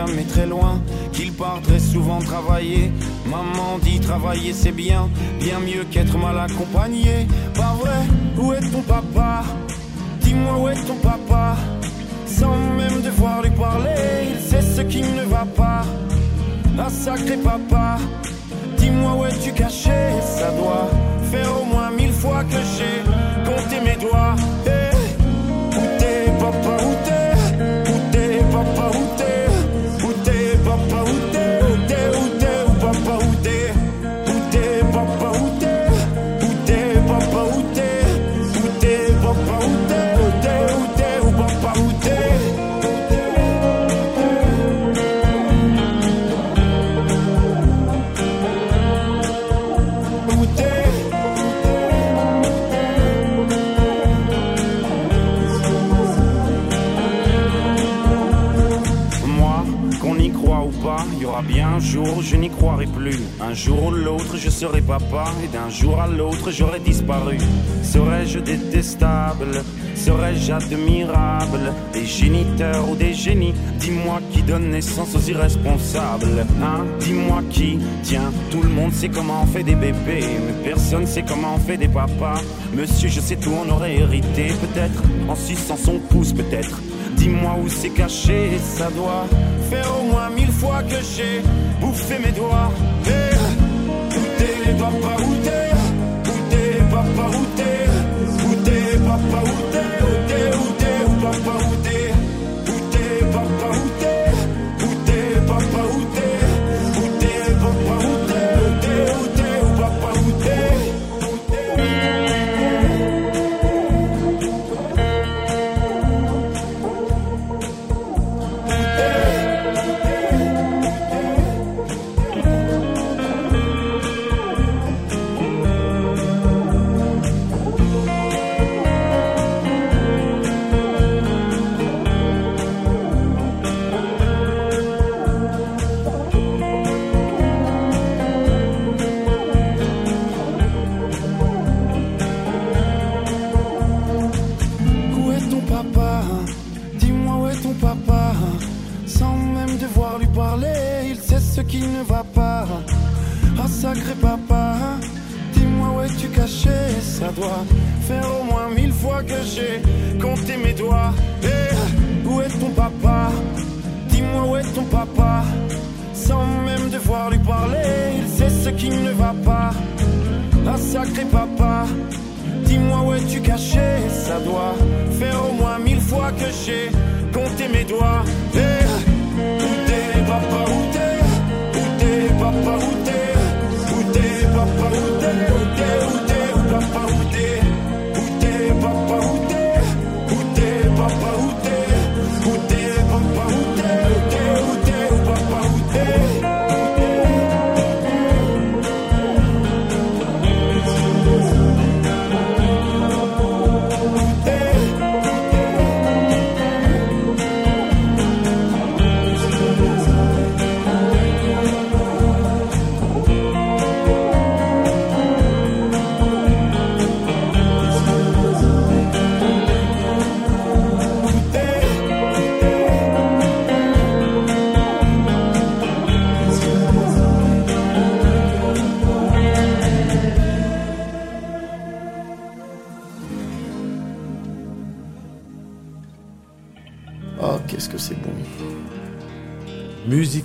jamais très loin, qu'il part très souvent travailler. Maman dit travailler c'est bien, bien mieux qu'être mal accompagné. Pas vrai, où est ton papa? Dis-moi où est ton papa? Sans même devoir lui parler, il sait ce qui ne va pas. Un sacré papa, Un jour ou l'autre, je serai papa, et d'un jour à l'autre, j'aurai disparu. Serais-je détestable? Serais-je admirable? Des géniteurs ou des génies? Dis-moi qui donne naissance aux irresponsables. Hein? Dis-moi qui Tiens, tout le monde sait comment on fait des bébés, mais personne sait comment on fait des papas. Monsieur, je sais tout, on aurait hérité, peut-être, en suçant son pouce, peut-être. Dis-moi où c'est caché, ça doit faire au moins mille fois que j'ai bouffé mes doigts. T'es, papa, où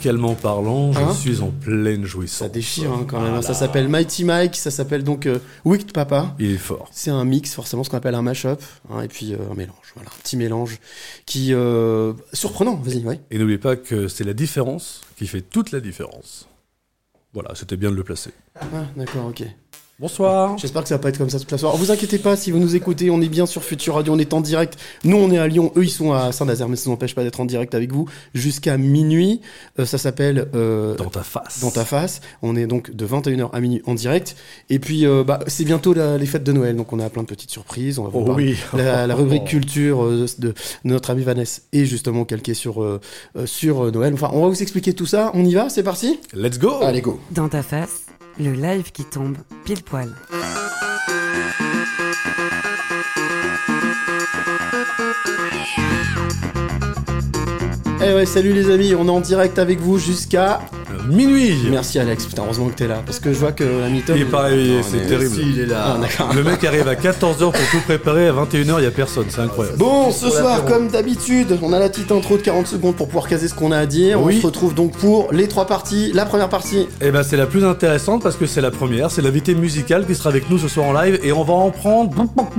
Musicalement parlant, je Hein suis en pleine jouissance. Ça déchire hein, quand même. Voilà. Ça s'appelle Mighty Mike, ça s'appelle donc euh, Wicked Papa. Il est fort. C'est un mix, forcément, ce qu'on appelle un mash-up, hein, et puis euh, un mélange, voilà, un petit mélange qui euh, surprenant. Vas-y, ouais. Et n'oubliez pas que c'est la différence qui fait toute la différence. Voilà, c'était bien de le placer. Ah, d'accord, ok. Bonsoir. J'espère que ça va pas être comme ça toute la soirée. Vous inquiétez pas, si vous nous écoutez, on est bien sur Future Radio, on est en direct. Nous, on est à Lyon, eux, ils sont à Saint-Nazaire, mais ça n'empêche pas d'être en direct avec vous jusqu'à minuit. Euh, ça s'appelle euh, Dans ta face. Dans ta face. On est donc de 21h à minuit en direct. Et puis, euh, bah, c'est bientôt la- les fêtes de Noël, donc on a plein de petites surprises. On va vous Oh oui. La, la rubrique culture euh, de notre amie Vanessa est justement calquée sur, sur Noël. Enfin, on va vous expliquer tout ça. On y va C'est parti? Let's go Allez, go Dans ta face, le live qui tombe pile poil. Eh ouais, salut les amis, on est en direct avec vous jusqu'à Euh, Minuit Merci Alex, putain, heureusement que t'es là. Parce que je vois que la mytho. Il est pas réveillé, c'est terrible. il est là. Ah. Le mec arrive à 14h pour tout préparer, à 21h il y a personne, c'est incroyable. Bon, ce soir, comme d'habitude, on a la petite intro de 40 secondes pour pouvoir caser ce qu'on a à dire. Oui. On se retrouve donc pour les trois parties. La première partie, Et ben c'est la plus intéressante parce que c'est la première, c'est l'invité musical qui sera avec nous ce soir en live et on va en prendre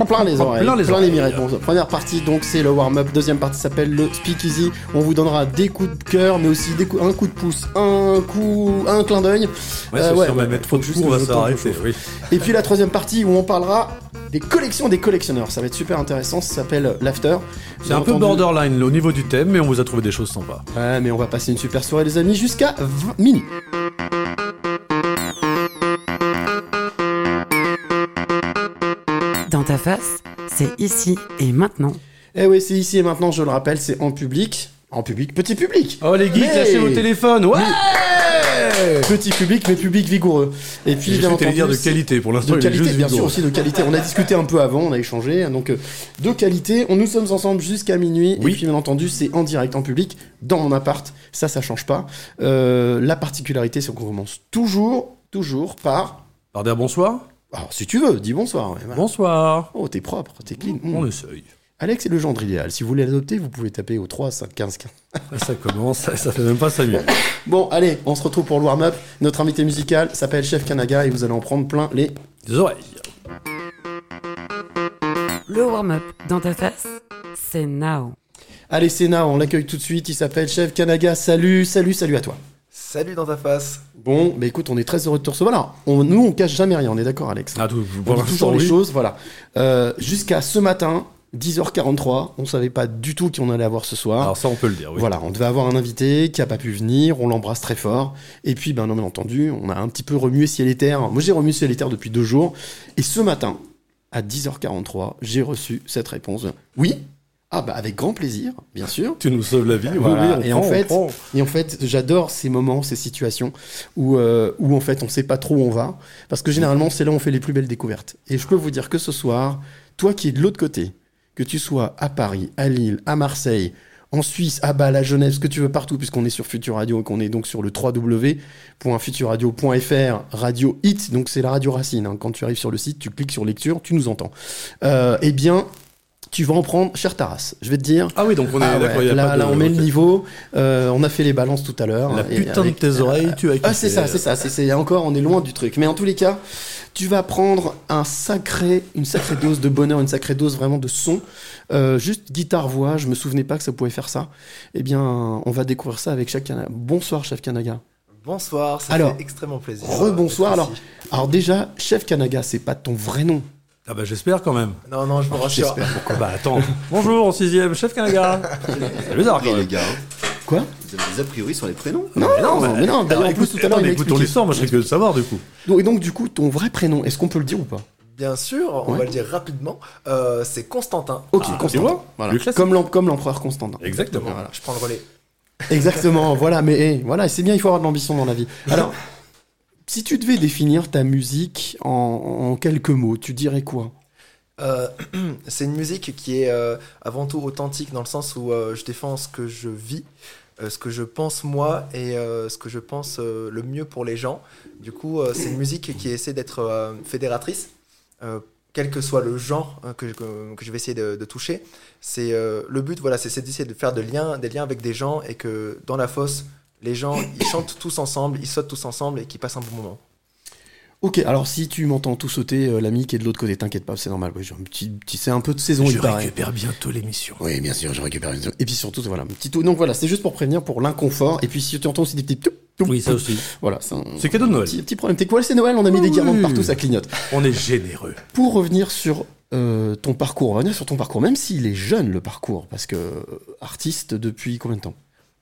plein les oreilles, Plein les oreilles. mirettes. Bon, première partie, donc, c'est le warm-up. Deuxième partie s'appelle le speakeasy. On vous donnera des coups de cœur, mais aussi des coups, un coup de pouce, un coup, un clin d'œil. Ouais, Euh, ouais, on va ouais, mettre trop de juste coups, on va s'arrêter. Oui. Et puis la troisième partie où on parlera des collections des collectionneurs. Ça va être super intéressant. Ça s'appelle l'after. C'est un peu borderline au niveau du thème, mais on vous a trouvé des choses sympas. Ouais, mais on va passer une super soirée, les amis, jusqu'à 20 minuit. Dans ta face, c'est ici et maintenant. Eh oui, c'est ici et maintenant, je le rappelle, c'est en public. En public, petit public. Oh les geeks, Mais- lâchez vos téléphones, ouais Petit public, mais public vigoureux. Et puis, bien entendu, dire de qualité, pour l'instant De qualité, juste bien sûr aussi de qualité. On a discuté un peu avant, on a échangé, donc euh, de qualité. On, nous sommes ensemble jusqu'à minuit. Oui. Et puis bien entendu, c'est en direct, en public, dans mon appart. Ça, ça change pas. Euh, la particularité, c'est qu'on commence toujours, toujours par. Par dire bonsoir Alors, si tu veux, dis bonsoir. ouais, voilà. Bonsoir Oh, t'es propre, t'es clean. On Mm. essaye. Alex est le gendre idéal. Si vous voulez l'adopter, vous pouvez taper au 3, 5, 15, 15. Ça commence, ça, ça fait même pas 5 minutes. Bon, allez, on se retrouve pour le warm-up. Notre invité musical s'appelle Chef Kanaga et vous allez en prendre plein les. Des oreilles. Le warm-up dans ta face, c'est now. Allez, Sénat, on l'accueille tout de suite. Il s'appelle Chef Kanaga. Salut, salut, salut à toi. Salut dans ta face. Bon, bah écoute, on est très heureux de te recevoir. Alors, on- nous, on cache jamais rien, on est d'accord, Alex Ah, tout, On dit toujours les choses, voilà. Euh, Jusqu'à ce matin, 10h43, on savait pas du tout qui on allait avoir ce soir. Alors ça on peut le dire, oui. Voilà, on devait avoir un invité qui a pas pu venir, on l'embrasse très fort. Et puis, ben non, bien entendu, on a un petit peu remué ciel et terre. Moi, j'ai remué ciel et terre depuis deux jours. Et ce matin, à 10h43, j'ai reçu cette réponse. Oui Ah, bah avec grand plaisir, bien sûr. Tu nous sauves la vie, Voilà, oui, on et prend, en on fait, prend. Et en fait, j'adore ces moments, ces situations où, euh, où en fait on sait pas trop où on va, parce que généralement c'est là où on fait les plus belles découvertes. Et je peux vous dire que ce soir, toi qui es de l'autre côté, que tu sois à Paris, à Lille, à Marseille, en Suisse, à Bâle, à Genève, ce que tu veux partout, puisqu'on est sur Future Radio et qu'on est donc sur le www.futureradio.fr, Radio Hit, donc c'est la radio racine. hein. Quand tu arrives sur le site, tu cliques sur lecture, tu nous entends. Euh, eh bien, tu vas en prendre cher Taras. Je vais te dire, Ah oui, donc on est ah ouais, d'accord, il y a là, de... là, on met le niveau. Euh, on a fait les balances tout à l'heure. La Et putain avec- de tes oreilles, tu as Ah, c'est ça, c'est ça. C'est encore, on est loin du truc. Mais en tous les cas, tu vas prendre un sacré, une sacrée dose de bonheur, une sacrée dose vraiment de son. Euh, juste guitare-voix. Je me souvenais pas que ça pouvait faire ça. Eh bien, on va découvrir ça avec Chef Kanaga. Bonsoir, Chef Kanaga. Bonsoir, ça Alors, fait extrêmement plaisir. Rebonsoir. Alors, alors déjà, Chef Kanaga, c'est pas ton vrai nom. Ah bah j'espère quand même. Non, non, je vous rassure. J'espère. Ah bah attends. Bonjour, en sixième, chef Kanaga. Salut Zark. les gars, Quoi? Vous avez des a priori sur les prénoms? Non, mais non, mais non. D'ailleurs, en plus, tout à l'heure, il m'a écoute ton expliqué. histoire, moi je serais que de savoir du coup. Donc, et donc, du coup, ton vrai prénom, est-ce qu'on peut le dire ou pas? Bien sûr, on Ouais. va le dire rapidement. Euh, c'est Constantin. Ok, Ah, tu Constantin. vois? Voilà. Le classique. Comme l'em- comme l'empereur Constantin. Exactement. Voilà. Je prends le relais. Exactement, voilà, mais eh, voilà, c'est bien, il faut avoir de l'ambition dans la vie. Alors, si tu devais définir ta musique en, quelques mots, tu dirais quoi Euh, c'est une musique qui est euh, avant tout authentique dans le sens où euh, je défends ce que je vis, ce que je pense moi et ce que je pense le mieux pour les gens. Du coup, c'est une musique qui essaie d'être fédératrice, quel que soit le genre hein, que, je vais essayer de, toucher. C'est le but, voilà, c'est d'essayer de faire liens, des liens avec des gens et que dans la fosse, les gens ils chantent tous ensemble, ils sautent tous ensemble et qu'ils passent un bon moment. Ok, alors si tu m'entends tout sauter, euh, l'ami qui est de l'autre côté, t'inquiète pas, c'est normal. Oui, j'ai un petit, petit- c'est un peu de saison, il Je paraît. récupère bientôt l'émission. Oui, bien sûr, je récupère une Et puis surtout, voilà, un petit tout. Donc voilà, c'est juste pour prévenir pour l'inconfort. Et puis si tu entends aussi des petits. Oui, ça aussi. Voilà, c'est un C'est cadeau de Noël. petit, petit problème. T'es quoi, c'est Noël, on a mis des Oui. guirlandes partout, ça clignote. On est généreux. Pour revenir sur euh, ton parcours, on va revenir sur ton parcours, même s'il est jeune le parcours, parce que euh, artiste depuis combien de temps?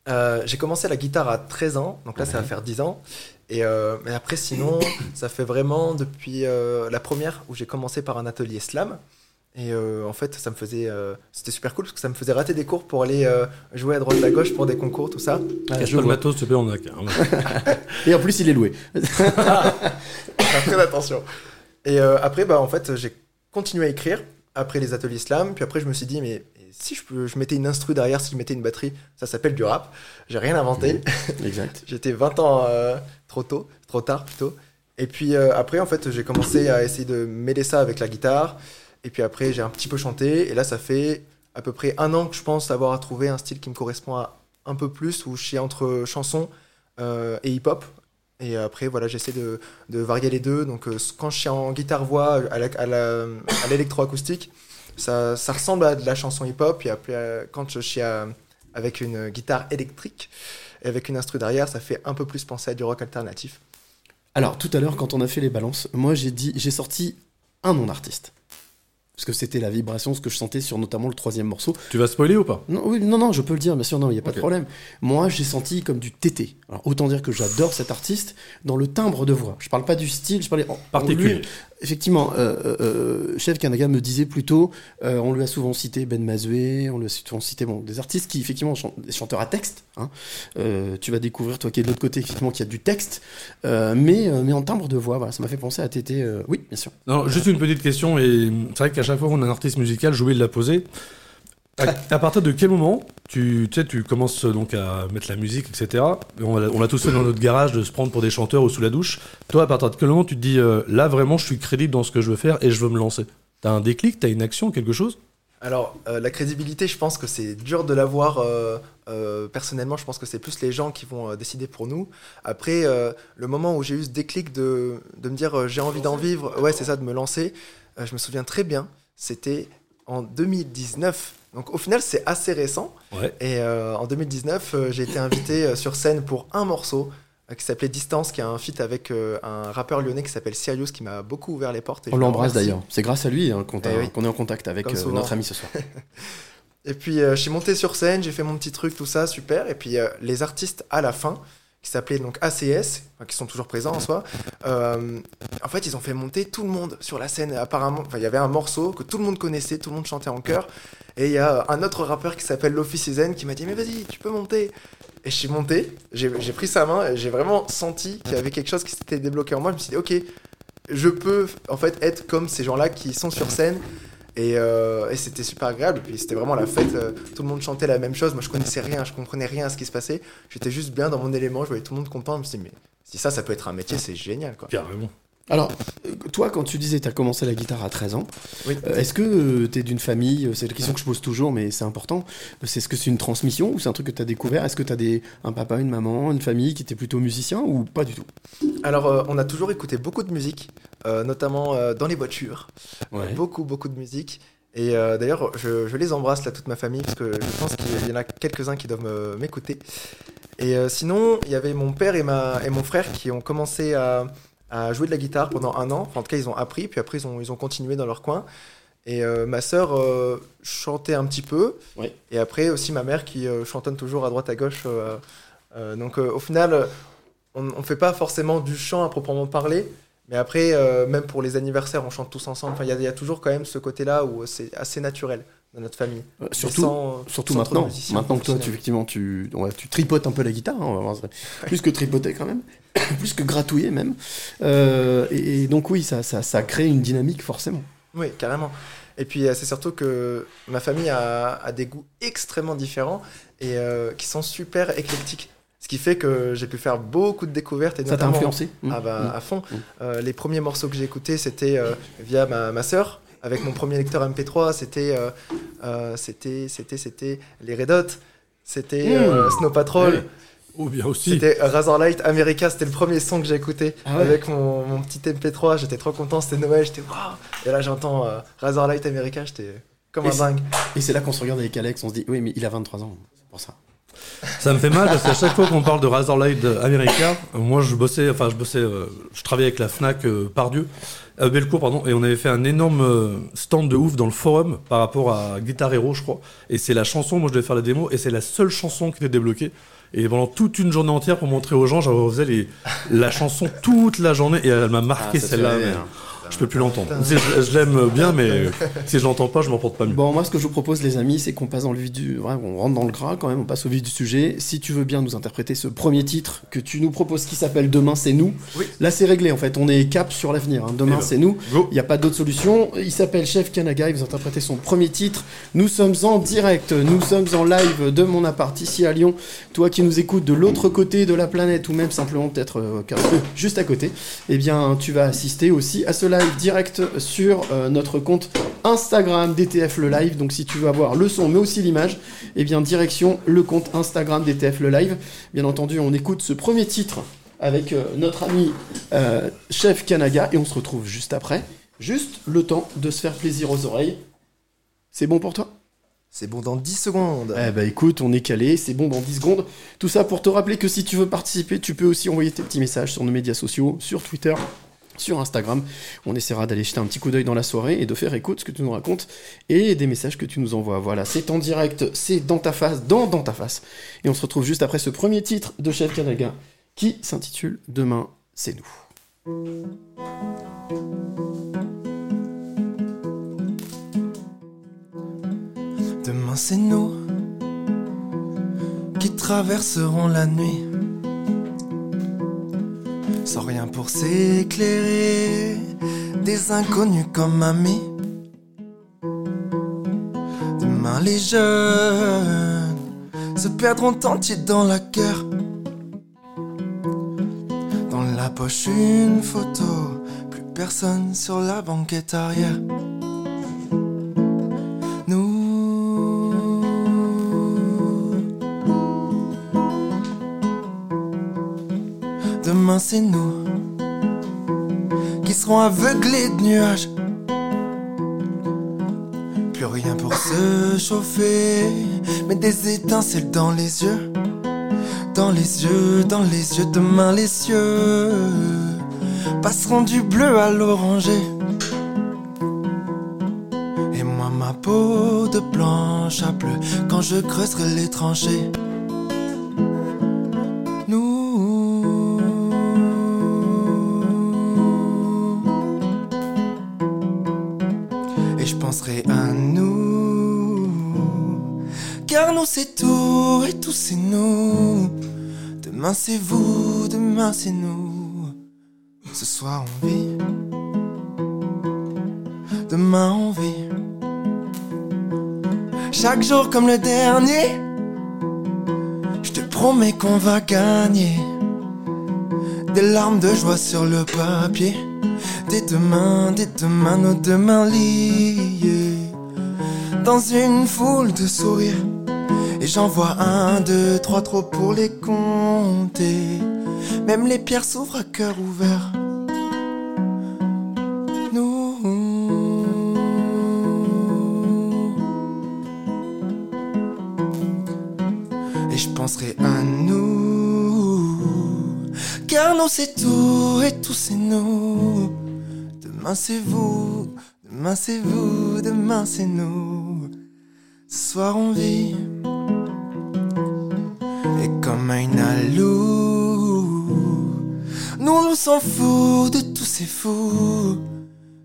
Euh, j'ai commencé la guitare à 13 ans, donc là ça va faire 10 ans. Et euh, mais après sinon, ça fait vraiment depuis euh, la première où j'ai commencé par un atelier slam. Et euh, en fait, ça me faisait, euh, c'était super cool parce que ça me faisait rater des cours pour aller euh, jouer à droite à gauche pour des concours, tout ça. Ah, Cache je pas le matos, s'il te plaît, on a qu'un. Et en plus, il est loué. Très attention. Et euh, après, bah en fait, j'ai continué à écrire après les ateliers slam. Puis après, je me suis dit, mais si je, peux, je mettais une instru derrière, si je mettais une batterie, ça s'appelle du rap. J'ai rien inventé. Exact. J'étais 20 ans euh, trop tôt, trop tard plutôt. Et puis euh, après, en fait, j'ai commencé à essayer de mêler ça avec la guitare. Et puis après, j'ai un petit peu chanté. Et là, ça fait à peu près un an que je pense avoir trouvé un style qui me correspond à un peu plus, où je suis entre chanson euh, et hip-hop. Et après, voilà, j'essaie de, de varier les deux. Donc, quand je suis en guitare-voix à la- à l'électroacoustique, ça, ça ressemble à de la chanson hip-hop. Et après, euh, quand je suis à- avec une guitare électrique et avec une instru derrière, ça fait un peu plus penser à du rock alternatif. Alors, tout à l'heure, quand on a fait les balances, moi, j'ai dit, j'ai sorti un nom d'artiste. Parce que c'était la vibration, ce que je sentais sur notamment le troisième morceau. Tu vas spoiler ou pas? Non, oui, non, non, je peux le dire, bien sûr, non, il n'y a pas de problème. Moi, j'ai senti comme du tété. Alors, autant dire que j'adore cet artiste dans le timbre de voix. Je parle pas du style, je parlais en, en Particulier. lui- Effectivement, euh, euh, euh, Chef Kanaga me disait plutôt, on lui a souvent cité Ben Mazoué, on lui a souvent cité des artistes qui, effectivement, sont des chanteurs à texte. hein. Tu vas découvrir, toi qui es de l'autre côté, effectivement, qu'il y a du texte, mais, en timbre de voix, voilà, ça m'a fait penser à Tété. oui, bien sûr. Non, juste une petite question, et c'est vrai qu'à chaque fois qu'on a un artiste musical, j'ai oublié de la poser. À, partir de quel moment tu, tu tu commences donc à mettre la musique, etc. Et On l'a tous fait dans notre garage de se prendre pour des chanteurs ou sous la douche. Toi, à partir de quel moment tu te dis euh, là vraiment je suis crédible dans ce que je veux faire et je veux me lancer? T'as un déclic, t'as une action, quelque chose? Alors, euh, la crédibilité, je pense que c'est dur de l'avoir. euh, euh, personnellement, je pense que c'est plus les gens qui vont euh, décider pour nous. Après, euh, le moment où j'ai eu ce déclic de, de me dire euh, j'ai envie d'en vivre, ouais, c'est ça, de me lancer, euh, je me souviens très bien, c'était en 2019. Donc, au final, c'est assez récent. Ouais. Et euh, en 2019, euh, j'ai été invité euh, sur scène pour un morceau qui s'appelait Distance, qui a un feat avec euh, un rappeur lyonnais qui s'appelle Sirius, qui m'a beaucoup ouvert les portes. et On l'embrasse d'ailleurs. C'est grâce à lui hein, qu'on Eh oui. qu'on est en contact avec notre ami ce soir. Et puis je suis monté sur scène, j'ai fait mon petit truc, tout ça, super. Et puis les artistes à la fin, qui s'appelaient donc ACS, qui sont toujours présents en soi, euh, en fait ils ont fait monter tout le monde sur la scène. Apparemment, il y avait un morceau que tout le monde connaissait, tout le monde chantait en chœur. Et il y a un autre rappeur qui s'appelle Lofi Season qui m'a dit Mais vas-y, tu peux monter. Et je suis monté, j'ai pris sa main j'ai vraiment senti qu'il y avait quelque chose qui s'était débloqué en moi. Je me suis dit Ok, je peux en fait être comme ces gens-là qui sont sur scène et, euh, et c'était super agréable. Puis c'était vraiment la fête. euh, tout le monde chantait la même chose. Moi, je connaissais rien. Je comprenais rien à ce qui se passait. J'étais juste bien dans mon élément. Je voyais tout le monde content. Je me suis dit, mais si ça, ça peut être un métier, c'est génial, quoi. Carrément. Alors, euh, toi, quand tu disais que tu as commencé la guitare à 13 ans, Oui. euh, est-ce que tu es d'une famille, euh, c'est la question que je pose toujours, mais c'est important, euh, c'est est-ce que c'est une transmission ou c'est un truc que tu as découvert? Est-ce que tu as des, un papa, une maman, une famille qui était plutôt musicien ou pas du tout? Alors, euh, on a toujours écouté beaucoup de musique, euh, notamment euh, dans les voitures. Beaucoup, beaucoup de musique. Et euh, d'ailleurs, je, je les embrasse, là, toute ma famille, parce que je pense qu'il y en a quelques-uns qui doivent m'écouter. Et euh, sinon, il y avait mon père et, ma, et mon frère qui ont commencé à, à jouer de la guitare pendant un an. Enfin, en tout cas, ils ont appris, puis après, ils ont, ils ont continué dans leur coin. Et euh, ma sœur euh, chantait un petit peu. Et après, aussi ma mère qui euh, chantonne toujours à droite à gauche. euh, euh, donc, euh, au final, euh, on ne fait pas forcément du chant à proprement parler. Mais après, euh, même pour les anniversaires, on chante tous ensemble. Enfin, il y, y a toujours quand même ce côté-là où c'est assez naturel dans notre famille. Euh, surtout, sans- surtout sans maintenant, maintenant que toi, tu, effectivement, tu, tu tripotes un peu la guitare, hein, on va voir, plus que tripoter quand même, plus que gratouiller même. Euh, et, et donc oui, ça, ça, ça crée une dynamique forcément. Oui, carrément. Et puis, euh, c'est surtout que ma famille a, a des goûts extrêmement différents et euh, qui sont super éclectiques. Ce qui fait que j'ai pu faire beaucoup de découvertes. Et Ça t'a influencé? Ah bah, Mm. à fond. Mm. Euh, les premiers morceaux que j'ai écoutés, c'était euh, via ma, ma sœur. Avec mon premier lecteur MP3, c'était euh, c'était c'était c'était les Red Hot, c'était euh, Snow Patrol, Ouais. Ou bien aussi. c'était Razorlight America. C'était le premier son que j'ai écouté Ah ouais. avec mon, mon petit MP3. J'étais trop content, c'était Noël, j'étais waouh. Et là j'entends euh, Razorlight America, j'étais comme Et un dingue. Et c'est là qu'on se regarde avec Alex, on se dit, oui, mais il a 23 ans, c'est pour ça. Ça me fait mal parce qu'à chaque fois qu'on parle de Razorlight America, euh, moi je bossais, enfin je bossais, euh, je travaillais avec la Fnac euh, Pardieu, à Bellecour pardon, et on avait fait un énorme euh, stand de ouf dans le forum par rapport à Guitar Hero, je crois. Et c'est la chanson, moi je devais faire la démo, et c'est la seule chanson qui était débloquée. Et pendant toute une journée entière pour montrer aux gens, je faisais les, la chanson toute la journée et elle m'a marqué Ah, celle-là. Je peux plus l'entendre. Je, je l'aime bien, mais si je l'entends pas, je m'en porte pas mieux. Bon, moi, ce que je vous propose, les amis, c'est qu'on passe dans le vif du. ouais, on rentre dans le gras quand même, on passe au vif du sujet. Si tu veux bien nous interpréter ce premier titre que tu nous proposes qui s'appelle Demain, c'est nous. Oui. Là, c'est réglé en fait. On est cap sur l'avenir. hein. Demain, Eh ben, c'est nous. Il n'y a pas d'autre solution. Il s'appelle Chef Kanaga. Il vous interpréter son premier titre. Nous sommes en direct. Nous sommes en live de mon appart ici à Lyon. Toi qui nous écoutes de l'autre côté de la planète ou même simplement peut-être euh, euh, juste à côté, eh bien, tu vas assister aussi à ce live direct sur euh, notre compte Instagram DTF le live. Donc, si tu veux avoir le son mais aussi l'image, eh bien, direction le compte Instagram DTF le live. Bien entendu, on écoute ce premier titre avec euh, notre ami euh, Chef Kanaga et on se retrouve juste après. Juste le temps de se faire plaisir aux oreilles. C'est bon pour toi? C'est bon dans 10 secondes. Eh ben écoute, on est calé, c'est bon dans 10 secondes. Tout ça pour te rappeler que si tu veux participer, tu peux aussi envoyer tes petits messages sur nos médias sociaux, sur Twitter, sur Instagram. On essaiera d'aller jeter un petit coup d'œil dans la soirée et de faire écoute ce que tu nous racontes et des messages que tu nous envoies. Voilà, c'est en direct, c'est dans ta face, dans dans ta face. Et on se retrouve juste après ce premier titre de Chef Kanaga qui s'intitule Demain, c'est nous. Demain c'est nous qui traverserons la nuit sans rien pour s'éclairer, des inconnus comme amis. Demain les jeunes se perdront entiers dans la guerre. Dans la poche une photo, plus personne sur la banquette arrière. Demain c'est nous qui serons aveuglés de nuages. Plus rien pour se chauffer, mais des étincelles dans les yeux. Dans les yeux, dans les yeux, demain les cieux passeront du bleu à l'oranger. Et moi ma peau de blanche à bleu quand je creuserai les tranchées. C'est nous. Demain c'est vous, demain c'est nous. Ce soir on vit. Demain on vit. Chaque jour comme le dernier. Je te promets qu'on va gagner. Des larmes de joie sur le papier. Mains, des deux mains, nos deux mains liées. Dans une foule de sourires. Et j'en vois un, deux, trois, trop pour les compter. Même les pierres s'ouvrent à cœur ouvert. Nous. Et je penserai à nous. Car nous c'est tout et tout c'est nous. Demain c'est vous, demain c'est vous, demain c'est nous. Ce soir on vit. S'en fout de tous ces fous.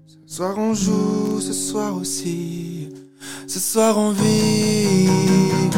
Ce soir on joue, ce soir aussi. Ce soir on vit.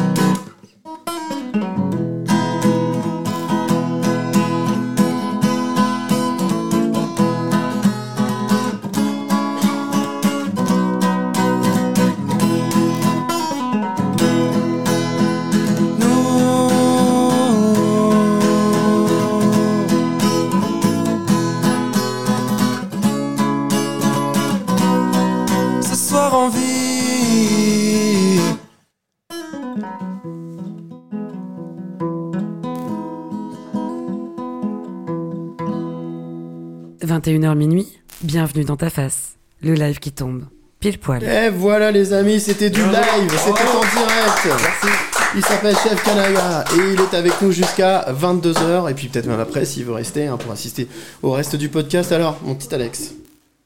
21h minuit, bienvenue dans ta face. Le live qui tombe. Pile poil. Et voilà les amis, c'était du live, c'était en direct. Il s'appelle Chef Kanaga et il est avec nous jusqu'à 22h et puis peut-être même après s'il veut rester hein, pour assister au reste du podcast. Alors, mon petit Alex.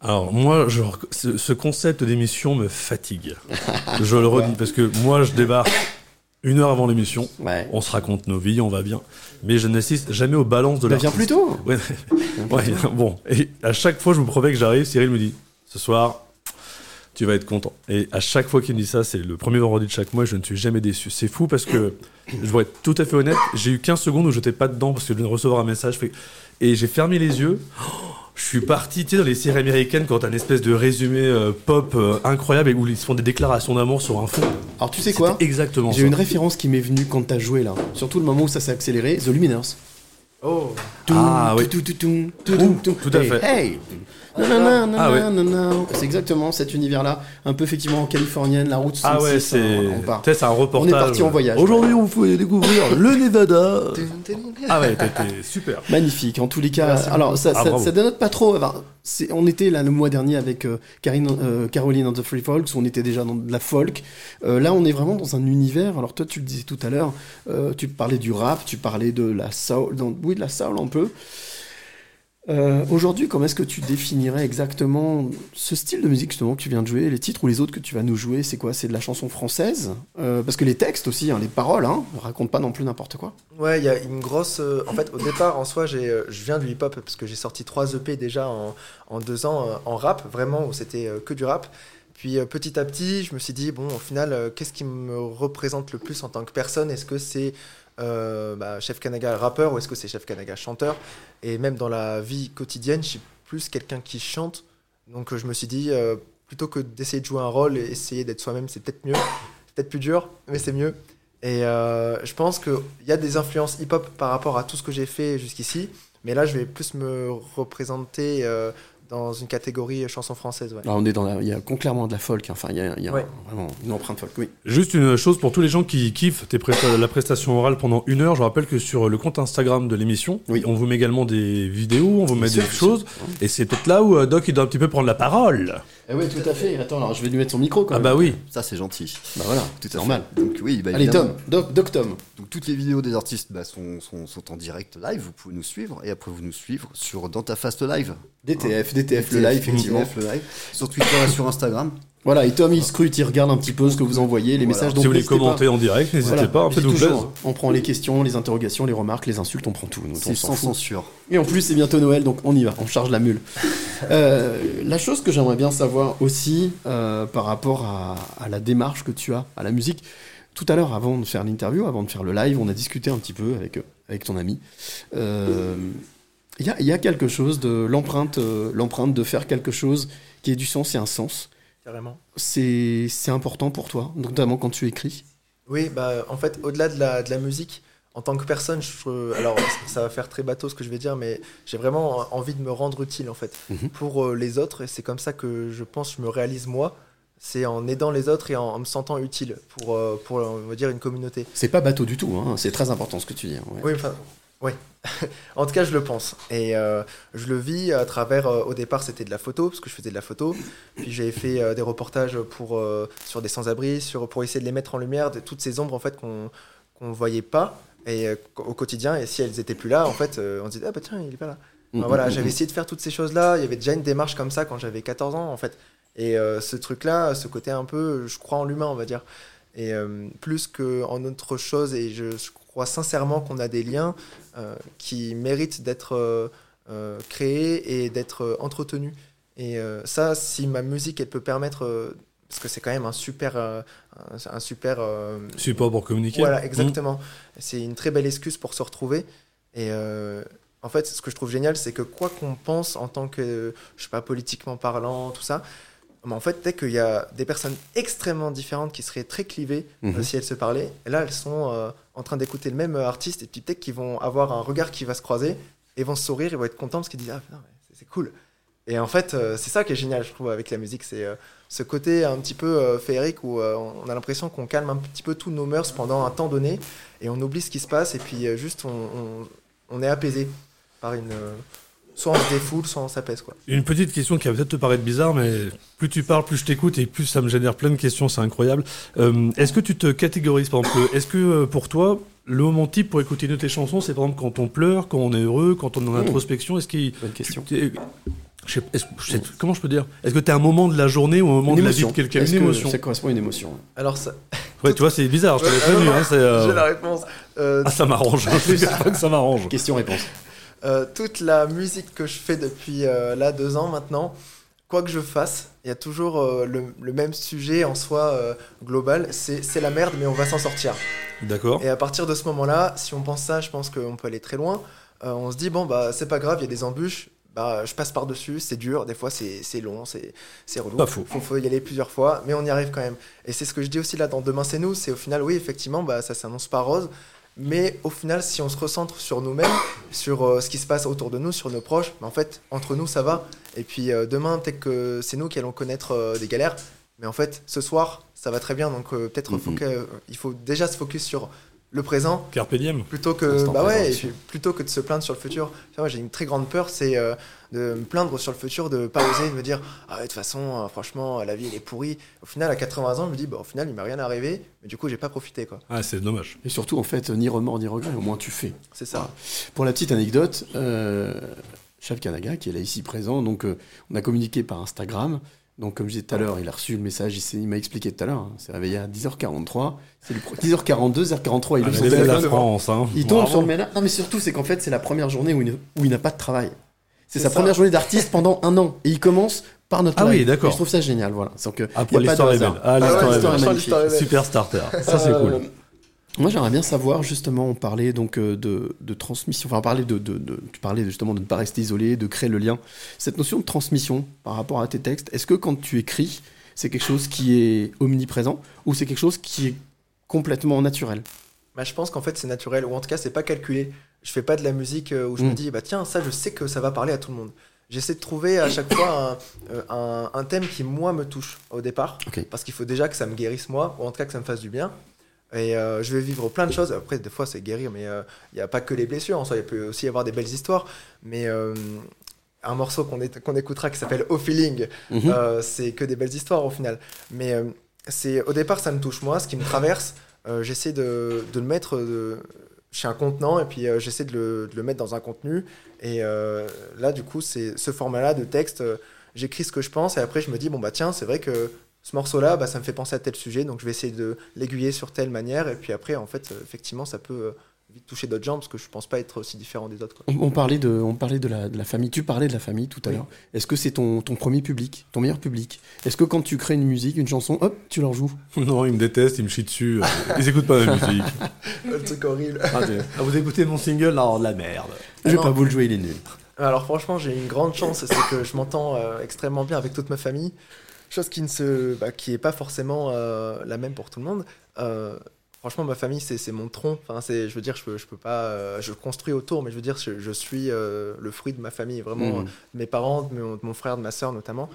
Alors, moi, genre, ce, ce concept d'émission me fatigue. je le redis, parce que moi, je débarque une heure avant l'émission. Ouais. On se raconte nos vies, on va bien. Mais je n'assiste jamais aux balances de Bah, l'artiste. viens plus tôt. Ouais, ouais, bon. Et à chaque fois, je me promets que j'arrive, Cyril me dit Ce soir, tu vas être content. Et à chaque fois qu'il me dit ça, c'est le premier vendredi de chaque mois, et je ne suis jamais déçu. C'est fou parce que, je vais être tout à fait honnête, j'ai eu 15 secondes où j'étais pas dedans parce que je viens de recevoir un message. Et j'ai fermé les yeux. Je suis parti, tu sais, dans les séries américaines quand t'as une espèce de résumé euh, pop euh, incroyable et où ils se font des déclarations d'amour sur un fond. Alors tu sais quoi Exactement J'ai ça. une référence qui m'est venue quand t'as joué là. Surtout le moment où ça s'est accéléré. The Luminers. Oh, Ah, oui. Tout, tout, tout, tout, tout, tout. tout à fait. Hey Ah. C'est exactement cet univers-là, un peu effectivement californienne, la route 66. Ah ouais, c'est hein, on c'est un reportage. parti en voyage. Aujourd'hui, on vous découvrir le Nevada. Ah ouais, t'étais super. Magnifique, en tous les cas. Merci Alors, ça, Ah, ça, dénote pas trop. on était là le mois dernier avec euh, Karine, euh, Caroline and the Free Folks, où on était déjà dans de la folk. Euh, là, on est vraiment dans un univers. Alors, toi, tu le disais tout à l'heure, euh, tu parlais du rap, tu parlais de la soul, dans- oui, de la soul un peu. Euh, Aujourd'hui, comment est-ce que tu définirais exactement ce style de musique justement que tu viens de jouer, les titres ou les autres que tu vas nous jouer? C'est quoi? C'est de la chanson française? Euh, Parce que les textes aussi, hein, les paroles, hein, on raconte pas non plus n'importe quoi. Ouais, il y a une grosse. euh, en fait, au départ, en soi, je viens du hip-hop parce que j'ai sorti trois EP déjà en, en deux ans en rap, vraiment, où c'était que du rap. Puis petit à petit, je me suis dit, bon, au final, qu'est-ce qui me représente le plus en tant que personne? Est-ce que c'est euh, bah, Chef Kanaga rappeur ou est-ce que c'est Chef Kanaga chanteur? Et même dans la vie quotidienne, je suis plus quelqu'un qui chante. Donc je me suis dit, euh, plutôt que d'essayer de jouer un rôle et essayer d'être soi-même, c'est peut-être mieux. C'est peut-être plus dur, mais c'est mieux. Et euh, je pense qu'il y a des influences hip-hop par rapport à tout ce que j'ai fait jusqu'ici. Mais là, je vais plus me représenter dans une catégorie chanson française. Ouais. Là, on est dans la, il y a clairement de la folk. hein. Enfin, il y a, il y a Ouais. vraiment une empreinte folk. Oui. Juste une chose pour tous les gens qui kiffent tes presta- la prestation orale pendant une heure. Je rappelle que sur le compte Instagram de l'émission, Oui. on vous met également des vidéos, on vous met des sûr, choses. Et c'est peut-être là où euh, Doc il doit un petit peu prendre la parole. Eh oui, tout à fait. Attends, alors je vais lui mettre son micro quand Ah même. bah oui. Ça, c'est gentil. Bah voilà, Tout à normal. fait. Donc, oui, bah, Allez. Tom, Doc, Doc Tom. Donc, toutes les vidéos des artistes bah, sont, sont, sont en direct live. Vous pouvez nous suivre. Et après, vous nous suivre sur Dans ta Fast Live. DTF, DTF, le live, effectivement. DTF, le live. Sur Twitter et sur Instagram. Voilà, et Tom, il scrute, il regarde un petit peu ce que vous envoyez, les Voilà. messages. si donc vous voulez pas. commenter en direct, n'hésitez Voilà. pas, plaisir. hein, On prend les questions, les interrogations, les remarques, les insultes, on prend tout. C'est s'en sans fout. censure. Et en plus, c'est bientôt Noël, donc on y va, on charge la mule. Euh, la chose que j'aimerais bien savoir aussi euh, par rapport à, à la démarche que tu as à la musique, tout à l'heure, avant de faire l'interview, avant de faire le live, on a discuté un petit peu avec, euh, avec ton ami. Euh, Il y, a, il y a quelque chose de l'empreinte, euh, l'empreinte de faire quelque chose qui ait du sens et un sens. Carrément. C'est c'est important pour toi, notamment quand tu écris. Oui, bah, en fait, au-delà de la, de la musique, en tant que personne, je, alors ça va faire très bateau ce que je vais dire, mais j'ai vraiment envie de me rendre utile en fait Mhm. pour euh, les autres, et c'est comme ça que je pense que je me réalise moi. C'est en aidant les autres et en, en me sentant utile pour, euh, pour, on va dire, une communauté. C'est pas bateau du tout, hein, c'est très important ce que tu dis. hein, ouais. Oui, enfin, oui. en tout cas, je le pense. Et euh, je le vis à travers, euh, au départ, c'était de la photo, parce que je faisais de la photo. Puis j'ai fait euh, des reportages pour, sur des sans-abri, sur, pour essayer de les mettre en lumière, de toutes ces ombres en fait qu'on qu'on voyait pas et, au quotidien. Et si elles étaient plus là, en fait, on se disait, ah bah tiens, il est pas là. Mm, Enfin, voilà, j'avais essayé de faire toutes ces choses-là. Il y avait déjà une démarche comme ça quand j'avais 14 ans, en fait. Et ce truc-là, ce côté un peu, je crois en l'humain, on va dire. Et plus qu'en autre chose, et je, je crois sincèrement qu'on a des liens euh, qui méritent d'être euh, euh, créés et d'être entretenus. Et ça, si ma musique, elle peut permettre, parce que c'est quand même un super, euh, un, super euh, Support pour communiquer. voilà, exactement. C'est une très belle excuse pour se retrouver. Et euh, en fait, ce que je trouve génial, c'est que quoi qu'on pense en tant que, je sais pas, politiquement parlant, tout ça, mais en fait, peut-être qu'il y a des personnes extrêmement différentes qui seraient très clivées euh, Mhm. si elles se parlaient. Et là, elles sont euh, en train d'écouter le même euh, artiste et puis peut-être qu'ils vont avoir un regard qui va se croiser et vont se sourire et vont être contents parce qu'ils disent Ah, c'est- cool. Et en fait, euh, c'est ça qui est génial, je trouve, avec la musique. C'est euh, ce côté un petit peu féerique où on a l'impression qu'on calme un petit peu tous nos mœurs pendant un temps donné et on oublie ce qui se passe et puis juste on, on- on est apaisé par une. Soit on se défoule, soit on s'apaise. quoi. Une petite question qui va peut-être te paraître bizarre, mais plus tu parles, plus je t'écoute et plus ça me génère plein de questions, c'est incroyable. Euh, est-ce que tu te catégorises, par exemple, est-ce que euh, pour toi, le moment type pour écouter une de tes chansons, c'est par exemple quand on pleure, quand on est heureux, quand on est en introspection Est-ce qu'il. Bonne question. tu- t'es- je sais- est-ce- je sais- comment je peux dire? Est-ce que tu as un moment de la journée ou un moment Une de la vie de quelqu'un? Une que émotion Ça correspond à une émotion? Alors, ça, Ouais, tu vois, c'est bizarre, je prévenu. Hein, c'est, euh, J'ai la réponse. Euh, Ah, m'arrange. Ça m'arrange. Question-réponse. Euh, toute la musique que je fais depuis euh, là deux ans maintenant, quoi que je fasse, il y a toujours euh, le, le même sujet en soi global. C'est la merde, mais on va s'en sortir. D'accord. Et à partir de ce moment-là, si on pense ça, je pense qu'on peut aller très loin. On se dit, bon, bah, c'est pas grave, il y a des embûches. Bah, je passe par-dessus, c'est dur, des fois c'est long, c'est c'est relou. Pas faux. Faut, faut y aller plusieurs fois, mais on y arrive quand même. Et c'est ce que je dis aussi là dans Demain c'est nous, c'est au final, oui, effectivement, bah, ça s'annonce pas rose, mais au final, si on se recentre sur nous-mêmes, sur euh, ce qui se passe autour de nous, sur nos proches, bah, en fait, entre nous, ça va. Et puis euh, demain, peut-être que c'est nous qui allons connaître euh, des galères, mais en fait, ce soir, ça va très bien. Donc peut-être que- il faut déjà se focus sur le présent Carpe diem. plutôt que bah ouais, plutôt que de se plaindre sur le futur. Moi, j'ai une très grande peur, c'est euh, de me plaindre sur le futur, de pas oser, de me dire ah ouais, de toute façon, euh, franchement, la vie elle est pourrie. Au final, à 80 ans, je me dis bah au final, il m'est rien arrivé, mais du coup, j'ai pas profité quoi. Ah, c'est dommage. Et surtout, en fait, ni remords ni regrets, au moins tu fais. C'est ça. Pour la petite anecdote, euh, Chef Kanaga, qui est là ici présent, donc euh, on a communiqué par Instagram. Donc, comme je disais tout à l'heure, il a reçu le message, il, s'est- il m'a expliqué tout à l'heure. hein, c'est réveillé à 10h43. C'est le pro- 10h42, 10h43, il Ah, c'est la. France, hein. Il tombe Bravo. sur le ménage. Non, mais surtout, c'est qu'en fait, c'est la première journée où il, où il n'a pas de travail. C'est sa ça. première journée d'artiste pendant un an. Et il commence par notre Ah oui, d'accord. Je trouve ça génial, voilà. Donc, euh, Après, y a pas de l'histoire est belle. Ah, Ah l'histoire ouais, est est est. Super starter. Ça, c'est Euh, cool. Moi, j'aimerais bien savoir, justement, on parlait donc euh, de, de transmission, enfin, on parlait de, de- de- tu parlais justement de ne pas rester isolé, de créer le lien. Cette notion de transmission par rapport à tes textes, est-ce que quand tu écris, c'est quelque chose qui est omniprésent ou c'est quelque chose qui est complètement naturel? Bah, je pense qu'en fait, c'est naturel, ou en tout cas, c'est pas calculé. Je fais pas de la musique euh, où je Mm. me dis bah tiens, ça, je sais que ça va parler à tout le monde. J'essaie de trouver à chaque fois un, euh, un- un thème qui moi me touche au départ, parce qu'il faut déjà que ça me guérisse moi, ou en tout cas que ça me fasse du bien. Et euh, je vais vivre plein de choses. Après, des fois, c'est guérir, mais euh, il n'y a pas que les blessures. En soi, il peut aussi y avoir des belles histoires. Mais euh, un morceau qu'on écoutera qui s'appelle Au Feeling, Mhm. euh, c'est que des belles histoires au final. Mais euh, c'est au départ, ça me touche moi, ce qui me traverse. euh, j'essaie de, de le mettre euh, chez un contenant et puis euh, j'essaie de le, de le mettre dans un contenu. Et euh, là, du coup, c'est ce format-là de texte. euh, J'écris ce que je pense et après, je me dis bon bah tiens, c'est vrai que ce morceau-là, bah, ça me fait penser à tel sujet, donc je vais essayer de l'aiguiller sur telle manière. Et puis après, en fait, euh, effectivement, ça peut euh, vite toucher d'autres gens parce que je pense pas être aussi différent des autres. quoi. on, on parlait, de, on parlait de, la, de la famille, tu parlais de la famille tout à Oui. l'heure. Est-ce que c'est ton, ton premier public, ton meilleur public? Est-ce que quand tu crées une musique, une chanson, hop, tu leur joues? Non, ils me détestent, ils me chient dessus. euh, Ils écoutent pas la musique. le truc horrible. Ah, vous écoutez mon single Non, de la merde. Je vais non. pas vous le jouer, il est nul. Alors franchement, j'ai une grande chance, c'est que je m'entends euh, extrêmement bien avec toute ma famille. Chose qui ne se, bah, qui est pas forcément euh, la même pour tout le monde. Euh, franchement, ma famille, c'est c'est mon tronc. Enfin, c'est, je veux dire, je peux, je peux pas, euh, je construis autour, mais je veux dire, je, je suis le fruit de ma famille, vraiment, de mes parents, de mon, de mon frère, de ma sœur notamment.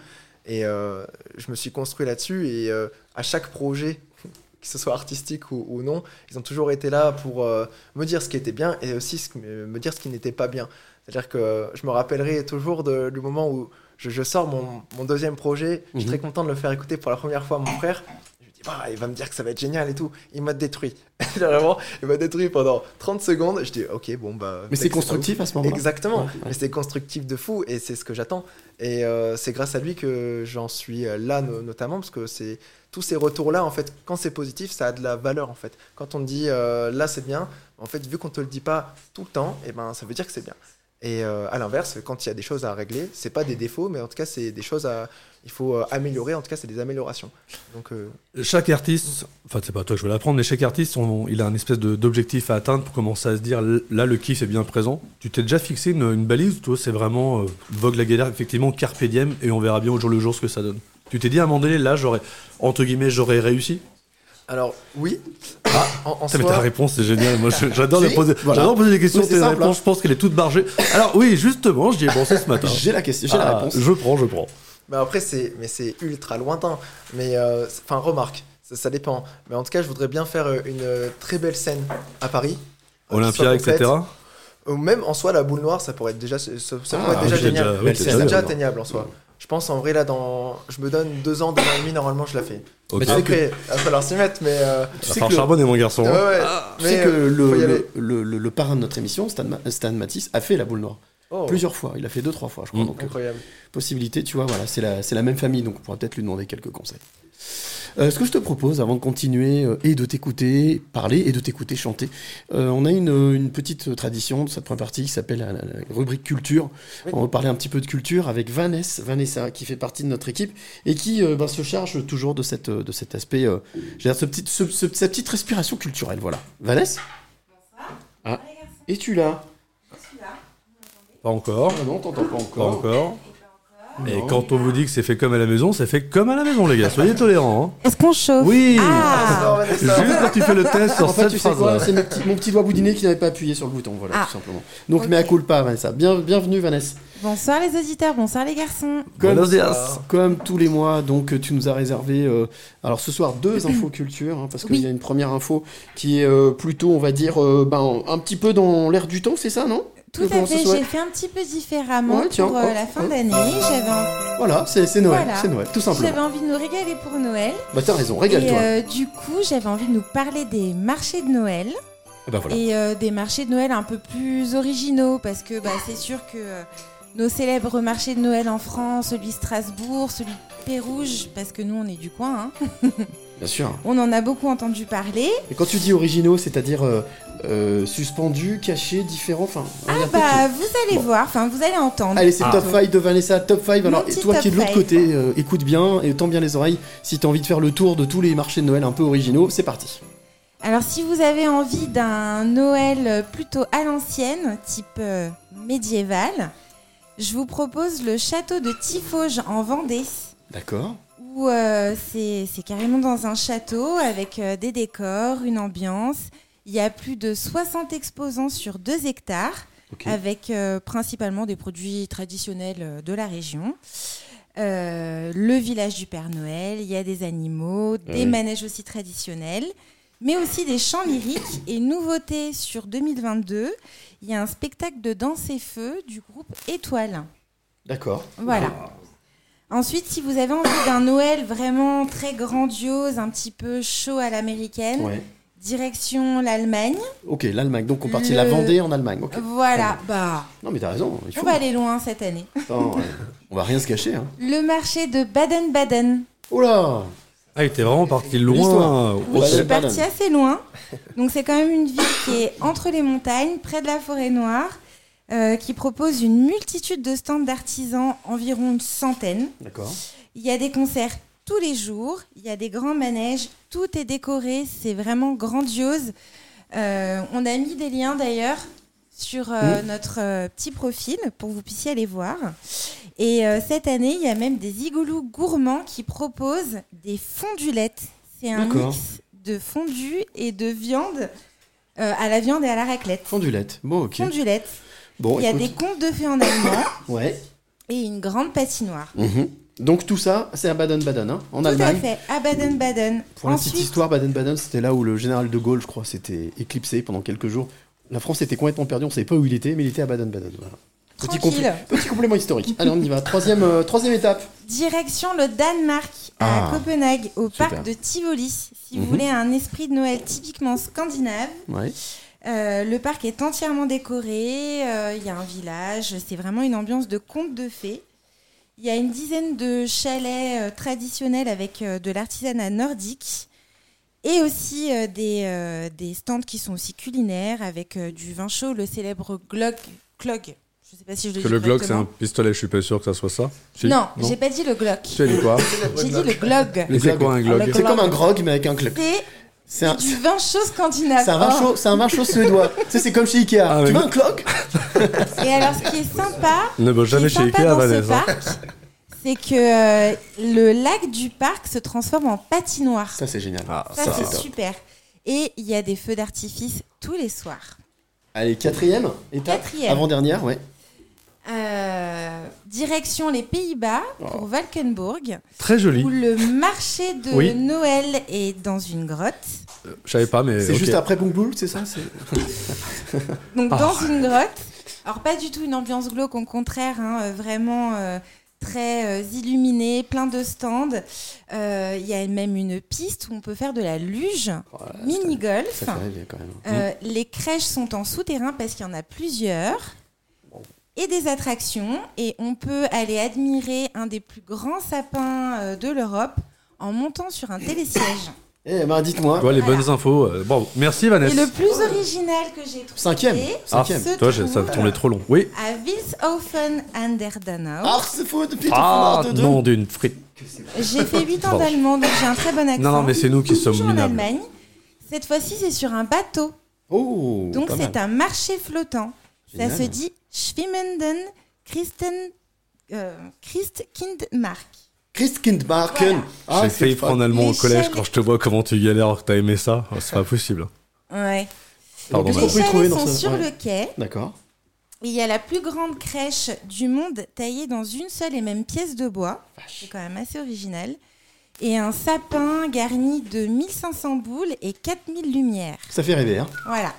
Et je me suis construit là-dessus. Et à chaque projet, que ce soit artistique ou, ou non, ils ont toujours été là pour euh, me dire ce qui était bien et aussi ce- me dire ce qui n'était pas bien. C'est-à-dire que je me rappellerai toujours de- du moment où je, je sors mon, mon deuxième projet. Je suis Mhm. très content de le faire écouter pour la première fois à mon frère. Je me dis, bah, il va me dire que ça va être génial et tout. Il m'a détruit. Vraiment, il m'a détruit pendant 30 secondes. Je dis, ok, bon, bah. Mais c'est constructif à ce moment-là Exactement, Ouais, ouais. mais c'est constructif de fou et c'est ce que j'attends. Et euh, c'est grâce à lui que j'en suis euh, là no- notamment parce que c'est tous ces retours-là, en fait, quand c'est positif, ça a de la valeur en fait. Quand on dit euh, là c'est bien, en fait, vu qu'on te le dit pas tout le temps, et ben ça veut dire que c'est bien. Et euh, à l'inverse, quand il y a des choses à régler, c'est pas des défauts, mais en tout cas c'est des choses à, il faut euh, améliorer. En tout cas, c'est des améliorations. Donc euh, Chaque artiste, enfin c'est pas toi que je vais l'apprendre, mais chaque artiste, il a un espèce d'objectif à atteindre pour commencer à se dire là le kiff est bien présent. Tu t'es déjà fixé une, balise toi c'est vraiment vogue la galère, effectivement carpe diem et on verra bien au jour le jour ce que ça donne. Tu t'es dit à un moment donné là j'aurais entre guillemets j'aurais réussi? Alors oui, en, en Putain, mais soi- ta réponse c'est génial. Moi j'adore Si, poser, voilà. j'adore poser des questions. Oui, tes simple, réponses, hein. je pense qu'elle est toute bargée. Alors oui justement j'y ai pensé ce matin. J'ai la question, j'ai la Ah, réponse. Je prends, je prends. Mais après, c'est, mais c'est ultra lointain. Mais, euh, enfin, remarque, ça, ça dépend. Mais en tout cas, je voudrais bien faire euh, une euh, très belle scène à Paris. Olympia, etc. Ou même en soi, la boule noire, ça pourrait être déjà, ça, ça Ah, pourrait être déjà génial. c'est déjà atteignable en soi. Je pense en vrai, là, dans... je me donne deux ans, deux ans et demi, normalement, je la fais. Ok. Mais tu sais Après, il va falloir s'y mettre, mais. euh, Tu Ça sais va que le- mon garçon. ouais, hein. ouais. Tu mais, sais que euh, le, faut y le, aller. le- le- le parrain de notre émission, Stan, Ma- Stan Matisse, a fait la boule noire. Oh, Plusieurs fois. Il a fait deux, trois fois, je crois. Mm. Donc, euh, Incroyable. possibilité, tu vois, voilà, c'est la, c'est la même famille, donc on pourra peut-être lui demander quelques conseils. Euh, ce que je te propose, avant de continuer euh, et de t'écouter parler et de t'écouter chanter, euh, on a une, une petite tradition de cette première partie qui s'appelle la, la- la rubrique culture. On va parler un petit peu de culture avec Vanessa, Vanessa qui fait partie de notre équipe et qui ben, se charge toujours de, cette, de cet aspect, je dire, ce petit, ce- ce- cette petite respiration culturelle. Voilà. Vanessa? Ah, es-tu là? Pas encore. Ah non, t'entends pas Pas encore. Et Non. quand on vous dit que c'est fait comme à la maison, c'est fait comme à la maison, les gars. Soyez tolérants. hein. Est-ce qu'on chauffe Oui. Ah Juste quand tu fais le test sur En fait, cette tu sais quoi phrase-là. C'est mon petit, mon petit doigt boudiné qui n'avait pas appuyé sur le bouton, voilà, Ah. tout simplement. Donc, mais à pas, Vanessa. Bien, bienvenue, Vanessa. Bonsoir les auditeurs, bonsoir les garçons. Comme, comme tous les mois, donc tu nous as réservé, euh, alors ce soir, deux infos culture, hein, parce qu'il Oui. y a une première info qui est euh, plutôt, on va dire, euh, ben, un petit peu dans l'air du temps, c'est ça, non? Tout à fait, j'ai fait un petit peu différemment Ouais, tiens, pour euh, la fin d'année. J'avais Voilà, c'est Noël, Voilà. c'est Noël, tout j'avais simplement. envie de nous régaler pour Noël. Bah t'as raison, Et régale-toi. euh, du coup, j'avais envie de nous parler des marchés de Noël. Et bah voilà. Et euh, des marchés de Noël un peu plus originaux, parce que bah, c'est sûr que nos célèbres marchés de Noël en France, celui de Strasbourg, celui de Pérouge, parce que nous on est du coin, hein, Bien sûr. on en a beaucoup entendu parler. Et quand tu dis originaux, c'est-à-dire euh, euh, suspendus, cachés, différents, enfin... Ah bah vous allez Bon. voir, enfin vous allez entendre. Allez, c'est Ah. top 5 de Vanessa, top 5. Mon Alors, toi qui es de l'autre côté, euh, écoute bien et tends bien les oreilles. Si tu as envie de faire le tour de tous les marchés de Noël un peu originaux, c'est parti. Alors si vous avez envie d'un Noël plutôt à l'ancienne, type euh, médiéval, je vous propose le château de Tifauge en Vendée. D'accord. où euh, c'est carrément dans un château avec euh, des décors, une ambiance. Il y a plus de 60 exposants sur 2 hectares, avec euh, principalement des produits traditionnels de la région. Le village du Père Noël, il y a des animaux, des Ouais. manèges aussi traditionnels, mais aussi des chants lyriques. Et nouveauté sur 2022, il y a un spectacle de danse et feu du groupe Étoile. D'accord. Voilà. Ensuite, si vous avez envie d'un Noël vraiment très grandiose, un petit peu chaud à l'américaine, Ouais. direction l'Allemagne. Ok, l'Allemagne. Donc on partit Le- la Vendée en Allemagne. ok. Voilà, bah, Non, mais t'as raison. Il on va aller loin cette année. Attends, on va rien se cacher. Hein. Le marché de Baden-Baden. Oh là Ah, il était vraiment parti loin. Oui, je suis partie assez loin. Donc c'est quand même une ville qui est entre les montagnes, près de la forêt noire, euh, qui propose une multitude de stands d'artisans, environ une centaine. D'accord. Il y a des concerts tous les jours, il y a des grands manèges, tout est décoré, c'est vraiment grandiose. Euh, on a mis des liens d'ailleurs sur euh, notre euh, petit profil pour que vous puissiez aller voir. Et cette année, il y a même des igoulous gourmands qui proposent des fondulettes. C'est un mix de fondu et de viande à la viande et à la raclette. Fondulette. Bon, ok. Fondulettes. Bon, il y a écoute. des contes de fées en allemand Ouais. et une grande patinoire. Mhm. Donc tout ça, c'est à Baden-Baden, hein, en Tout à Allemagne. fait, à Baden-Baden. Pour la petite histoire, Baden-Baden, c'était là où le général de Gaulle, je crois, s'était éclipsé pendant quelques jours. La France était complètement perdue, on ne savait pas où il était, mais il était à Baden-Baden. Voilà. Petit, complément historique. Allez, on y va. Troisième, euh, troisième étape. Direction le Danemark, à Ah, Copenhague, au super. parc de Tivoli. Si Mhm. vous voulez un esprit de Noël typiquement scandinave, Ouais. Euh, le parc est entièrement décoré, euh, il y a un village, c'est vraiment une ambiance de conte de fées. Il y a une dizaine de chalets euh, traditionnels avec euh, de l'artisanat nordique et aussi euh, des, euh, des stands qui sont aussi culinaires avec euh, du vin chaud, le célèbre glog. glog. Je sais pas si je le Que le Glock, c'est un pistolet, je suis pas sûr que ça soit ça. Si Non, j'ai pas dit le glock. Tu as dit quoi J'ai dit le glog. Mais c'est quoi un Glock Le C'est comme un grog, mais avec un club. C'est C'est un, du vin chaud scandinave. c'est un vin Oh. chaud, c'est un vin chaud suédois. tu sais, c'est comme chez Ikea. Ah, tu veux un clock Et alors, ce qui est sympa, Ne qui jamais chez Ikea, dans ce Vanessa. parc, c'est que euh, le lac du parc se transforme en patinoire. Ça, c'est génial. Ah, Ça, ça. c'est super. Et il y a des feux d'artifice tous les soirs. Allez, quatrième étape. Quatrième. Avant-dernière, ouais. Euh, direction les Pays-Bas Oh. pour Valkenburg, Très joli. où le marché de Oui. Noël est dans une grotte. Euh, Je savais pas, mais. C'est juste après Boom, c'est ça Donc Ah. dans une grotte. Alors pas du tout une ambiance glauque, au contraire, hein, euh, vraiment euh, très euh, illuminé, plein de stands. Euh, Il y a même une piste où on peut faire de la luge, Voilà, mini-golf. Euh, les crèches sont en souterrain parce qu'il y en a plusieurs. Et des attractions. Et on peut aller admirer un des plus grands sapins euh, de l'Europe en montant sur un télésiège. Eh ben, dites-moi. Ouais, les Voilà. bonnes infos. euh, Bon, merci Et Vanessa. le plus original que j'ai trouvé Cinquième. Ah, Cinquième. se toi, j'ai- ça trouve tournait trop long. Oui. à Wilshofen an der Donau. Ah, c'est faux depuis Ah, de deux. non, d'une frite. J'ai fait 8 ans Pardon. d'allemand, donc j'ai un très bon accent. Non, non, mais c'est nous qui sommes Toujours en minables. Allemagne. Cette fois-ci, c'est sur un bateau. Oh, Donc pas c'est un marché flottant. Ça Génial. se dit Schwimmenden Christen, euh, Christkindmark. Christkindmarken. Voilà. Ah, J'ai failli prendre allemand au collège chaînes- quand je te vois comment tu galères alors que t'as aimé ça. Oh, C'est pas possible. Ouais. Pardon, Les y trouver sont ce- sur ouais. le quai. D'accord. Il y a la plus grande crèche du monde taillée dans une seule et même pièce de bois. C'est quand même assez original. Et un sapin garni de 1500 boules et 4000 lumières. Ça fait rêver, hein. Voilà.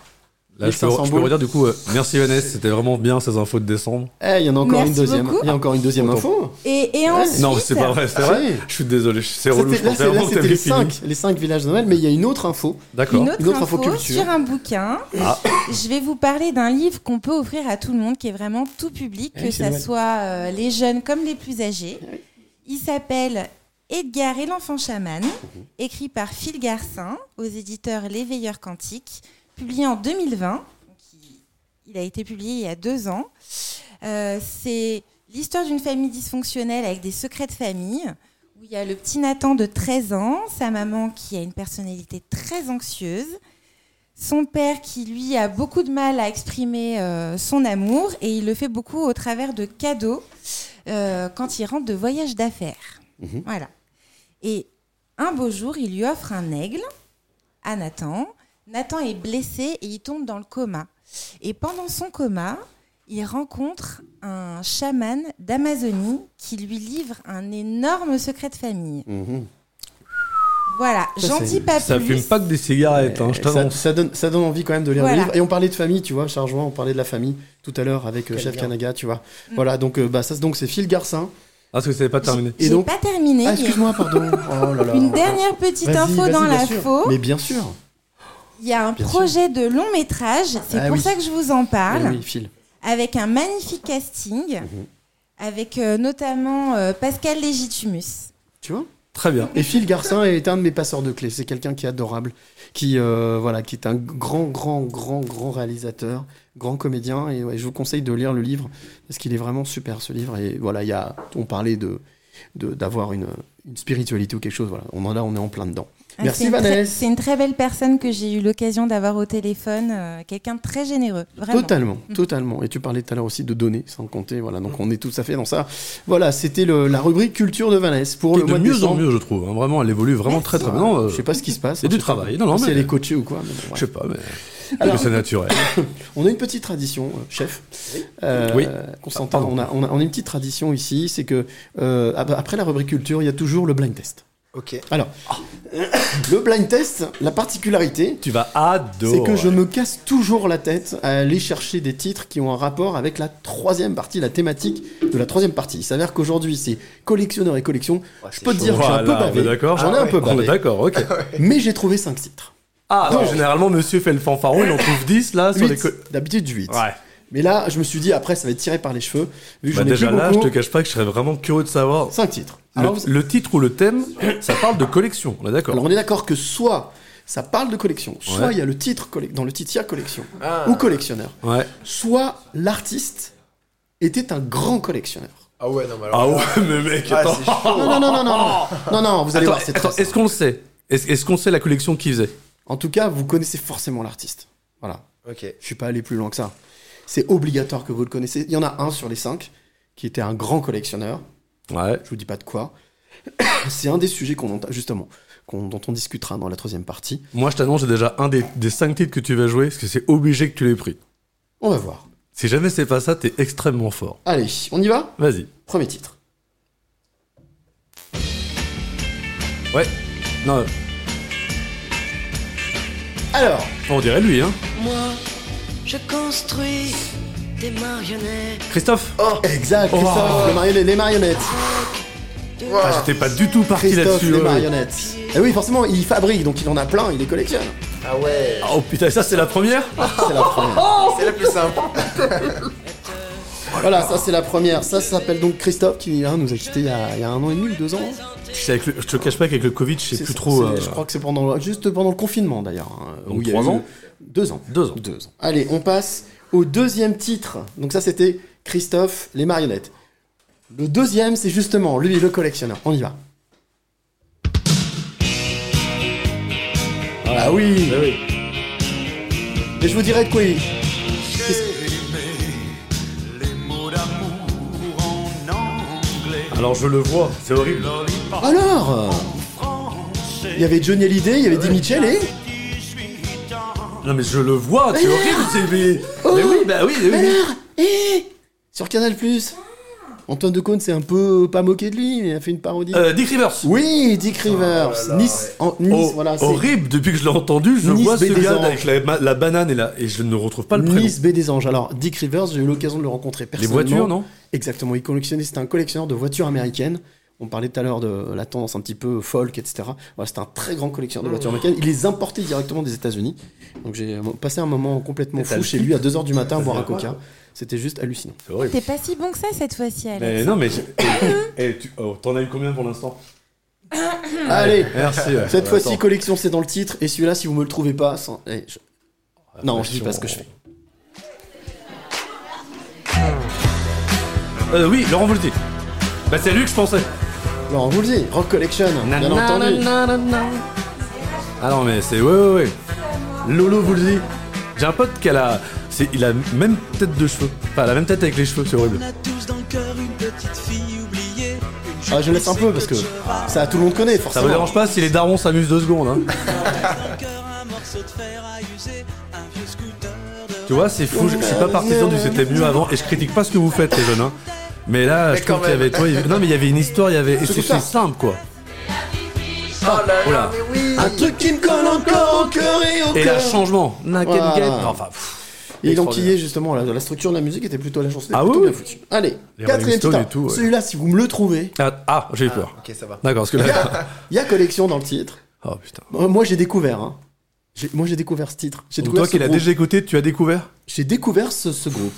Là, je peux, 1500 je peux boules. redire du coup, euh, merci Vanessa, c'était vraiment bien ces infos de décembre. Eh, il y en a encore Merci une deuxième. Il y a encore une deuxième info. Et, ensuite, Non, c'est pas vrai, c'est Ah, vrai. si. Je suis désolé, c'est relou. Je Là, c'était les fini. cinq, les cinq villages de Noël, mais il y a une autre info. D'accord. Une autre, Une autre info, info culture. sur un bouquin. Ah. Je vais vous parler d'un livre qu'on peut offrir à tout le monde, qui est vraiment tout public, Ah que Noël. soit euh, les jeunes comme les plus âgés. Il s'appelle Edgar et l'enfant chaman, écrit par Phil Garcin aux éditeurs Les Veilleurs Quantiques, publié en 2020. Donc, il- il a été publié il y a deux ans. Euh, c'est l'histoire d'une famille dysfonctionnelle avec des secrets de famille, où il y a le petit Nathan de 13 ans, sa maman qui a une personnalité très anxieuse, son père qui, lui, a beaucoup de mal à exprimer euh, son amour, et il le fait beaucoup au travers de cadeaux euh, quand il rentre de voyage d'affaires. Mhm. Voilà. Et un beau jour, il lui offre un aigle à Nathan. Nathan est blessé et il tombe dans le coma. Et pendant son coma, il rencontre un chaman d'Amazonie qui lui livre un énorme secret de famille. Mhm. Voilà, Ça, j'en c'est- dis pas Ça plus. fume pas que des cigarettes, hein, je ça, t'annonce. ça donne, ça donne envie quand même de lire Voilà. le livre. Et on parlait de famille, tu vois, Chargement, on parlait de la famille tout à l'heure avec euh, Chef. Kanaga, tu vois. Mm. Voilà, donc euh, bah, ça, donc c'est Phil Garcin. Ah, parce que ça n'est pas terminé. Et J'ai donc, pas terminé. ah, excuse-moi, pardon. Oh là là. Une dernière petite info dans la faux. Mais bien sûr. Il y a un Bien projet de long métrage, c'est Ah pour oui. ça que je vous en parle, Eh oui, Phil. avec un magnifique casting, Mhm. avec euh, notamment euh, Pascal Légitimus. Tu vois? Très bien. Et Phil Garcin est un de mes passeurs de clés. C'est quelqu'un qui est adorable, qui euh, voilà, qui est un grand, grand, grand, grand réalisateur, grand comédien. Et ouais, je vous conseille de lire le livre parce qu'il est vraiment super ce livre. Et voilà, il y a, on parlait de de- d'avoir une, une spiritualité ou quelque chose. Voilà, on en a, on est en plein dedans. Ah, Merci c'est une très- Vanessa. C'est une très belle personne que j'ai eu l'occasion d'avoir au téléphone, euh, quelqu'un de très généreux, vraiment. Totalement, Mm. totalement. Et tu parlais tout à l'heure aussi de données, sans compter. Voilà, donc on est tout à fait dans ça. Voilà, c'était la rubrique culture de Vanessa pour le de mois de mieux en mieux, je trouve. hein. Vraiment, elle évolue vraiment Merci. très très bien. Non, euh, Je sais pas ce qui se passe. a hein, du je pas travail. Non, non, si mais- elle est coachée ou quoi. mais bon, Je ouais. sais pas, mais. Alors- c'est naturel. On a une petite tradition, euh, chef. Euh, Oui. qu'on s'entende. pardon. on, a, on, a, on a une petite tradition ici, c'est que euh, ap- après la rubrique culture, il y a toujours le blind test. Ok. Alors, le blind test, la particularité, Tu vas adorer. c'est que je me casse toujours la tête à aller chercher des titres qui ont un rapport avec la troisième partie, la thématique de la troisième partie. Il s'avère qu'aujourd'hui, c'est collectionneur et collection. Ouais, Je peux te dire que j'ai un peu Voilà, on est bavé. d'accord. J'en ai Ah un peu On est bavé. d'accord, ok. Mais j'ai trouvé 5 titres. Ah, donc, généralement, monsieur fait le fanfaron, il en trouve 10 là sur les. Huit. co- D'habitude 8. Ouais. Mais là, je me suis dit, après, ça va être tiré par les cheveux. Vu que Bah, j'en ai déjà là, je beaucoup. te cache pas que je serais vraiment curieux de savoir. 5 titres. Le, Alors, vous- le titre ou le thème, ça parle de collection, on est d'accord. Alors on est d'accord que soit ça parle de collection, soit Ouais. il y a le titre dans le titre il y a collection Ah. ou collectionneur, Ouais. soit l'artiste était un grand collectionneur. Ah ouais, non, mais alors. Ah ouais, mais mec, Ah, attends. c'est chaud. Non non non non non non non, non, vous allez Attends, voir c'est est-ce qu'on le sait? Est-ce est-ce qu'on sait la collection qu'il faisait? En tout cas, vous connaissez forcément l'artiste. Voilà, Ok. je suis pas allé plus loin que ça. C'est obligatoire que vous le connaissez. Il y en a un sur les cinq qui était un grand collectionneur. Ouais. Je vous dis pas de quoi. C'est un des sujets qu'on justement qu'on- dont on discutera dans la troisième partie. Moi, je t'annonce, j'ai déjà un des, des cinq titres que tu vas jouer, parce que c'est obligé que tu l'aies pris. On va voir. Si jamais c'est pas ça, t'es extrêmement fort. Allez, on y va? Vas-y. Premier titre. Ouais. Non, Alors, on dirait lui, hein. Moi, je construis des marionnettes. Christophe exact, Christophe, Oh. le marionnette- les marionnettes. Ah, J'étais pas du tout parti Christophe, là-dessus. les ouais. marionnettes. Et oui, forcément, il fabrique, donc il en a plein, il les collectionne. Ah ouais. Oh putain, ça c'est la première C'est la première. C'est la plus simple. Voilà, ça c'est la première. Ça, ça s'appelle donc Christophe qui hein, nous a quittés il y, a, il y a un an et demi ou deux ans. C'est avec le- je te cache pas qu'avec le Covid, je sais C'est- plus trop. c'est- euh, Je crois que c'est pendant juste pendant le confinement d'ailleurs. hein, Donc où il y a trois eu- ans Deux ans. Deux ans. Deux ans. Allez, on passe au deuxième titre. Donc ça, c'était Christophe, les marionnettes. Le deuxième, c'est justement lui, le collectionneur. On y va. Ah oui. bah oui. Et je vous dirai de quoi il. Alors je le vois, c'est horrible. Alors Il y avait Johnny Hallyday, il y avait Di Mitchell et. Non mais je le vois, c'est horrible. c'est- Mais... Oh mais oui, bah oui, mais oui. Alors Eh Sur Canal Plus. Antoine Decaune s'est un peu pas moqué de lui, il a fait une parodie. Euh, Dick Rivers. Oui, Dick Rivers. Oh là là, nice, en- nice, Oh, voilà. c'est horrible, depuis que je l'ai entendu, je Nice vois ce gars Anges. avec la, banane et, la, et je ne retrouve pas le prénom. Nice Baie des Anges. Alors, Dick Rivers, j'ai eu l'occasion de le rencontrer Les personnellement. voitures, non? Exactement, il collectionnait, c'était un collectionneur de voitures américaines. On parlait tout à l'heure de la tendance un petit peu folk, etc. Voilà, c'était un très grand collectionneur de voitures américaines. Il les importait directement des États-Unis. Donc j'ai passé un moment complètement fou chez lui à 2h du matin à boire un coca. C'était juste hallucinant. C'est. T'es pas si bon que ça cette fois-ci, Alex. Mais non, mais. eh, tu- oh, T'en as eu combien pour l'instant? Allez, Merci. ouais. cette fois-ci, collection, c'est dans le titre. Et celui-là, si vous me le trouvez pas, sans... eh, je- non, je dis pas ce que je fais. Euh, oui, Laurent Voulzy. Bah, c'est lui que je pensais. Alors, on vous le dit, Rock Collection, bien entendu. Ah non, mais c'est. Ouais, ouais, ouais. Lolo Voulzy. J'ai un pote qui a la. c'est- Il a même tête de cheveux. Enfin, la même tête avec les cheveux, c'est horrible. Le Ah, je laisse un peu parce que ça, tout le monde connaît, Ça forcément. me dérange pas si les darons s'amusent deux secondes. Hein. Tu vois, c'est fou. Je, je suis pas partisan du c'était mieux avant et je critique pas ce que vous faites, les jeunes. Hein. Mais là, Mais je trouve quand qu'il y avait. toi, il y avait- Non, mais il y avait une histoire, il y avait. Et c'était ça. simple, quoi. Oh là Oula. là, mais oui Un truc qui me colle encore au cœur et au Et là, cœur. changement. Voilà. Get. Enfin, pff. Et il Extraordinaire. enquillait justement la, la structure de la musique était plutôt la chanson était Ah plutôt oui, bien foutue. Allez, Les quatrième Stones titre. et tout, ouais. Celui-là, si vous me le trouvez, Ah, ah, j'ai eu peur. Ok, ça va. D'accord, parce que là. il y a collection dans le titre. Oh putain. Euh, Moi, j'ai découvert. hein. J'ai- Moi, j'ai découvert ce titre. J'ai Donc découvert toi qui l'as groupe. déjà écouté, tu as découvert? J'ai découvert ce, ce groupe.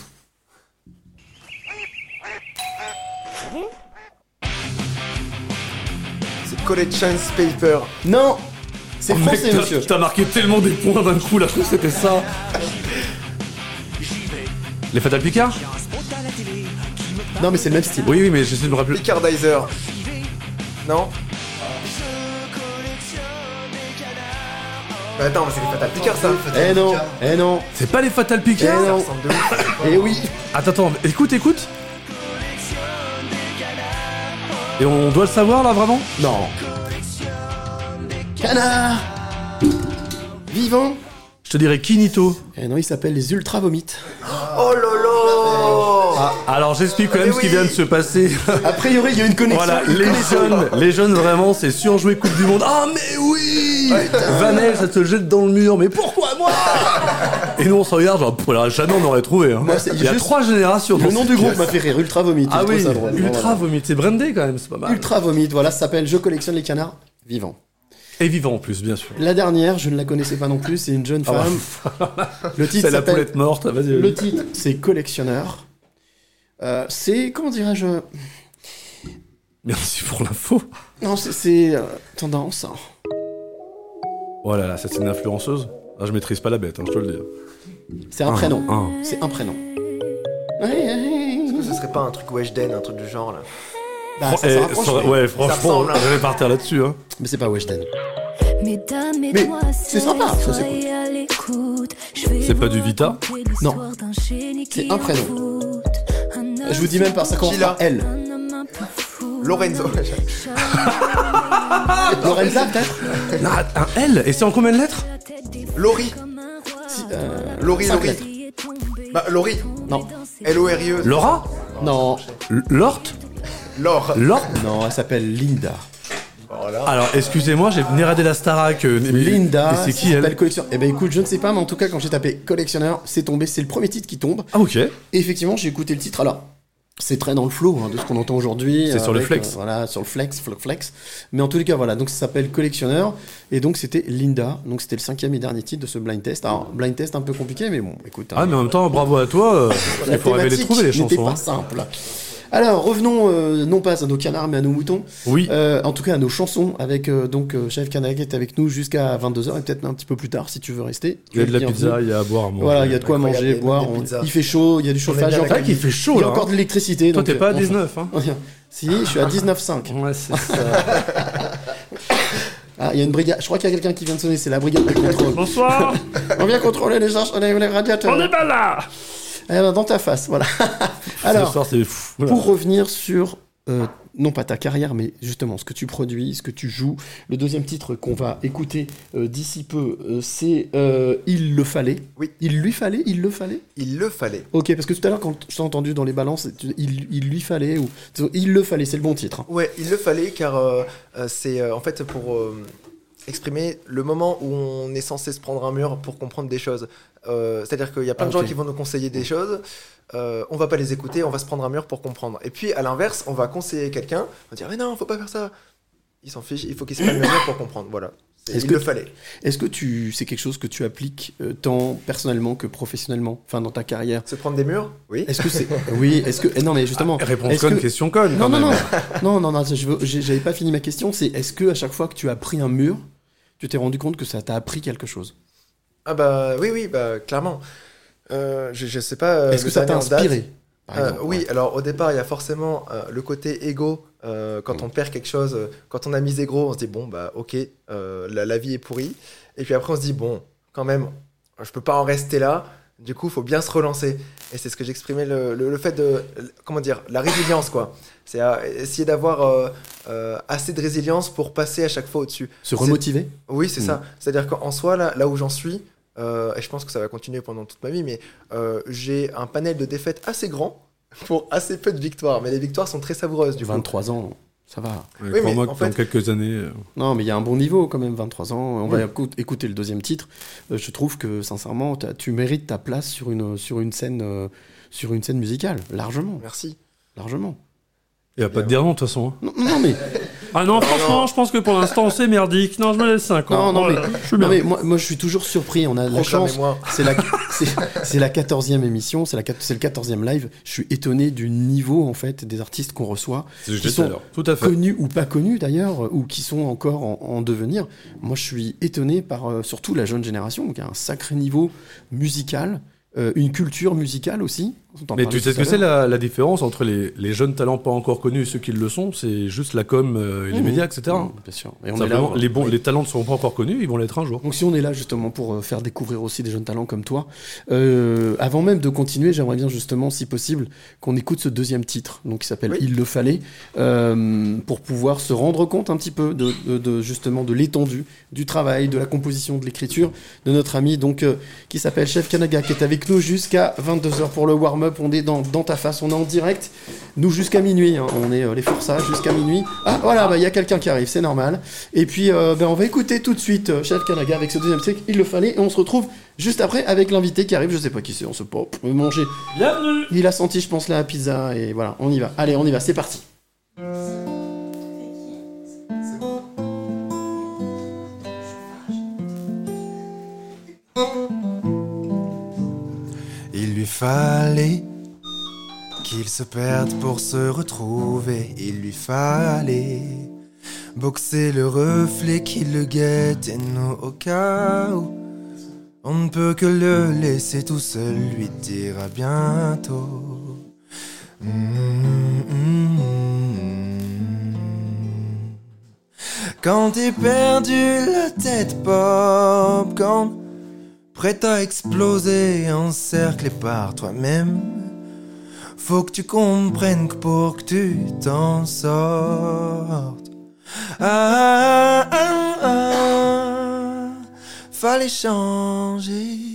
Collection's Paper. Non, c'est Oh, mec, français, t'as- monsieur. T'as marqué tellement des points d'un coup là, je crois que c'était ça. Les Fatal Picard Non, mais c'est le même style. Oui, oui, mais j'essaie de me rappeler. Picardizer. Non Bah attends, mais c'est les Fatal Picard ça Eh non, eh non, C'est pas les Fatal eh Picard non. de ouf. Eh oui. Attends, attends, écoute, écoute. Et on doit le savoir là vraiment? Non. Canard Vivant Je te dirais Kinito. Eh non, il s'appelle les Ultra Vomites. Oh lolo Alors j'explique quand même Mais ce qui oui. vient de se passer. A priori, il y a une connexion. Voilà, une les connexion. jeunes, les jeunes vraiment, c'est surjoué Coupe du Monde. Ah mais oui Vanel, ça te jette dans le mur, mais pourquoi moi Et nous on se regarde, genre, la jamais on aurait trouvé. Hein. Moi, c'est Il y a juste- trois générations. Le dans nom cette du groupe pièce. m'a fait rire, Ultra Vomite. Ah je trouve oui, ça drôle. Ultra Voilà. Vomit, c'est brandé quand même, c'est pas mal. Ultra Vomite, voilà, ça s'appelle Je collectionne les canards vivants. Et vivant en plus, bien sûr. La dernière, je ne la connaissais pas non plus, c'est une jeune Ah femme. Le titre C'est la s'appelle poulette morte, vas-y. vas-y. Le titre, c'est Collectionneur. Euh, c'est, comment dirais-je? Merci pour l'info. Non, c'est- c'est euh, tendance. Oh là là, ça c'est une influenceuse. Ah, je maîtrise pas la bête, hein, je te le dis. C'est un prénom. Un. C'est un prénom. Est-ce que ce serait pas un truc Weshden, un truc du genre là? Bah, ça Eh, rapproche, ça- ouais, franchement, hein. je vais partir là-dessus. Hein. mais c'est pas Weshden. Mais c'est sympa, ça, c'est pas du Vita génie C'est un prénom. Je vous dis même pas, ça commence par L. Lorenzo. Lorenza, peut-être un L Et c'est en combien de lettres Laurie. Si, euh, Laurie, cinq Laurie. lettres. Bah, Laurie. Non. L-O-R-I-E. Laura Non. L- Lort Laure. Lort Non, elle s'appelle Linda. Voilà. Alors, excusez-moi, j'ai Néradé la Starac. euh, mais- Linda, et c'est qui elle s'appelle collectionneur. Eh ben écoute, je ne sais pas, mais en tout cas, quand j'ai tapé collectionneur, c'est tombé, c'est le premier titre qui tombe. Ah, ok. Et effectivement, j'ai écouté le titre. Alors, c'est très dans le flow hein, de ce qu'on entend aujourd'hui. C'est sur le flex. euh, voilà, sur le flex, flex, flex. Mais en tous les cas, voilà. Donc ça s'appelle Collectionneur. Et donc c'était Linda. Donc c'était le cinquième et dernier titre de ce blind test. Alors, blind test un peu compliqué, mais bon, écoute. Ah, hein, mais en même temps, bravo à toi. il faut arriver à les trouver, les chansons. pas hein. simple. Alors, revenons euh, non pas à nos canards, mais à nos moutons. Oui. Euh, en tout cas, à nos chansons, avec euh, donc euh, Chef Canard qui est avec nous jusqu'à 22h et peut-être un petit peu plus tard si tu veux rester. Il y a de la pizza, il y a à boire, à manger. Voilà, il y a de quoi il y manger, a boire. on-. Il fait chaud, il y a du chauffage. en fait, C'est vrai qu'il fait chaud il y a encore hein. de l'électricité. Toi, donc, t'es pas à euh, 19, hein Si, je suis à 19,5. Ouais, c'est ça. Ah, il y a une brigade. Je crois qu'il y a quelqu'un qui vient de sonner. C'est la brigade de contrôle. Bonsoir On vient contrôler les, les, les radiateurs. On est pas là Eh ben, dans ta face, voilà. Alors, Ce soir, c'est fou. Voilà. pour revenir sur, euh, non pas ta carrière, mais justement ce que tu produis, ce que tu joues, le deuxième titre qu'on va écouter euh, d'ici peu, euh, c'est euh, Il le fallait. Oui. Il lui fallait Il le fallait? Il le fallait. Ok, parce que tout à l'heure, quand je t'ai entendu dans les balances, tu- il, il lui fallait, ou il le fallait, c'est le bon titre. hein. Ouais, il le fallait car c'est euh, en fait pour euh, exprimer le moment où on est censé se prendre un mur pour comprendre des choses. Euh, C'est-à-dire qu'il y a plein Ah, de ok. gens qui vont nous conseiller des choses, euh, on va pas les écouter, on va se prendre un mur pour comprendre. Et puis à l'inverse, on va conseiller quelqu'un, on va dire mais non, faut pas faire ça. Il s'en fiche, il faut qu'il se prenne le mur pour comprendre. Voilà. C'est- Est-ce Il que- le fallait. Est-ce que tu, c'est quelque chose que tu appliques euh, tant personnellement que professionnellement, enfin dans ta carrière? Se prendre des murs? Oui. Est-ce que c'est, oui, est-ce que, eh non mais justement, Réponse Est-ce conne, que- question conne. Non, non, non, non, non, non, j'ai- j'avais pas fini ma question. C'est est-ce que à chaque fois que tu as pris un mur, tu t'es rendu compte que ça t'a appris quelque chose Ah bah oui, oui, bah clairement. Euh, je, je sais pas. euh, Est-ce que ça t'a date. inspiré Euh, oui, Ouais. alors au départ, il y a forcément euh, le côté égo. quand on perd quelque chose, quand on a misé gros, on se dit bon, bah ok, la, la vie est pourrie. Et puis après, on se dit bon, quand même, je peux pas en rester là. Du coup, il faut bien se relancer. Et c'est ce que j'exprimais, le, le, le fait de. Comment dire La résilience, quoi. C'est essayer d'avoir euh, assez de résilience pour passer à chaque fois au-dessus. Se remotiver Oui, c'est Mm. ça. C'est-à-dire qu'en soi, là, là où j'en suis, euh, et je pense que ça va continuer pendant toute ma vie, mais euh, j'ai un panel de défaites assez grand pour assez peu de victoires. Mais les victoires sont très savoureuses, du coup. 23 ans, ça va. Ouais, Oui, mais en que dans quelques années. euh, Non, mais il y a un bon niveau quand même, 23 ans. On Oui. va écou- écouter le deuxième titre. Euh, je trouve que sincèrement, tu mérites ta place sur une sur une scène euh, sur une scène musicale, largement, Merci. largement. Il n'y a pas de dire non, de toute façon. hein. Non, non, mais Ah non, franchement, je pense que pour l'instant, c'est merdique. Non, je me laisse 5 non, ans. non, mais, Voilà, je suis non, bien. mais moi, moi, je suis toujours surpris. On a de la chance. C'est la, c'est, la 14e émission, c'est, le 14e live. Je suis étonné du niveau, en fait, des artistes qu'on reçoit, qui sont. Tout à fait. connus ou pas connus d'ailleurs, ou qui sont encore en, en devenir. Moi, je suis étonné par euh, surtout la jeune génération, qui a un sacré niveau musical, euh, une culture musicale aussi. Mais tu sais ce que c'est la, la différence entre les, les jeunes talents pas encore connus et ceux qui le sont? C'est juste la com euh, et les Mmh. médias, etc. Mmh, bien sûr. Et on est là, les, bons, les talents ne seront pas encore connus, ils vont l'être un jour. Donc si on est là justement pour euh, faire découvrir aussi des jeunes talents comme toi, euh, avant même de continuer, j'aimerais bien justement, si possible, qu'on écoute ce deuxième titre, donc qui s'appelle Oui. Il le fallait, euh, pour pouvoir se rendre compte un petit peu de, de- de, justement de l'étendue du travail, de la composition, de l'écriture de notre ami donc euh, qui s'appelle Chef Kanaga, qui est avec nous jusqu'à 22h pour le warm-up. On est dans, dans ta face, on est en direct, nous jusqu'à minuit, hein. on est euh, les forçats jusqu'à minuit. Ah voilà, bah, il y a quelqu'un qui arrive, c'est normal. Et puis, euh, ben, on va écouter tout de suite euh, Chef Kanaga avec ce deuxième titre, il le fallait, et on se retrouve juste après avec l'invité qui arrive, je sais pas qui c'est, on sait pas, manger. Bienvenue Il a senti, je pense, la pizza, et voilà, on y va. Allez, on y va, c'est parti. Fallait qu'il se perde pour se retrouver. Il lui fallait boxer le reflet qui le guette et nous au cas où. On ne peut que le laisser tout seul, lui dire à bientôt. Quand t'es perdu la tête pop, quand prêt à exploser, encerclé par toi-même. Faut que tu comprennes que pour que tu t'en sortes, ah, ah, ah, fallait changer.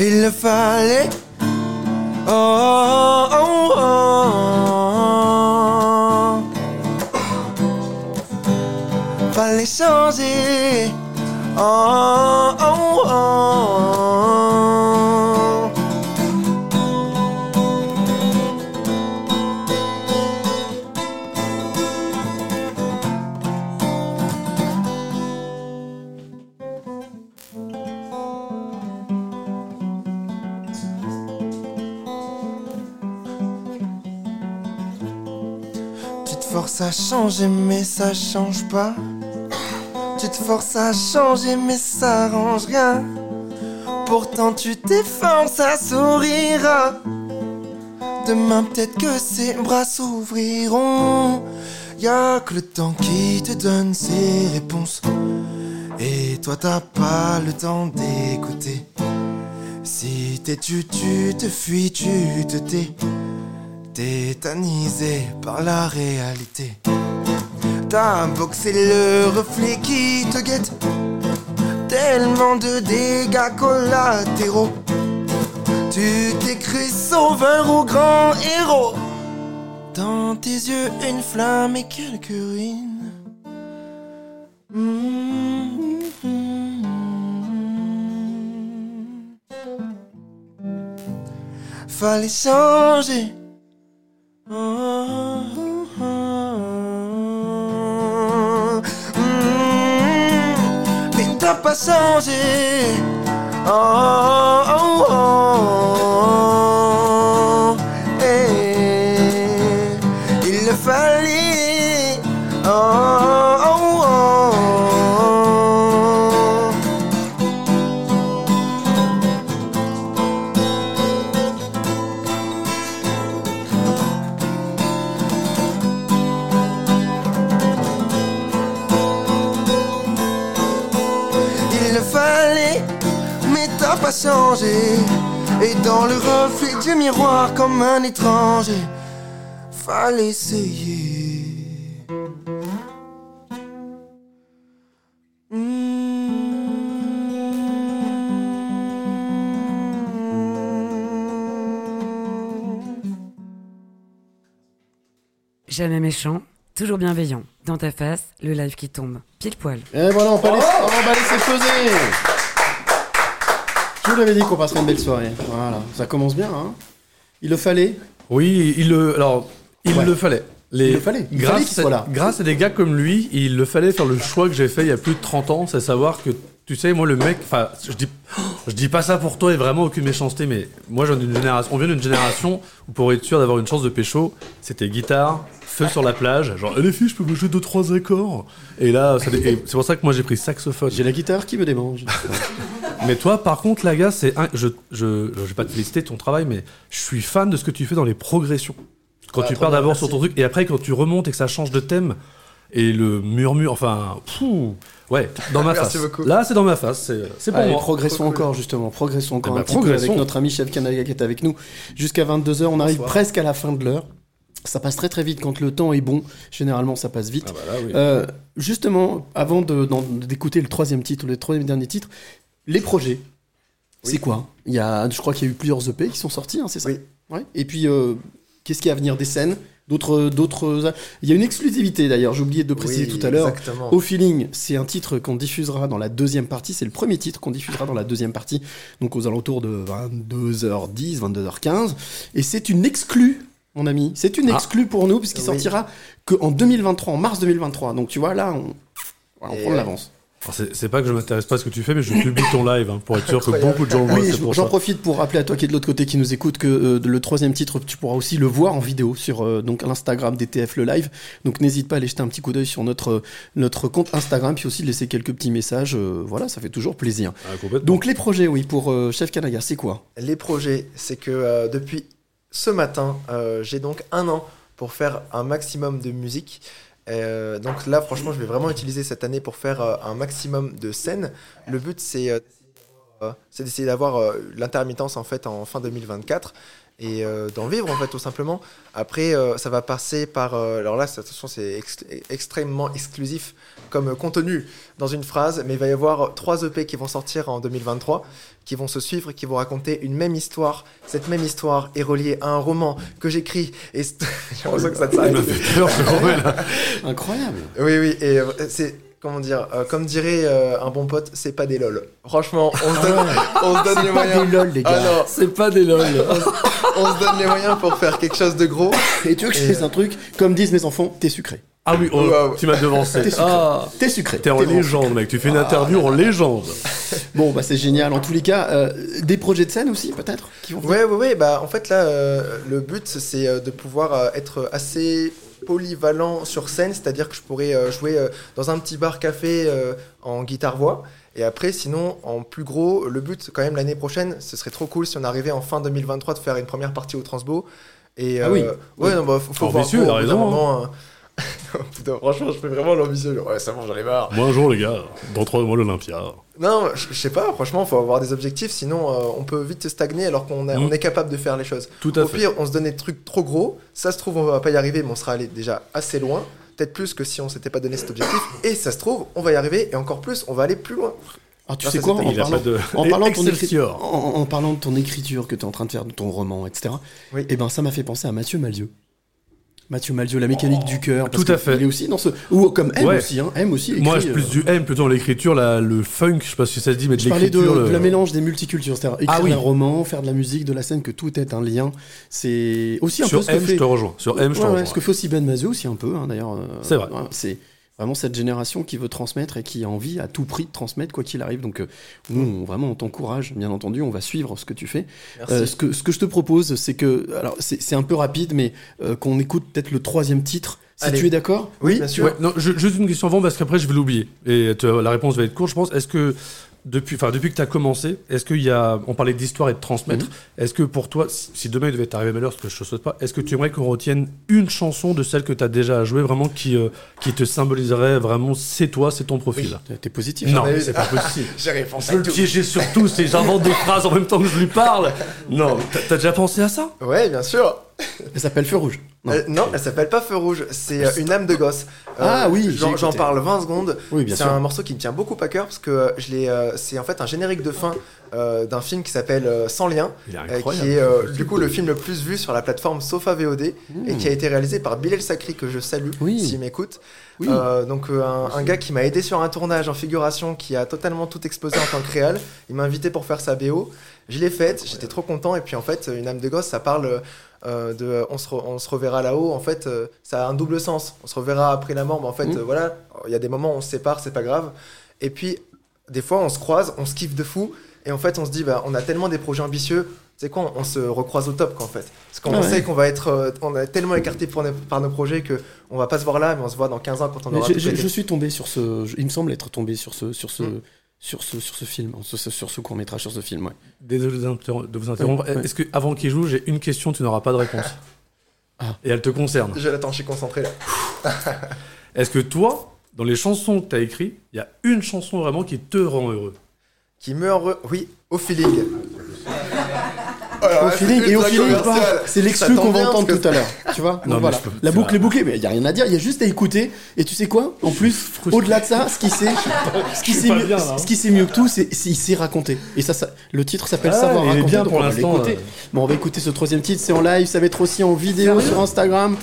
Il le fallait. Oh, oh, oh, oh. Fallait changer. Oh. À changer, mais ça change pas. Tu te forces à changer, mais ça arrange rien. Pourtant, tu t'efforces à sourire. Demain, peut-être que ses bras s'ouvriront. Y'a que le temps qui te donne ses réponses. Et toi, t'as pas le temps d'écouter. Si t'es tu, tu te fuis, tu te tais. Tétanisé par la réalité. T'as boxé le reflet qui te guette. Tellement de dégâts collatéraux. Tu t'es cru sauveur ou grand héros. Dans tes yeux, une flamme et quelques ruines. Fallait changer. Mm. Mais t'as pas changé. Oh, oh, oh, oh. Et dans le reflet du miroir, comme un étranger, fallait essayer. Jamais méchant, toujours bienveillant. Dans ta face, le live qui tombe. Pile poil. Et voilà, on va, laisser, on va laisser peser. Je vous l'avais dit qu'on passerait une belle soirée. Voilà, ça commence bien. Hein. Il le fallait. Oui, il le. Alors, il Ouais. le fallait. Les, Il le fallait. Il grâce, fallait qu'il soit là. grâce à des gars comme lui, il le fallait faire le choix que j'ai fait il y a plus de 30 ans, c'est savoir que, tu sais, moi, le mec, enfin, je dis, je dis pas ça pour toi et vraiment aucune méchanceté, mais moi, je viens d'une génération, on vient d'une génération où pour être sûr d'avoir une chance de pécho, c'était guitare, feu sur la plage, genre, Eh, les filles, je peux me jouer deux, trois accords. Et là, ça- et c'est pour ça que moi, j'ai pris saxophone. J'ai la guitare qui me démange. Mais toi, par contre, la gars, c'est un... je, je, je vais pas te féliciter ton travail, mais je suis fan de ce que tu fais dans les progressions. Quand Ah, tu trop pars bien, d'abord merci. sur ton truc et après quand tu remontes et que ça change de thème et le murmure, enfin, pfou, ouais, dans ma face. beaucoup. Là, c'est dans ma face. C'est, pour Allez, moi. progressons Trop cool. encore, justement. Progressons encore Eh ben, un petit peu progressons. avec notre ami chef Canada qui est avec nous jusqu'à 22h. On arrive Bonsoir. presque à la fin de l'heure. Ça passe très très vite quand le temps est bon. Généralement, ça passe vite. Ah bah là, oui. Euh, justement, avant d'écouter le troisième titre, le troisième dernier titre, les projets. C'est quoi? Il y a, je crois qu'il y a eu plusieurs EP qui sont sortis, hein, c'est ça? Oui. Ouais. Et puis, euh, qu'est-ce qui est à venir des scènes? D'autres, d'autres. Il y a une exclusivité d'ailleurs. J'ai oublié de préciser Oui, tout à l'heure. Au feeling, c'est un titre qu'on diffusera dans la deuxième partie. C'est le premier titre qu'on diffusera dans la deuxième partie, donc aux alentours de 22h10, 22h15. Et c'est une exclue, mon ami. C'est une Ah. exclue pour nous, puisqu'il Oui. sortira qu'en 2023, en mars 2023. Donc tu vois, là, on, on Et prend de ouais. l'avance. C'est, pas que je m'intéresse pas à ce que tu fais, mais je publie ton live hein, pour être sûr que beaucoup de gens le voient. Oui, j'en profite pour rappeler à toi qui est de l'autre côté, qui nous écoute, que euh, le troisième titre, tu pourras aussi le voir en vidéo sur euh, donc l'Instagram d'ETF le live. Donc n'hésite pas à aller jeter un petit coup d'œil sur notre notre compte Instagram, puis aussi de laisser quelques petits messages. euh, voilà, ça fait toujours plaisir. Ah. Donc les projets, oui, pour euh, Chef Kanaga, c'est quoi? Les projets, c'est que euh, depuis ce matin, euh, j'ai donc un an pour faire un maximum de musique. Euh, donc là, franchement, je vais vraiment utiliser cette année pour faire euh, un maximum de scènes. Le but, c'est euh, d'essayer d'avoir l'intermittence en fait en fin 2024 et euh, d'en vivre en fait tout simplement. Après, euh, ça va passer par. euh, alors là, c'est- attention, c'est ex- extrêmement exclusif comme contenu dans une phrase, mais il va y avoir trois EP qui vont sortir en 2023, qui vont se suivre, qui vont raconter une même histoire. Cette même histoire est reliée à un roman que j'écris. Et j'ai l'impression que ça te s'arrête. Incroyable. Oui, oui, et euh, c'est. Comment dire euh, Comme dirait euh, un bon pote, c'est pas des lol. Franchement, on se donne, on se donne les C'est pas moyens. des lol, les Ah gars. C'est pas des lol. on se donne les moyens pour faire quelque chose de gros. Et tu veux que je fasse un truc Comme disent mes enfants, t'es sucré. Ah oui, oh, tu m'as devancé. T'es sucré. Ah, T'es sucré. t'es en légende, mec. Tu fais une interview en légende. Bon, bah c'est génial. En tous les cas, euh, des projets de scène aussi, peut-être qui vont venir Ouais, ouais, ouais. Bah, en fait, là, euh, le but, c'est de pouvoir être assez polyvalent sur scène, c'est-à-dire que je pourrais euh, jouer euh, dans un petit bar-café euh, en guitare-voix. Et après, sinon, en plus gros, le but, quand même, l'année prochaine, ce serait trop cool si on arrivait en fin 2023 de faire une première partie au Transbo. Et, Ah oui. euh, Ouais, non, bah, faut, faut voir. Raison, moment, hein. Putain, franchement, je fais vraiment l'ambitieux. Ouais, ça bon, j'en ai marre. Moi, un jour, les gars, dans trois mois, l'Olympia. Non, je sais pas, franchement, faut avoir des objectifs, sinon euh, on peut vite stagner alors qu'on Mm. on est capable de faire les choses. Tout à Au fait. pire, on se donne des trucs trop gros, ça se trouve, on va pas y arriver, mais on sera allé déjà assez loin, peut-être plus que si on s'était pas donné cet objectif, et ça se trouve, on va y arriver, et encore plus, on va aller plus loin. Alors, tu Ah, sais quoi, en parlant, de- en, parlant de ton écri- Excelsior. en, en parlant de ton écriture que tu es en train de faire, de ton roman, etc., Oui. et ben ça m'a fait penser à Mathieu Malzieu. Mathieu Malzieu, la mécanique du cœur. tout à fait. Il est aussi dans ce. Ou comme M Ouais. aussi, hein. M aussi. Moi, je plus euh, du M, plutôt dans l'écriture, le funk, je sais pas si ça se dit, mais de Je parlais de, le- la mélange des multicultures, c'est-à-dire écrire Ah oui. un roman, faire de la musique, de la scène, que tout est un lien. C'est aussi un Sur peu ce que M, fait. je te rejoins. Sur M, je te Ouais, ouais, rejoins. ce que fait aussi Ben Mazeux aussi un peu, hein, d'ailleurs. euh, C'est vrai. ouais, C'est vraiment cette génération qui veut transmettre et qui a envie à tout prix de transmettre quoi qu'il arrive. Donc euh, nous, on- vraiment, on t'encourage, bien entendu, on va suivre ce que tu fais. Merci. Euh, ce, que, ce que je te propose, c'est que, alors c'est c'est un peu rapide, mais euh, qu'on écoute peut-être le troisième titre, si Allez. tu es d'accord? Oui, bien sûr. Ouais, non, je- juste une question avant parce qu'après je vais l'oublier. Et la réponse va être courte, je pense. Est-ce que depuis, enfin, depuis que tu as commencé, est-ce qu'il y a, on parlait d'histoire et de transmettre, Mhm. est-ce que pour toi, si, demain il devait t'arriver malheur, ce que je ne souhaite pas, est-ce que tu aimerais qu'on retienne une chanson de celle que tu as déjà jouée, vraiment qui, euh, qui te symboliserait vraiment, c'est toi, c'est ton profil? T'es- T'es positif. Non, c'est pas possible. J'ai répondu Je veux le piéger surtout, c'est j'invente des phrases en même temps que je lui parle. Non, t'as- t'as déjà pensé à ça? Ouais, bien sûr. Elle s'appelle Feu Rouge. Non. Euh, non, elle s'appelle pas Feu Rouge, c'est euh, une âme de gosse. Euh, Ah oui, j'en parle 20 secondes. Oui, bien C'est un morceau qui me tient beaucoup à cœur parce que je l'ai, c'est en fait un générique de fin d'un film qui s'appelle Sans lien, qui est du coup le film le plus vu sur la plateforme Sofa VOD et qui a été réalisé par Bilal Sakri que je salue. Oui. s'il m'écoute. Oui. Donc un, un gars qui m'a aidé sur un tournage en figuration qui a totalement tout explosé en tant que réal. Il m'a invité pour faire sa BO. Je l'ai faite, j'étais trop content et puis en fait une âme de gosse ça parle euh, de on se, re- on se reverra là-haut. En fait euh, ça a un double sens. On se reverra après la mort mais en fait Mhm. euh, voilà il y a des moments où on se sépare c'est pas grave. Et puis des fois on se croise, on se kiffe de fou et en fait on se dit bah on a tellement des projets ambitieux. C'est quoi on, on se recroise au top quoi en fait. Parce qu'on ouais. sait qu'on va être on est tellement écarté par nos projets que on va pas se voir là mais on se voit dans 15 ans quand on Mais aura j'ai- pété. je suis tombé sur ce. je- Il me semble être tombé sur ce, sur ce, Mm. Sur ce, sur ce film, sur ce, sur ce court métrage, sur ce film. Ouais. Désolé de vous interrompre. Ouais, ouais. Est-ce que avant qu'il joue, j'ai une question, tu n'auras pas de réponse. Ah. Et elle te concerne. Je l'attends, je suis concentré là. Est-ce que toi, dans les chansons que tu as écrites, il y a une chanson vraiment qui te rend heureux? Qui meurt heureux. Oui, au feeling. Alors, au feeling c'est et au feeling. C'est l'exclu qu'on va entendre tout à l'heure. Tu vois Donc voilà. je peux- La boucle est bouclée, mais il y a rien à dire. Il y a juste à écouter. Et tu sais quoi? En plus, au-delà de ça, ce qui sait, ce qui mieux, hein. ce qui sait mieux que tout, c'est c'est- il sait raconter. Et ça, ça le titre s'appelle Ah, Savoir il est raconter. bien donc pour l'instant, euh. Bon, on va écouter ce troisième titre. C'est en live. Ça va être aussi en vidéo sur Instagram.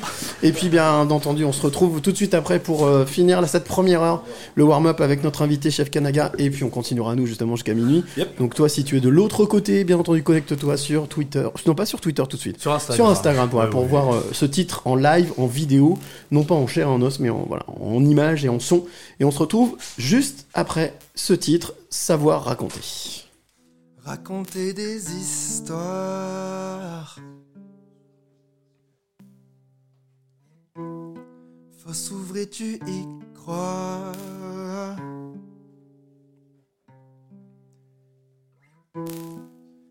Et puis, bien entendu, on se retrouve tout de suite après pour euh, finir là, cette première heure, le warm-up avec notre invité chef Kanaga. Et puis, on continuera nous justement jusqu'à minuit. Donc, toi, si tu es de l'autre côté, bien entendu, connecte-toi sur Twitter. Non, pas sur Twitter tout de suite. Sur Instagram. Sur Instagram pour, Ouais, pour ouais. voir euh, ce titre en live, en vidéo, non pas en chair et en os, mais en, voilà, en image et en son. Et on se retrouve juste après ce titre, Savoir raconter. Raconter des histoires. Faut s'ouvrir, tu y crois.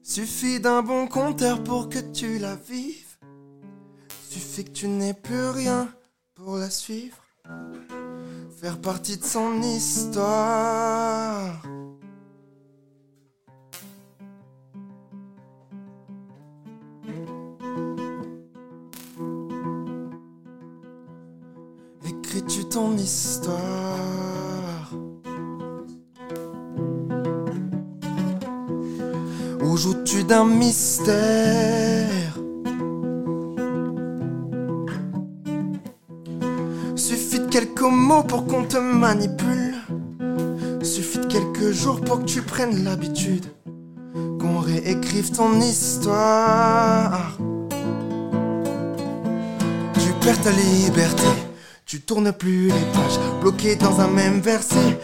Suffit d'un bon compteur pour que tu la vives. Suffit que tu n'aies plus rien pour la suivre. Faire partie de son histoire. Écris-tu ton histoire? D'un mystère. Suffit de quelques mots pour qu'on te manipule. Suffit de quelques jours pour que tu prennes l'habitude Qu'on réécrive ton histoire. Tu perds ta liberté, tu tournes plus les pages, bloqué dans un même verset.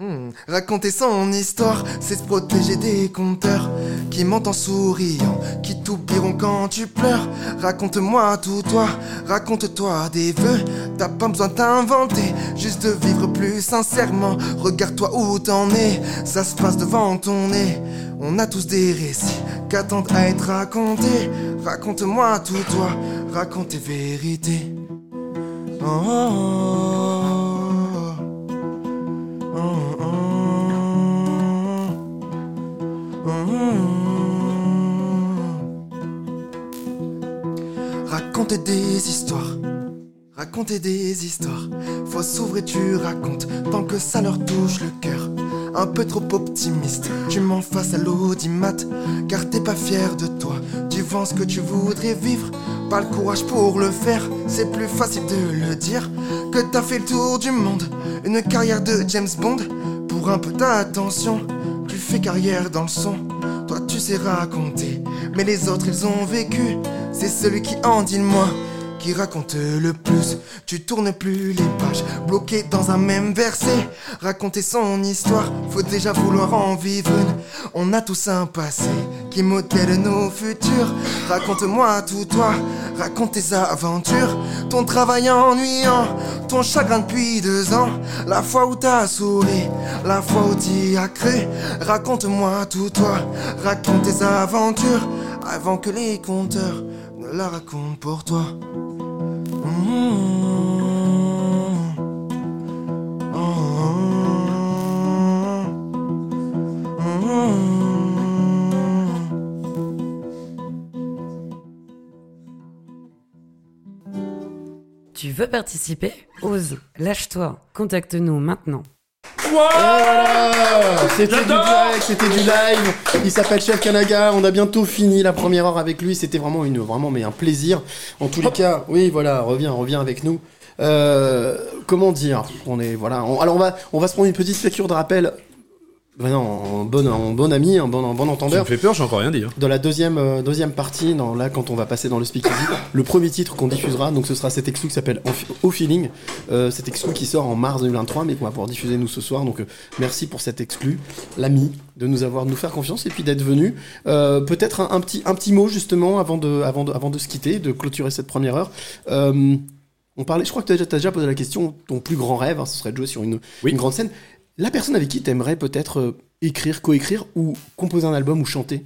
Hmm, Raconter son histoire, c'est se protéger des compteurs qui mentent en souriant, qui t'oublieront quand tu pleures. Raconte-moi tout toi, raconte-toi des vœux. T'as pas besoin d'inventer, juste de vivre plus sincèrement. Regarde-toi où t'en es, ça se passe devant ton nez. On a tous des récits qu'attendent à être racontés. Raconte-moi tout toi, raconte tes vérités. Oh, oh, oh. Raconter des histoires, raconter des histoires. Faut s'ouvrir, tu racontes, tant que ça leur touche le cœur. Un peu trop optimiste, tu m'en fasses à l'audimat, car t'es pas fier de toi. Tu vends ce que tu voudrais vivre, pas le courage pour le faire. C'est plus facile de le dire que t'as fait le tour du monde, une carrière de James Bond. Pour un peu d'attention, tu fais carrière dans le son. Toi tu sais raconter, mais les autres ils ont vécu. C'est celui qui en dit le moins qui raconte le plus. Tu tournes plus les pages, bloqué dans un même verset. Raconter son histoire, faut déjà vouloir en vivre. On a tous un passé qui modèle nos futurs. Raconte-moi tout toi, raconte tes aventures. Ton travail ennuyant, ton chagrin depuis deux ans. La fois où t'as souri, la fois où t'y as cru. Raconte-moi tout toi, raconte tes aventures. Avant que les compteurs ne la racontent pour toi. Tu veux participer? Ose, lâche-toi, contacte-nous maintenant. Voilà C'était du direct, c'était du live. Il s'appelle Chef Kanaga. On a bientôt fini la première heure avec lui. C'était vraiment une, vraiment mais un plaisir. En tous les cas, oui, voilà, reviens, reviens avec nous. Euh, comment dire? On est voilà. on- alors on va, on va se prendre une petite lecture de rappel. Ben non, en bon, en bon ami, en bon, en bon Tu me entendeur. fais peur, j'ai encore rien dit. hein. Dans la deuxième, euh, deuxième partie, dans, là, quand on va passer dans le speakeasy, le premier titre qu'on diffusera, donc ce sera cet exclu qui s'appelle Au Feeling. Euh, cet exclu qui sort en mars 2023, mais qu'on va pouvoir diffuser nous ce soir. Donc euh, merci pour cet exclu, l'ami, de nous avoir, de nous faire confiance et puis d'être venu. Euh, Peut-être un, un petit, un petit mot justement avant de, avant de, avant de se quitter, de clôturer cette première heure. On parlait, je crois que tu as, déjà posé la question, ton plus grand rêve, hein, ce serait de jouer sur une, une grande scène. La personne avec qui tu aimerais peut-être euh, écrire, coécrire ou composer un album ou chanter?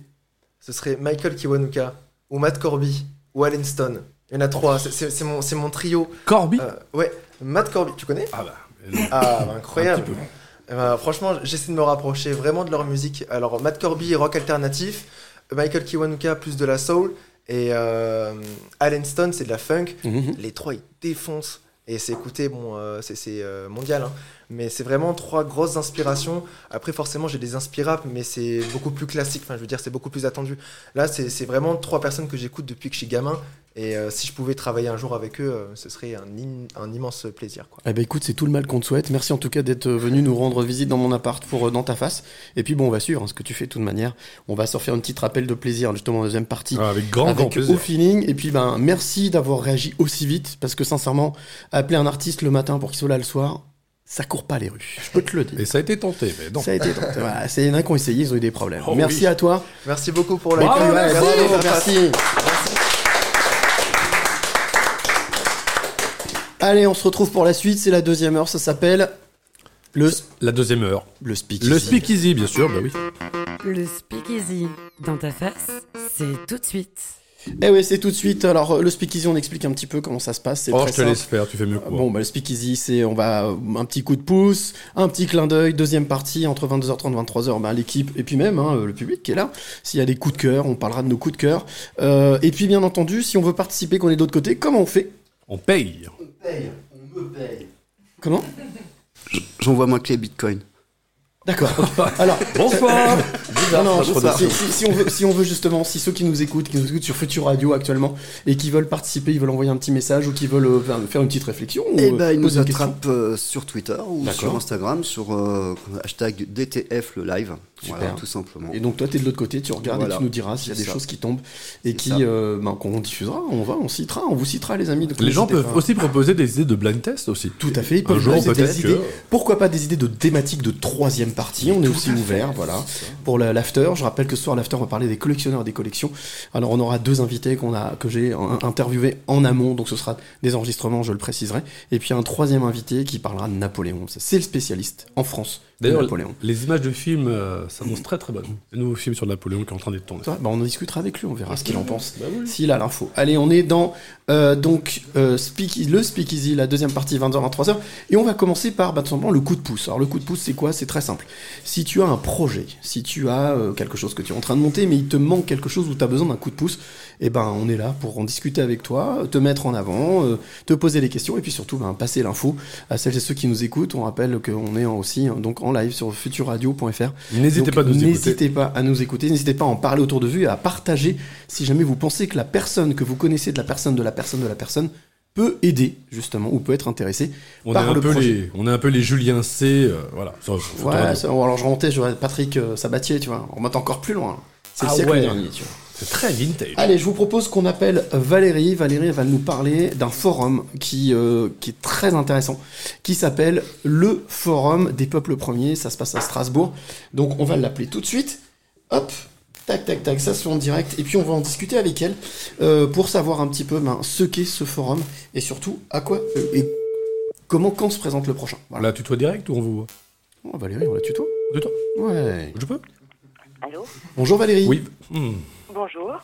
Ce serait Michael Kiwanuka, ou Matt Corby, ou Allen Stone. Il y en a trois, c'est- mon, trio. Corby? Ouais, Matt Corby, tu connais? Ah bah. Ah, bah, incroyable. Un petit peu. Eh ben, franchement, j'essaie de me rapprocher vraiment de leur musique. Alors, Matt Corby, rock alternatif. Michael Kiwanuka, plus de la soul. Et euh, Allen Stone, c'est de la funk. Mhm. Les trois, ils défoncent. Et c'est écouté, bon, euh, c'est euh, mondial. hein. Mais c'est vraiment trois grosses inspirations. Après, forcément, j'ai des inspirables, mais c'est beaucoup plus classique. Enfin, je veux dire, c'est beaucoup plus attendu. Là, c'est vraiment trois personnes que j'écoute depuis que je suis gamin. Et euh, si je pouvais travailler un jour avec eux, euh, ce serait un, im- un immense plaisir. Quoi. Eh ben écoute, c'est tout le mal qu'on te souhaite. Merci en tout cas d'être venu nous rendre visite dans mon appart pour euh, dans ta face. Et puis bon, on va suivre hein, ce que tu fais de toute manière. On va se refaire un petit rappel de plaisir justement en deuxième partie. Ah, avec grand, grand plaisir. Au feeling. Et puis ben merci d'avoir réagi aussi vite parce que sincèrement, appeler un artiste le matin pour qu'il soit là le soir, ça court pas les rues. Je peux te le dire. Et ça a été tenté, mais non. Ça a été tenté. Voilà, c'est il y en a qui ont essayé, ils ont eu des problèmes. Oh merci oui. à toi. Merci beaucoup pour ouais, Merci. bravo, merci. Allez, on se retrouve pour la suite. C'est la deuxième heure. Ça s'appelle le La deuxième heure. le speak. Le speakeasy, bien sûr, bah oui. Le speakeasy dans ta face, c'est tout de suite. Eh oui, c'est tout de suite. Alors, euh, le speakeasy, on explique un petit peu comment ça se passe. C'est Oh, très je te simple. laisse faire, tu fais mieux que moi. Bon, bah, le speakeasy, c'est on va euh, un petit coup de pouce, un petit clin d'œil, deuxième partie entre 22h30 et 23h, bah, l'équipe et puis même hein, le public qui est là. S'il y a des coups de cœur, on parlera de nos coups de cœur. Euh, et puis bien entendu, si on veut participer, qu'on est de l'autre côté, comment on fait? On paye. Paye, on me paye. Comment? J'envoie que les bitcoins. D'accord. Alors, Bonsoir. Non, production. si, si- si on veut, si on veut justement, si ceux qui nous écoutent, qui nous écoutent sur Future Radio actuellement, et qui veulent participer, ils veulent envoyer un petit message ou qui veulent euh, faire- une petite réflexion, ou, Et euh, ben, ils poser nous attrapent euh, sur Twitter ou sur Instagram sur euh, hashtag DTF le live. Super. Voilà, tout simplement. Et donc toi, tu es de l'autre côté, tu regardes Voilà. et tu nous diras s'il y a des ça. choses qui tombent et qui, euh, ben, qu'on diffusera. On va, on citera, on vous citera les amis. Donc Les gens peuvent pas. aussi proposer des idées de blind test aussi. Tout à fait. Ils Un peuvent jour, des que- idées. Pourquoi pas des idées de thématiques de troisième partie On est aussi ouvert, voilà. Pour la- l'after, je rappelle que ce soir l'after, on va parler des collectionneurs et des collections. Alors on aura deux invités qu'on a, que j'ai in- interviewés en amont, donc ce sera des enregistrements, je le préciserai. Et puis un troisième invité qui parlera de Napoléon. C'est le spécialiste en France de D'ailleurs, Napoléon. les images de films euh, s'annoncent très très bonnes. Le nouveau film sur Napoléon qui est en train d'être tourné. Bah, on en discutera avec lui, on verra ce qu'il en pense. Bah oui. S'il a l'info. Allez, on est dans euh, donc euh, Speak, le Speakeasy, la deuxième partie, 20h, 23h. Et on va commencer par bah, tout simplement le coup de pouce. Alors, le coup de pouce, c'est quoi? C'est très simple. Si tu as un projet, si tu as euh, quelque chose que tu es en train de monter, mais il te manque quelque chose où tu as besoin d'un coup de pouce, et ben on est là pour en discuter avec toi, te mettre en avant, euh, te poser des questions, et puis surtout ben, passer l'info à celles et ceux qui nous écoutent. On rappelle qu'on est aussi hein, donc en live sur futurradio.fr. N'hésitez pas à nous écouter. N'hésitez pas à nous écouter, n'hésitez pas à en parler autour de vous et à partager si jamais vous pensez que la personne que vous connaissez de la personne de la personne de la personne peut aider justement ou peut être intéressé On est, par un le peu projet. les, on est un peu les Julien C. euh, voilà. Ouais, Radio. ça- alors je remontais, je Patrick euh, Sabatier, tu vois, on remonte encore plus loin. C'est Ah le siècle ouais. dernier, tu vois. C'est très vintage. Allez, je vous propose qu'on appelle Valérie. Valérie va nous parler d'un forum qui, euh, qui est très intéressant, qui s'appelle le Forum des peuples premiers. Ça se passe à Strasbourg. Donc on va l'appeler tout de suite. Hop, tac, tac, tac, ça se fait en direct. Et puis on va en discuter avec elle euh, pour savoir un petit peu ben, ce qu'est ce forum et surtout à quoi euh, et comment, quand se présente le prochain. Voilà. La tutoie direct ou on vous voit Oh, Valérie, on la tutoie Tutoie Ouais. Je peux Allô? Bonjour Valérie. Oui. Bonjour.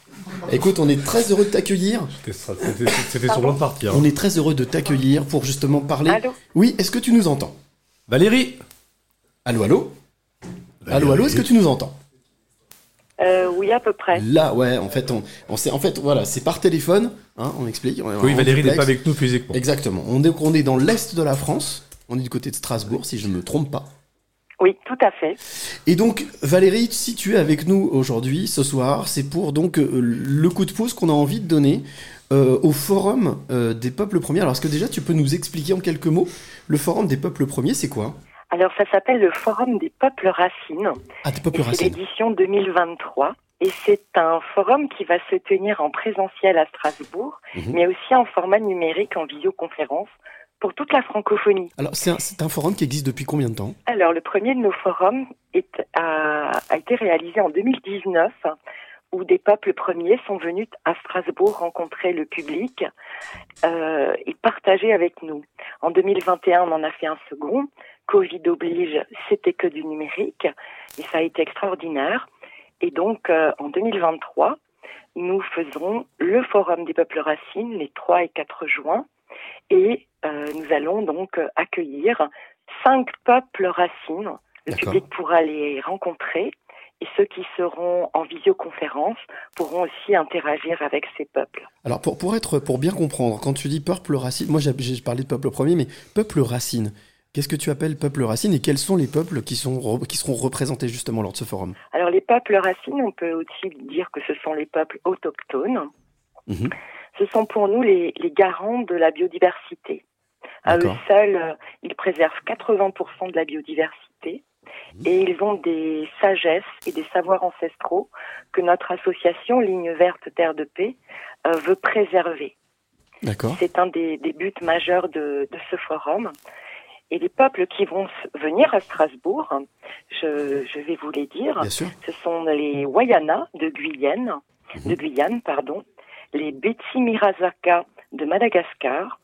Écoute, on est très heureux de t'accueillir. C'était sur le partir. On est très heureux de t'accueillir pour justement parler. Allô Oui, est-ce que tu nous entends? Valérie Allô, allô? Valérie. Allô, allô, est-ce que tu nous entends? Euh, oui, à peu près. Là, ouais, en fait, on, on sait, en fait, voilà, c'est par téléphone, hein, on explique. on Oui, Valérie n'est pas avec nous physiquement. Exactement. On est, on est dans l'est de la France. On est du côté de Strasbourg, si je ne me trompe pas. Oui, tout à fait. Et donc, Valérie, si tu es avec nous aujourd'hui, ce soir, c'est pour donc euh, le coup de pouce qu'on a envie de donner euh, au Forum euh, des peuples premiers. Alors, est-ce que déjà tu peux nous expliquer en quelques mots le Forum des peuples premiers, c'est quoi? Alors, ça s'appelle le Forum des peuples racines. Ah, des peuples C'est racines. l'édition 2023. Et c'est un forum qui va se tenir en présentiel à Strasbourg, Mhm. mais aussi en format numérique, en visioconférence, pour toute la francophonie. Alors, c'est un, forum qui existe depuis combien de temps? Alors, le premier de nos forums est, a, a été réalisé en 2019, où des peuples premiers sont venus à Strasbourg rencontrer le public euh, et partager avec nous. En 2021, on en a fait un second. Covid oblige, c'était que du numérique, et ça a été extraordinaire. Et donc, euh, en 2023, nous faisons le Forum des peuples racines les 3 et 4 juin, et nous allons donc euh, accueillir cinq peuples racines. Le public pourra les rencontrer et ceux qui seront en visioconférence pourront aussi interagir avec ces peuples. Alors, pour, pour, être, pour bien comprendre, quand tu dis peuple racine, moi j'ai parlé de peuple premier, mais peuple racine, qu'est-ce que tu appelles peuple racine et quels sont les peuples qui, sont, qui seront représentés justement lors de ce forum? Alors les peuples racines, on peut aussi dire que ce sont les peuples autochtones. Mhm. Ce sont pour nous les, les garants de la biodiversité. À eux D'accord. seuls, euh, ils préservent 80% de la biodiversité Mhm. et ils ont des sagesses et des savoirs ancestraux que notre association Ligne Verte Terre de Paix euh, veut préserver. D'accord C'est un des, des buts majeurs de, de ce forum. Et les peuples qui vont venir à Strasbourg, je, je vais vous les dire, ce sont les Wayana de Guyane, Mhm. de Guyane, pardon, les Betsi Mirazaka de Madagascar,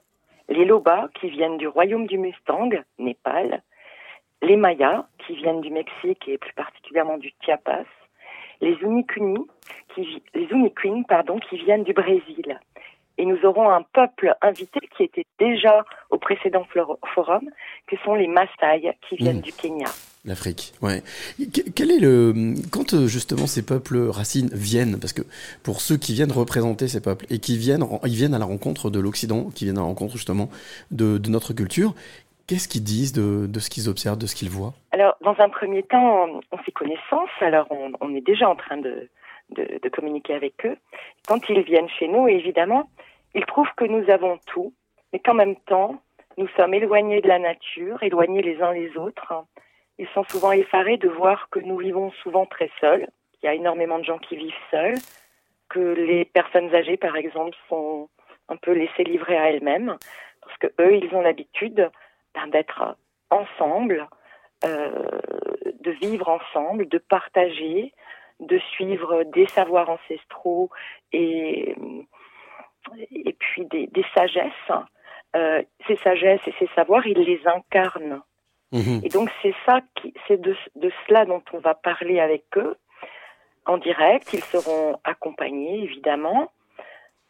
les Loba qui viennent du royaume du Mustang, Népal, les Mayas qui viennent du Mexique et plus particulièrement du Chiapas, les Unikuni, qui, les pardon, qui viennent du Brésil. Et nous aurons un peuple invité qui était déjà au précédent forum, que sont les Maasai, qui viennent Mhm. du Kenya. L'Afrique, ouais. Que- Quel est le quand euh, justement ces peuples racines viennent parce que pour ceux qui viennent représenter ces peuples et qui viennent ils viennent à la rencontre de l'Occident, qui viennent à la rencontre justement de, notre culture, qu'est-ce qu'ils disent de, ce qu'ils observent, de ce qu'ils voient? Alors, dans un premier temps, on, fait connaissance. Alors, on, est déjà en train de communiquer avec eux. Quand ils viennent chez nous, évidemment, ils trouvent que nous avons tout, mais qu'en même temps, nous sommes éloignés de la nature, éloignés les uns les autres. Ils sont souvent effarés de voir que nous vivons souvent très seuls. Il y a énormément de gens qui vivent seuls, que les personnes âgées, par exemple, sont un peu laissées livrer à elles-mêmes, parce que eux, ils ont l'habitude ben, d'être ensemble, euh, de vivre ensemble, de partager, de suivre des savoirs ancestraux et et puis des, sagesses. Euh, ces sagesses et ces savoirs, ils les incarnent. Mhm. Et donc c'est ça, c'est de, de cela dont on va parler avec eux en direct. Ils seront accompagnés évidemment.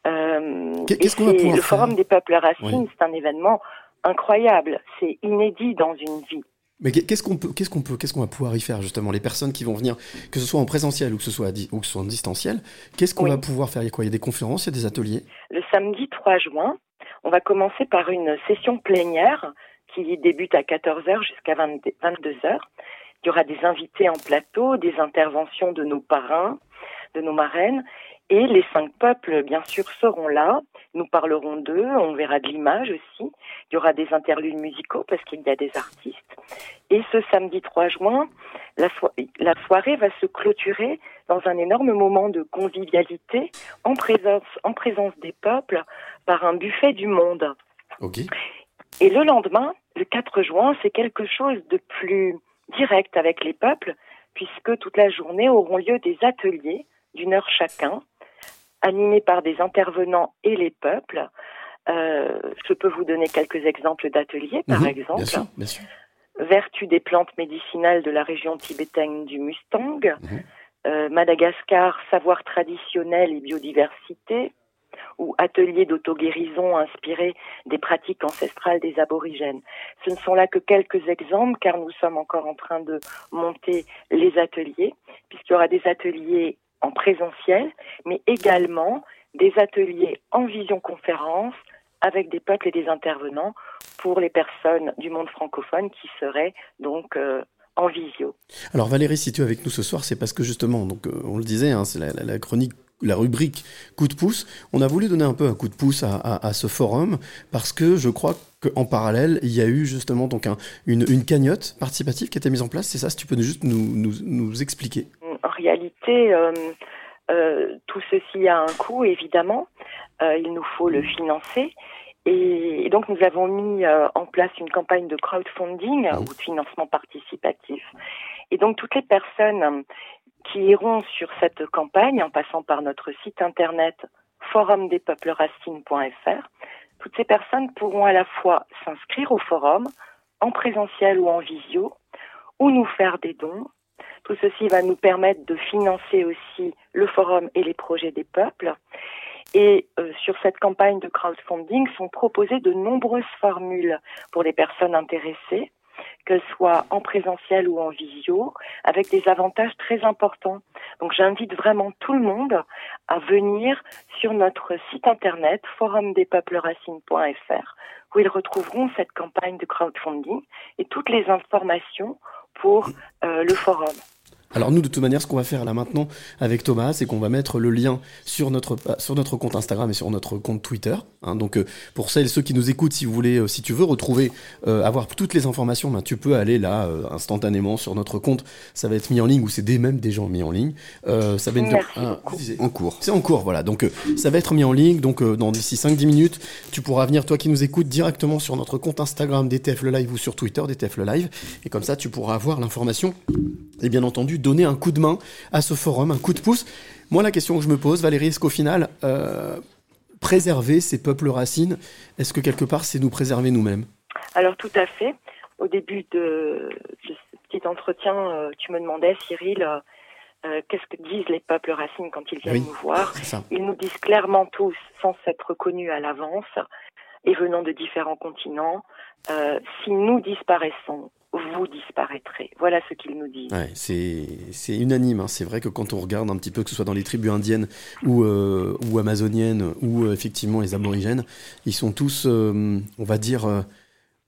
Euh, qu'est-ce qu'on va c'est- pouvoir le faire Forum des peuples racines, Oui. c'est un événement incroyable. C'est inédit dans une vie. Mais qu'est- qu'est-ce qu'on peut, qu'est-ce qu'on peut, qu'est-ce qu'on va pouvoir y faire justement Les personnes qui vont venir, que ce soit en présentiel ou que ce soit, ou que ce soit en distanciel, qu'est-ce qu'on Oui. va pouvoir faire? Il y a quoi? Il y a des conférences, il y a des ateliers? Le samedi 3 juin, on va commencer par une session plénière qui débute à 14h jusqu'à 22h. Il y aura des invités en plateau, des interventions de nos parrains, de nos marraines, et les cinq peuples, bien sûr, seront là. Nous parlerons d'eux, on verra de l'image aussi. Il y aura des interludes musicaux parce qu'il y a des artistes. Et ce samedi 3 juin, la, so- la soirée va se clôturer dans un énorme moment de convivialité en présence, en présence des peuples par un buffet du monde. Ok. Et le lendemain, le 4 juin, c'est quelque chose de plus direct avec les peuples, puisque toute la journée auront lieu des ateliers d'une heure chacun, animés par des intervenants et les peuples. Euh, je peux vous donner quelques exemples d'ateliers, par Mhm, exemple. Bien sûr, bien sûr. Vertu des plantes médicinales de la région tibétaine du Mustang, Mhm. euh, Madagascar, savoir traditionnel et biodiversité, ou atelier d'auto-guérison inspiré des pratiques ancestrales des aborigènes. Ce ne sont là que quelques exemples car nous sommes encore en train de monter les ateliers, puisqu'il y aura des ateliers en présentiel, mais également des ateliers en visioconférence avec des peuples et des intervenants pour les personnes du monde francophone qui seraient donc euh, en visio. Alors Valérie, si tu es avec nous ce soir, c'est parce que justement, donc euh, on le disait, hein, c'est la chronique, la rubrique coup de pouce. On a voulu donner un peu un coup de pouce à, à- à ce forum parce que je crois qu'en parallèle, il y a eu justement donc un- une, une cagnotte participative qui a été mise en place. C'est ça, si tu peux juste nous, nous, nous expliquer. En réalité, euh, euh, tout ceci a un coût, évidemment. Euh, il nous faut le financer. Et, et donc, nous avons mis en place une campagne de crowdfunding euh, ou de financement participatif. Et donc, toutes les personnes qui iront sur cette campagne, en passant par notre site internet forumdespeupleracines.fr, toutes ces personnes pourront à la fois s'inscrire au forum, en présentiel ou en visio, ou nous faire des dons. Tout ceci va nous permettre de financer aussi le forum et les projets des peuples. Et euh, sur cette campagne de crowdfunding sont proposées de nombreuses formules pour les personnes intéressées, qu'elles soient en présentiel ou en visio, avec des avantages très importants. Donc j'invite vraiment tout le monde à venir sur notre site internet forumdespeupleracines.fr où ils retrouveront cette campagne de crowdfunding et toutes les informations pour euh, le forum. Alors nous, de toute manière, ce qu'on va faire là maintenant avec Thomas, c'est qu'on va mettre le lien sur notre sur notre compte Instagram et sur notre compte Twitter. hein. donc euh, pour celles et ceux qui nous écoutent, si vous voulez, euh, si tu veux retrouver, euh, avoir toutes les informations, ben, tu peux aller là euh, instantanément sur notre compte. Ça va être mis en ligne ou c'est des même déjà mis en ligne. Euh, ça va être En cours. c'est en cours, voilà. Donc euh, ça va être mis en ligne. Donc euh, dans d'ici 5-10 minutes, tu pourras venir, toi qui nous écoutes, directement sur notre compte Instagram DTF le Live ou sur Twitter DTF le Live. Et comme ça, tu pourras avoir l'information et bien entendu donner un coup de main à ce forum, un coup de pouce. Moi, la question que je me pose, Valérie, est-ce qu'au final, euh, préserver ces peuples racines, est-ce que quelque part, c'est nous préserver nous-mêmes? Alors tout à fait. Au début de, de ce petit entretien, euh, tu me demandais, Cyril, euh, qu'est-ce que disent les peuples racines quand ils viennent Oui, nous voir? Ils nous disent clairement tous, sans s'être connus à l'avance et venant de différents continents, si nous disparaissons, vous disparaîtrez. Voilà ce qu'ils nous disent. Ouais, c'est c'est unanime. hein. C'est vrai que quand on regarde un petit peu, que ce soit dans les tribus indiennes ou, euh, ou amazoniennes ou euh, effectivement les aborigènes, ils sont tous, euh, on va dire, euh,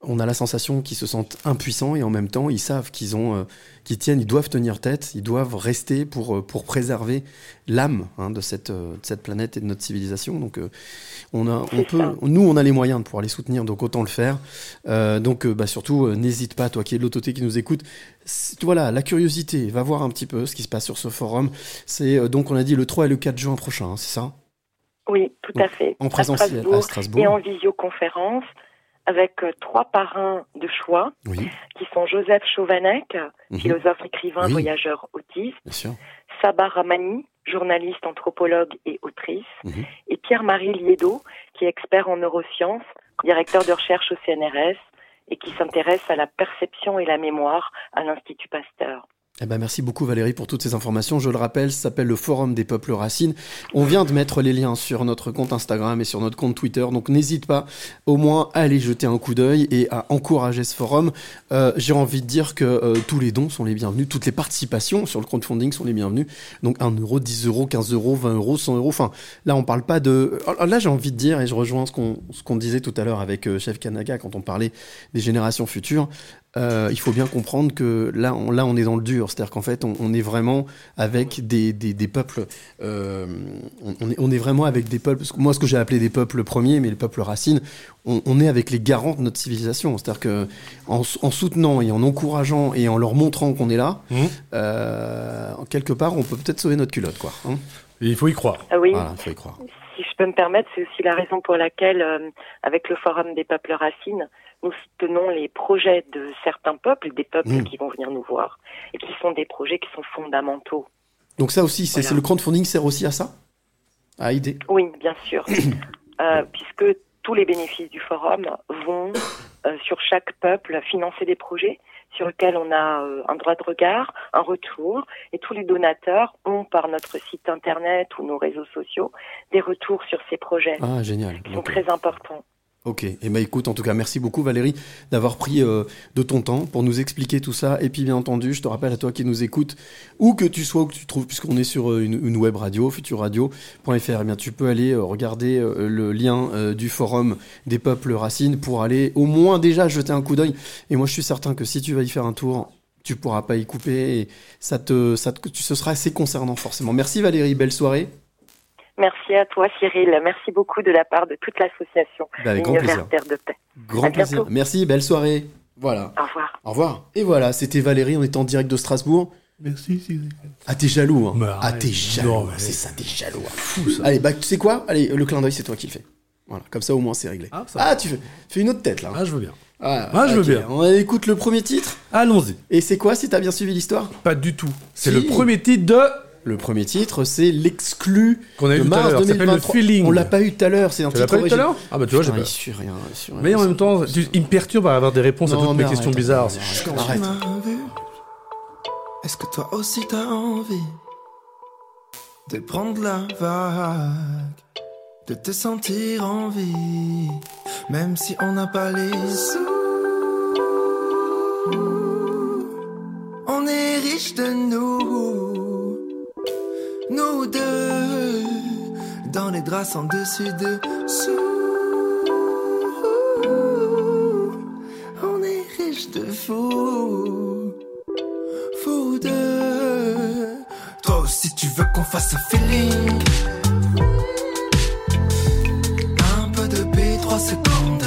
on a la sensation qu'ils se sentent impuissants et en même temps ils savent qu'ils ont, euh, qu'ils tiennent, ils doivent tenir tête, ils doivent rester pour euh, pour préserver l'âme hein, de cette euh, de cette planète et de notre civilisation. Donc euh, on a, on peut, ça. nous on a les moyens de pouvoir les soutenir, donc autant le faire. Euh, donc bah, surtout n'hésite pas, toi qui es de l'autorité qui nous écoute. Voilà, la curiosité, va voir un petit peu ce qui se passe sur ce forum. C'est donc on a dit le 3 et le 4 juin prochain, hein, c'est ça? Oui, tout à fait. En À présentiel à Strasbourg. Et en visioconférence avec euh, trois parrains de choix Oui, qui sont Joseph Chauvanec, Mhm. philosophe, écrivain, Oui. voyageur, autiste. Sabah Ramani, journaliste, anthropologue et autrice, Mhm. et Pierre-Marie Liedo, qui est expert en neurosciences, directeur de recherche au CNRS et qui s'intéresse à la perception et la mémoire à l'Institut Pasteur. Eh ben, merci beaucoup Valérie pour toutes ces informations. Je le rappelle, ça s'appelle le Forum des peuples racines. On vient de mettre les liens sur notre compte Instagram et sur notre compte Twitter, donc n'hésite pas au moins à aller jeter un coup d'œil et à encourager ce forum. Euh, J'ai envie de dire que euh, tous les dons sont les bienvenus, toutes les participations sur le crowdfunding sont les bienvenues. Donc 1 euro, 10 euros, 15 euros, 20 euros, 100 euros. Enfin, là on parle pas de... Alors Là j'ai envie de dire, et je rejoins ce qu'on qu'on disait tout à l'heure avec euh, Chef Kanaga quand on parlait des générations futures. Euh, il faut bien comprendre que là, on, là, on est dans le dur. C'est-à-dire qu'en fait, on, on est vraiment avec des, des, des peuples. euh, on, est, on est vraiment avec des peuples. parce que Moi, ce que j'ai appelé des peuples premiers, mais les peuples racines, on, on est avec les garants de notre civilisation. C'est-à-dire que en, en soutenant et en encourageant et en leur montrant qu'on est là, Mhm. euh, quelque part, on peut peut-être sauver notre culotte, quoi. hein. Et il faut y croire. Ah oui, Voilà, il faut y croire. si je peux me permettre, c'est aussi la raison pour laquelle, euh, avec le Forum des peuples racines, nous soutenons les projets de certains peuples, des peuples Mm. qui vont venir nous voir, et qui sont des projets qui sont fondamentaux. Donc ça aussi, c'est Voilà. le crowdfunding sert aussi à ça, à aider? Oui, bien sûr, Euh, puisque tous les bénéfices du forum vont euh, sur chaque peuple financer des projets sur lesquels on a euh, un droit de regard, un retour, et tous les donateurs ont par notre site internet ou nos réseaux sociaux des retours sur ces projets Ah, génial. qui sont très importants. Ok, et bah écoute, en tout cas, merci beaucoup Valérie d'avoir pris euh, de ton temps pour nous expliquer tout ça. Et puis bien entendu, je te rappelle à toi qui nous écoutes, où que tu sois, où que tu trouves, puisqu'on est sur euh, une, web radio, futurradio.fr, eh bien tu peux aller euh, regarder le lien du forum des peuples racines pour aller au moins déjà jeter un coup d'œil. Et moi je suis certain que si tu vas y faire un tour, tu pourras pas y couper et ça te, ça te, ce sera assez concernant forcément. Merci Valérie, belle soirée. Merci à toi Cyril, merci beaucoup de la part de toute l'association Bah, avec grand Univers plaisir. Terre de Paix. Grand À plaisir. bientôt. Merci, belle soirée. Voilà. Au revoir. Au revoir. Et voilà, c'était Valérie, on est en direct de Strasbourg. Merci, Cyril. Ah, t'es jaloux, hein. Mais Ah, t'es jaloux. Mais- C'est ça, t'es jaloux. hein. Fou, ça. Allez, bah, tu sais quoi? Allez, le clin d'œil, c'est toi qui le fais. Voilà, comme ça au moins c'est réglé. Ah, ça Ah, tu fais, fais une autre tête là. Ah, je veux bien. Ah, Ah, je veux bien. On écoute le premier titre. Allons-y. Et c'est quoi si t'as bien suivi l'histoire? Pas du tout. C'est Si. le premier titre de. Le premier titre, c'est l'exclu Qu'on a de eu tout à mars l'heure. Ça s'appelle le 2023. feeling. On l'a pas eu tout à l'heure, c'est un Tu l'as titre pas eu tout à l'heure. Ah, bah tu vois, j'ai pas. rien, rien. Mais en même temps, tu- il me perturbe à avoir des réponses à Non, toutes mais mes questions arrête, bizarres. arrête, arrête. m'as vu Est-ce que toi aussi t'as envie de prendre la vague, de te sentir en vie, même si on n'a pas les sous? On est riche de nous, nous deux, dans les draps en dessus dessous. On est riche de fou, fou de. Toi aussi tu veux qu'on fasse un feeling. Un peu de B3 secondes.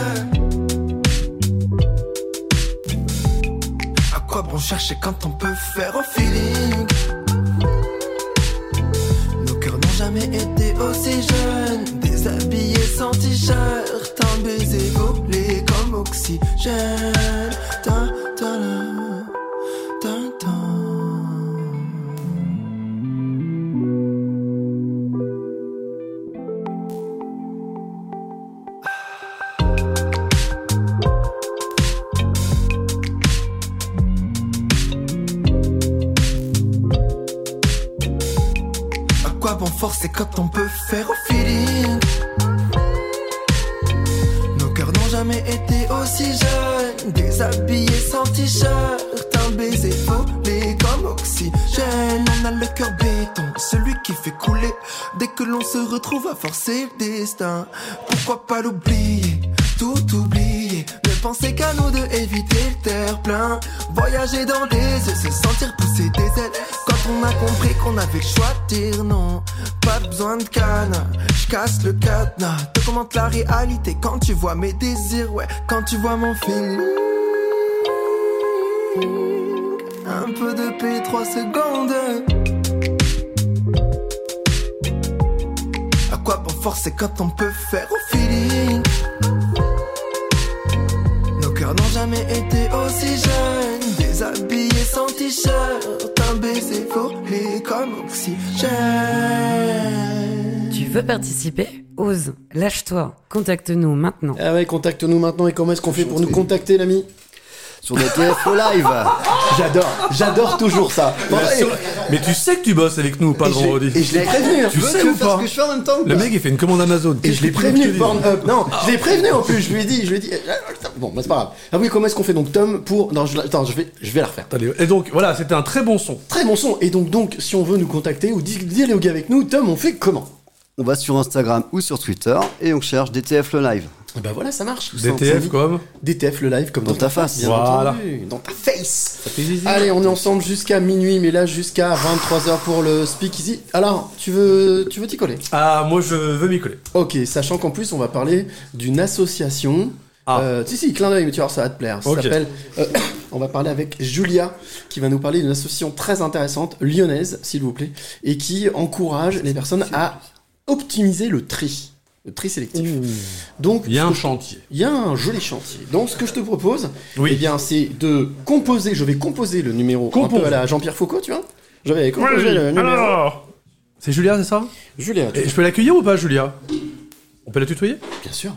À quoi bon chercher quand on peut faire au feeling? Jamais été aussi jeunes. Déshabillés sans t-shirt, un baiser volé comme oxygène. Ta, bon forcer quand on peut faire au feeling. Nos cœurs n'ont jamais été aussi jeunes. Déshabillés sans t-shirt Un baiser volé comme oxygène. On a le cœur béton, celui qui fait couler. Dès que l'on se retrouve à forcer le destin. Pourquoi pas l'oublier, tout oublier. Ne penser qu'à nous deux éviter le terre-plein. Voyager dans des yeux, se sentir pousser des ailes. On a compris qu'on avait le choix de dire non, pas besoin de canne. Je casse le cadenas, te commente la réalité quand tu vois mes désirs, ouais, quand tu vois mon feeling. Un peu de paix, trois secondes. À quoi bon forcer quand on peut faire au feeling? Nos cœurs n'ont jamais été aussi jeunes Déshabillés sans t-shirt Un baiser volé comme oxygène. Tu veux participer? Ose, lâche-toi, contacte-nous maintenant. Ah ouais, contacte-nous maintenant. Et comment est-ce qu'on fait pour nous contacter, l'ami? Sur DTF Live. J'adore, j'adore toujours ça. Mais tu sais que tu bosses avec nous, pas le Et je l'ai- vendredi. et je l'ai prévenu, hein. Tu veux- sais tu ou faire pas ce que je fais en même temps ou Le pas mec, il fait une commande Amazon. Et je l'ai prévenu, Pornhub. Non, je l'ai prévenu en plus. Je lui ai dit, je lui ai dit. Bon, bah, c'est pas grave. Ah oui, comment est-ce qu'on fait donc, Tom, pour. Non, je... attends, je vais, je vais la refaire. Et donc, voilà, c'était un très bon son. Très bon son. Et donc, donc, si on veut nous contacter ou di- dialoguer avec nous, Tom, on fait comment? On va sur Instagram ou sur Twitter et on cherche DTF le live. Et bah voilà, ça marche. tout DTF comme DTF le live comme dans, Dans ta face. bien Voilà. entendu. Dans ta face. Ça fait zizi. Allez, on est ensemble jusqu'à minuit, mais là jusqu'à 23h pour le speakeasy. Alors, tu veux, tu veux t'y coller? Ah, moi je veux m'y coller. Ok, sachant qu'en plus on va parler d'une association. Euh, si si, clin d'œil, mais tu vois, ça va te plaire. Ça Ah. S'appelle. euh, on va parler avec Julia, qui va nous parler d'une association très intéressante, lyonnaise, s'il vous plaît, et qui encourage les personnes à optimiser le tri, tri sélectif. Donc, Il y a un chantier. il y a un joli chantier. Donc, ce que je te propose, Oui. eh bien, c'est de composer. Je vais composer le numéro un Compose. peu à la Jean-Pierre Foucault, tu vois. Je vais composer Oui, le numéro. alors C'est Julia, c'est ça Julia, Et je peux l'accueillir ou pas, Julia? On peut la tutoyer? Bien sûr.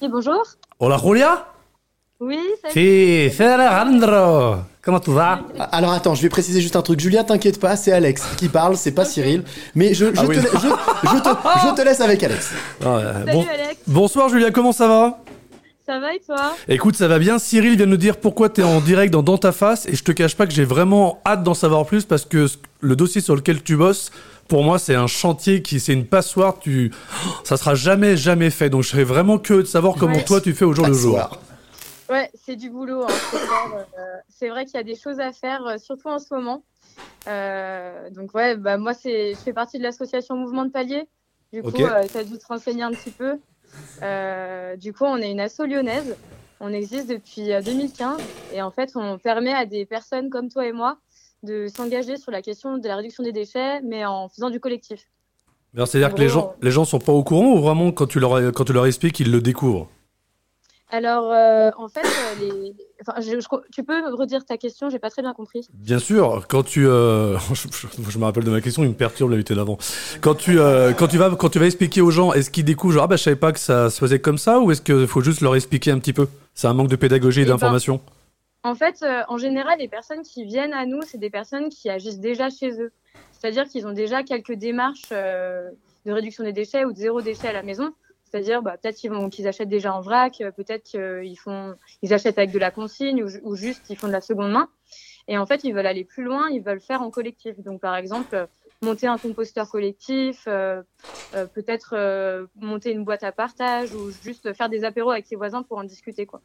Oui, bonjour. Hola, Julia? Oui, salut. Si, c'est Alejandro Comment tu vas? Alors attends, je vais préciser juste un truc. Julia, t'inquiète pas, c'est Alex qui parle, c'est pas Cyril. Mais je, je, Ah te, oui. la- je, je te, je te laisse avec Alex. Ah, euh, Salut bon- Alex, Bonsoir Julia, comment ça va? Ça va et toi? Écoute, ça va bien. Cyril vient de nous dire pourquoi t'es en direct dans Dans ta face et je te cache pas que j'ai vraiment hâte d'en savoir plus parce que le dossier sur lequel tu bosses, pour moi, c'est un chantier qui, c'est une passoire. Tu, ça sera jamais, jamais fait. Donc, je serais vraiment curieux de savoir comment Ouais. toi tu fais au jour le jour. Ouais, c'est du boulot. hein, c'est euh, c'est vrai qu'il y a des choses à faire, euh, surtout en ce moment. Euh, donc ouais, bah moi c'est, je fais partie de l'association Mouvement de Palier. Du coup, Ok. tu as dû te renseigner un petit peu. Euh, du coup, on est une asso lyonnaise. On existe depuis euh, 2015 et en fait, on permet à des personnes comme toi et moi de s'engager sur la question de la réduction des déchets, mais en faisant du collectif. C'est-à-dire que les gens, les gens sont pas au courant ou vraiment quand tu leur, quand tu leur expliques, ils le découvrent? Alors, euh, en fait, euh, les... enfin, je- je- tu peux redire ta question, j'ai pas très bien compris. Bien sûr, quand tu, euh, je, me rappelle de ma question, il me perturbe l'invité d'avant. Quand tu, euh, quand tu vas, quand tu vas expliquer aux gens, est-ce qu'ils découvrent, genre, ah bah je savais pas que ça se faisait comme ça, ou est-ce qu'il faut juste leur expliquer un petit peu? C'est un manque de pédagogie et Eh ben, d'information. En fait, en général, les personnes qui viennent à nous, c'est des personnes qui agissent déjà chez eux. C'est-à-dire qu'ils ont déjà quelques démarches de réduction des déchets ou de zéro déchet à la maison. C'est-à-dire, bah, peut-être qu'ils achètent déjà en vrac, euh, peut-être qu'ils font, ils achètent avec de la consigne ou, ju- ou juste ils font de la seconde main. Et en fait, ils veulent aller plus loin, ils veulent faire en collectif. Donc, par exemple, monter un composteur collectif, euh, euh, peut-être euh, monter une boîte à partage ou juste faire des apéros avec ses voisins pour en discuter, quoi.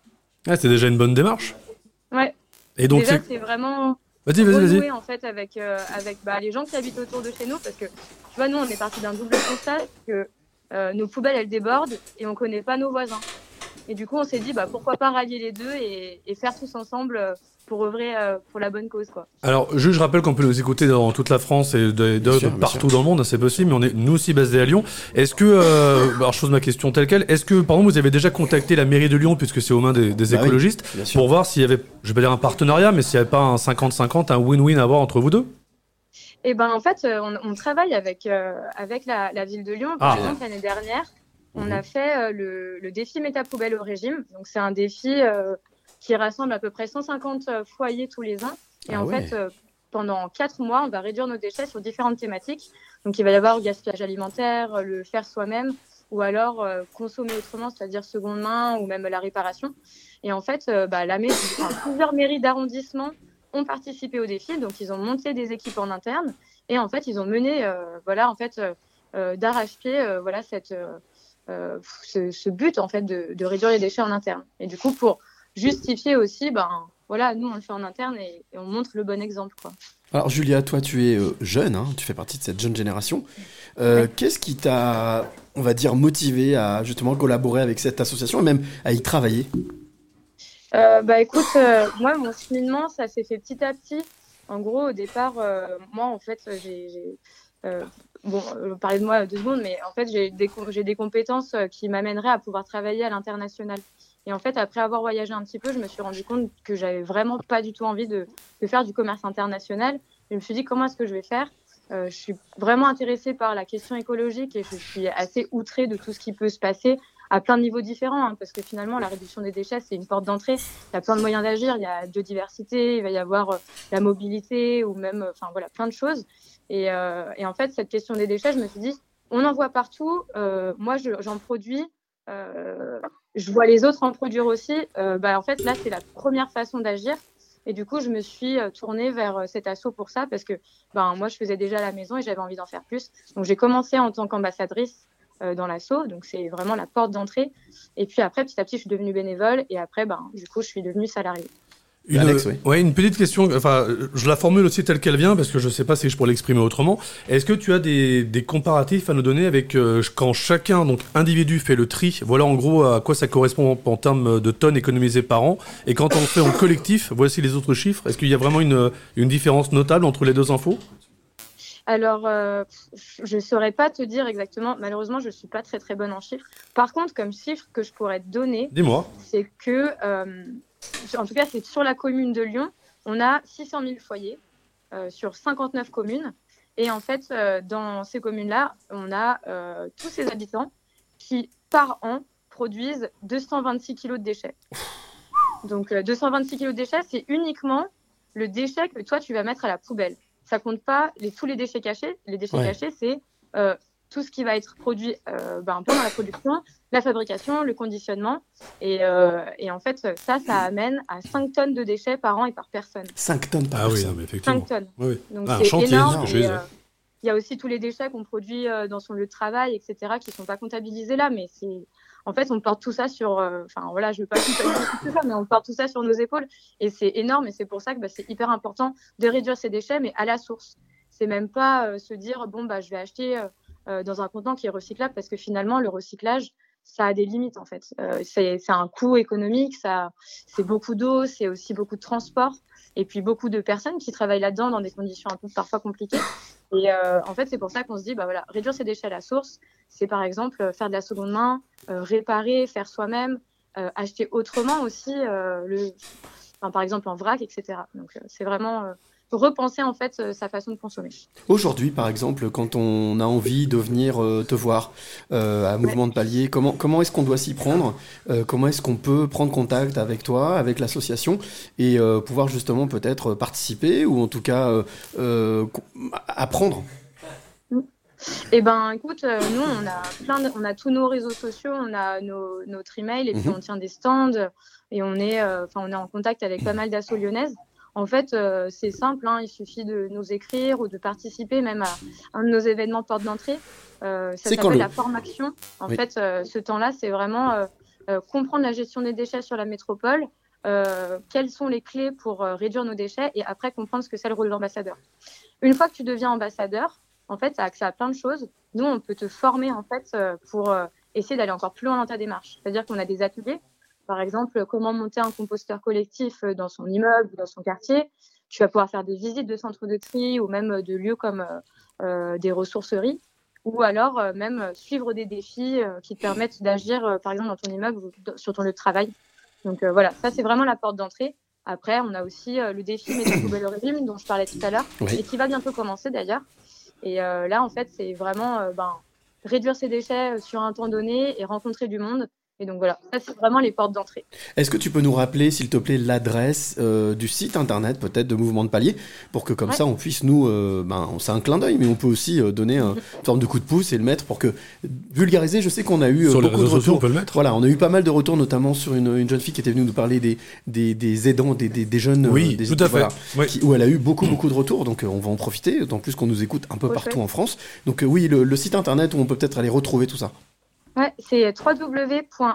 Ah, c'est déjà une bonne démarche. Ouais. Et donc, Déjà, c'est- vraiment Vas-y, vas-y, vas-y. en fait avec avec bah, les gens qui habitent autour de chez nous parce que tu vois nous on est parti d'un double constat que euh, nos poubelles elles débordent et on connaît pas nos voisins et du coup on s'est dit bah pourquoi pas rallier les deux et, et faire tous ensemble euh, pour œuvrer euh, pour la bonne cause quoi. Alors, juste, je rappelle qu'on peut nous écouter dans toute la France et de, sûr, partout dans le monde, hein, c'est possible, mais on est nous aussi basés à Lyon. Est-ce que, euh, bah, alors je pose ma question telle quelle, est-ce que, par exemple, vous avez déjà contacté la mairie de Lyon, puisque c'est aux mains des, des Bah oui, écologistes, pour voir s'il y avait, je vais pas dire un partenariat, mais s'il n'y avait pas un 50-50, un win-win à avoir entre vous deux? Et ben en fait euh, on, on travaille avec euh, avec la, la ville de Lyon par Ah. exemple l'année dernière on Mhm. a fait euh, le, le défi métapoubelle au régime donc c'est un défi euh, qui rassemble à peu près 150 foyers tous les ans et Ah en ouais. fait euh, pendant quatre mois on va réduire nos déchets sur différentes thématiques donc il va y avoir le gaspillage alimentaire le faire soi-même ou alors euh, consommer autrement c'est-à-dire seconde main ou même la réparation et en fait euh, bah, la mairie, enfin, plusieurs mairies d'arrondissement ont participé au défi, donc ils ont monté des équipes en interne et en fait ils ont mené, euh, voilà, en fait, euh, euh, d'arrache-pied, euh, voilà cette ce, ce but en fait de, de réduire les déchets en interne. Et du coup, pour justifier aussi, ben voilà, nous on le fait en interne et, et on montre le bon exemple. Quoi. Alors Julia, toi tu es jeune, hein, tu fais partie de cette jeune génération. Qu'est-ce qui t'a, on va dire, motivé à justement collaborer avec cette association et même à y travailler? Euh, bah écoute, euh, moi mon cheminement ça s'est fait petit à petit. En gros, au départ, euh, moi en fait, j'ai, euh, bon, euh, parler de moi deux secondes, mais en fait j'ai des, des compétences euh, qui m'amèneraient à pouvoir travailler à l'international. Et en fait, après avoir voyagé un petit peu, je me suis rendu compte que j'avais vraiment pas du tout envie de, de faire du commerce international. Je me suis dit comment est-ce que je vais faire? Euh, je suis vraiment intéressée par la question écologique et je suis assez outrée de tout ce qui peut se passer à plein de niveaux différents, hein, parce que finalement, la réduction des déchets, c'est une porte d'entrée. Il y a plein de moyens d'agir. Il y a biodiversité, il va y avoir euh, la mobilité ou même, euh, enfin voilà, plein de choses. Et, euh, et en fait, cette question des déchets, je me suis dit, on en voit partout. Moi, je- j'en produis. Je vois les autres en produire aussi. Bah, en fait, là, c'est la première façon d'agir. Et du coup, je me suis tournée vers cet assaut pour ça parce que ben, moi, je faisais déjà la maison et j'avais envie d'en faire plus. Donc, j'ai commencé en tant qu'ambassadrice dans l'assaut. Donc, c'est vraiment la porte d'entrée. Et puis après, petit à petit, je suis devenue bénévole. Et après, ben, du coup, je suis devenue salariée. Une, Alex, oui. ouais, une petite question, enfin, je la formule aussi telle qu'elle vient parce que je sais pas si je pourrais l'exprimer autrement. Est-ce que tu as des, des comparatifs à nous donner avec euh, quand chacun, donc individu, fait le tri? Voilà en gros à quoi ça correspond en, en termes de tonnes économisées par an. Et quand on le fait en collectif, voici les autres chiffres. Est-ce qu'il y a vraiment une, une différence notable entre les deux infos? Alors, euh, je ne saurais pas te dire exactement. Malheureusement, je ne suis pas très très bonne en chiffres. Par contre, comme chiffre que je pourrais te donner, Dis-moi. c'est que, euh, en tout cas, c'est sur la commune de Lyon, on a 600 000 foyers euh, sur 59 communes. Et en fait, dans ces communes-là, on a tous ces habitants qui, par an, produisent 226 kilos de déchets. Donc, euh, 226 kilos de déchets, c'est uniquement le déchet que toi, tu vas mettre à la poubelle. Ça compte pas les, tous les déchets cachés. Les déchets Ouais. cachés, c'est euh, tout ce qui va être produit euh, ben, pendant la production, la fabrication, le conditionnement. Et, euh, et en fait, ça, ça amène à 5 tonnes de déchets par an et par personne. 5 tonnes par Ah oui, personne. non, mais effectivement. 5 tonnes. Oui, oui. Donc Ah, un c'est chantier, énorme. euh, Il y a aussi tous les déchets qu'on produit dans son lieu de travail, etc., qui sont pas comptabilisés là, mais c'est en fait on porte tout ça sur, euh, enfin voilà, je veux pas tout mais on porte tout ça sur nos épaules et c'est énorme et c'est pour ça que bah, c'est hyper important de réduire ces déchets, mais à la source. C'est même pas euh, se dire bon bah je vais acheter euh, dans un contenant qui est recyclable parce que finalement le recyclage ça a des limites en fait. C'est un coût économique, c'est beaucoup d'eau, c'est aussi beaucoup de transport et puis beaucoup de personnes qui travaillent là-dedans dans des conditions un peu parfois compliquées. Et euh, en fait, c'est pour ça qu'on se dit, bah voilà, réduire ses déchets à la source, c'est par exemple euh, faire de la seconde main, euh, réparer, faire soi-même, acheter autrement aussi, par exemple en vrac, etc. Donc c'est vraiment repenser en fait euh, sa façon de consommer. Aujourd'hui, par exemple, quand on a envie de venir euh, te voir euh, à Mouvement de Palier, comment, comment est-ce qu'on doit s'y prendre Comment est-ce qu'on peut prendre contact avec toi, avec l'association, et pouvoir justement peut-être participer ou en tout cas apprendre? Eh ben, écoute, euh, nous, on a plein, de- on a tous nos réseaux sociaux, on a nos, notre email et puis Mhm. on tient des stands et on est, euh, on est en contact avec pas mal d'assauts lyonnaises. En fait, euh, c'est simple, hein, il suffit de nous écrire ou de participer même à un de nos événements porte d'entrée. Euh, ça s'appelle le- la formation. En Oui. fait, euh, ce temps-là, c'est vraiment euh, euh, comprendre la gestion des déchets sur la métropole, euh, quelles sont les clés pour réduire nos déchets et après comprendre ce que c'est le rôle de l'ambassadeur. Une fois que tu deviens ambassadeur, en fait, tu as accès à plein de choses. Nous, on peut te former en fait euh, pour essayer d'aller encore plus loin dans ta démarche. C'est-à-dire qu'on a des ateliers, par exemple, comment monter un composteur collectif euh, dans son immeuble ou dans son quartier. Tu vas pouvoir faire des visites de centres de tri ou même euh, de lieux comme euh, des ressourceries ou alors euh, même suivre des défis euh, qui te permettent d'agir, par exemple, dans ton immeuble ou sur ton lieu de travail. Donc voilà, ça c'est vraiment la porte d'entrée. Après, on a aussi le défi Métro Poubelle au régime dont je parlais tout à l'heure Oui. et qui va bientôt commencer d'ailleurs. Et là, en fait, c'est vraiment ben, réduire ses déchets sur un temps donné et rencontrer du monde. Et donc voilà, ça c'est vraiment les portes d'entrée. Est-ce que tu peux nous rappeler, s'il te plaît, l'adresse euh, du site internet, peut-être de Mouvement de Palier, pour que comme Ouais. ça on puisse nous, euh, ben, c'est un clin d'œil, mais on peut aussi euh, donner un- une forme de coup de pouce et le mettre pour que vulgariser. Je sais qu'on a eu euh, Sur les beaucoup de réseaux sociaux, retours. on peut le mettre. Voilà, on a eu pas mal de retours, notamment sur une, une jeune fille qui était venue nous parler des, des, des aidants, des, des, des jeunes. Oui, des, tout à fait. Oui. qui- où elle a eu beaucoup beaucoup de retours, donc euh, on va en profiter. D'autant plus qu'on nous écoute un peu partout en France. Donc euh, oui, le, le site internet où on peut peut-être aller retrouver tout ça. Ouais, c'est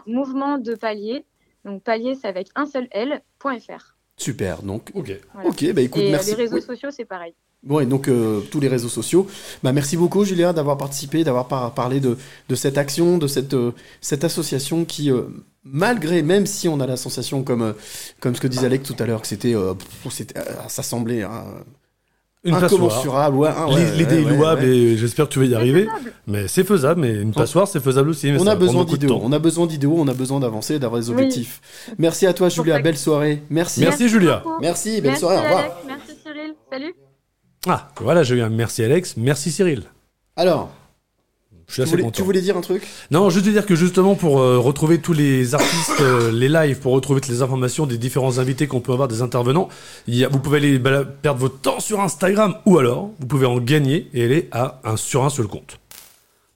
www.mouvement-de-palier. Donc palier, c'est avec un seul L.fr. Super, donc. Ok. Voilà. Ok, bah écoute, Et euh, merci. les réseaux Oui. sociaux, c'est pareil. Bon, et donc euh, tous les réseaux sociaux. Bah, merci beaucoup, Julia, d'avoir participé, d'avoir par- parlé de, de cette action, de cette, euh, cette association qui, euh, malgré, même si on a la sensation, comme, euh, comme ce que disait Alec tout à l'heure, que c'était, euh, euh, ça semblait euh, Une incommensurable. Ouais, ouais, L'idée ouais, est ouais, louable ouais. et j'espère que tu vas y arriver. Mais c'est faisable, mais une passoire, c'est faisable aussi. mais On a besoin d'idéaux, temps. on a besoin d'idéaux, on a besoin d'avancer, d'avoir des Oui. objectifs. Merci à toi, Julia, belle soirée. Merci. Merci, Julia. beaucoup. Merci, belle Merci, soirée, au revoir. Alex. Merci Cyril. Salut. Ah, voilà, j'ai eu un merci Alex, merci Cyril. Alors, Je suis tu assez voulais, content. tu voulais dire un truc? Non, juste de dire que justement pour euh, retrouver tous les artistes, euh, les lives, pour retrouver toutes les informations des différents invités qu'on peut avoir, des intervenants, il y a, vous pouvez aller bala- perdre votre temps sur Instagram ou alors vous pouvez en gagner et aller à un sur un seul compte.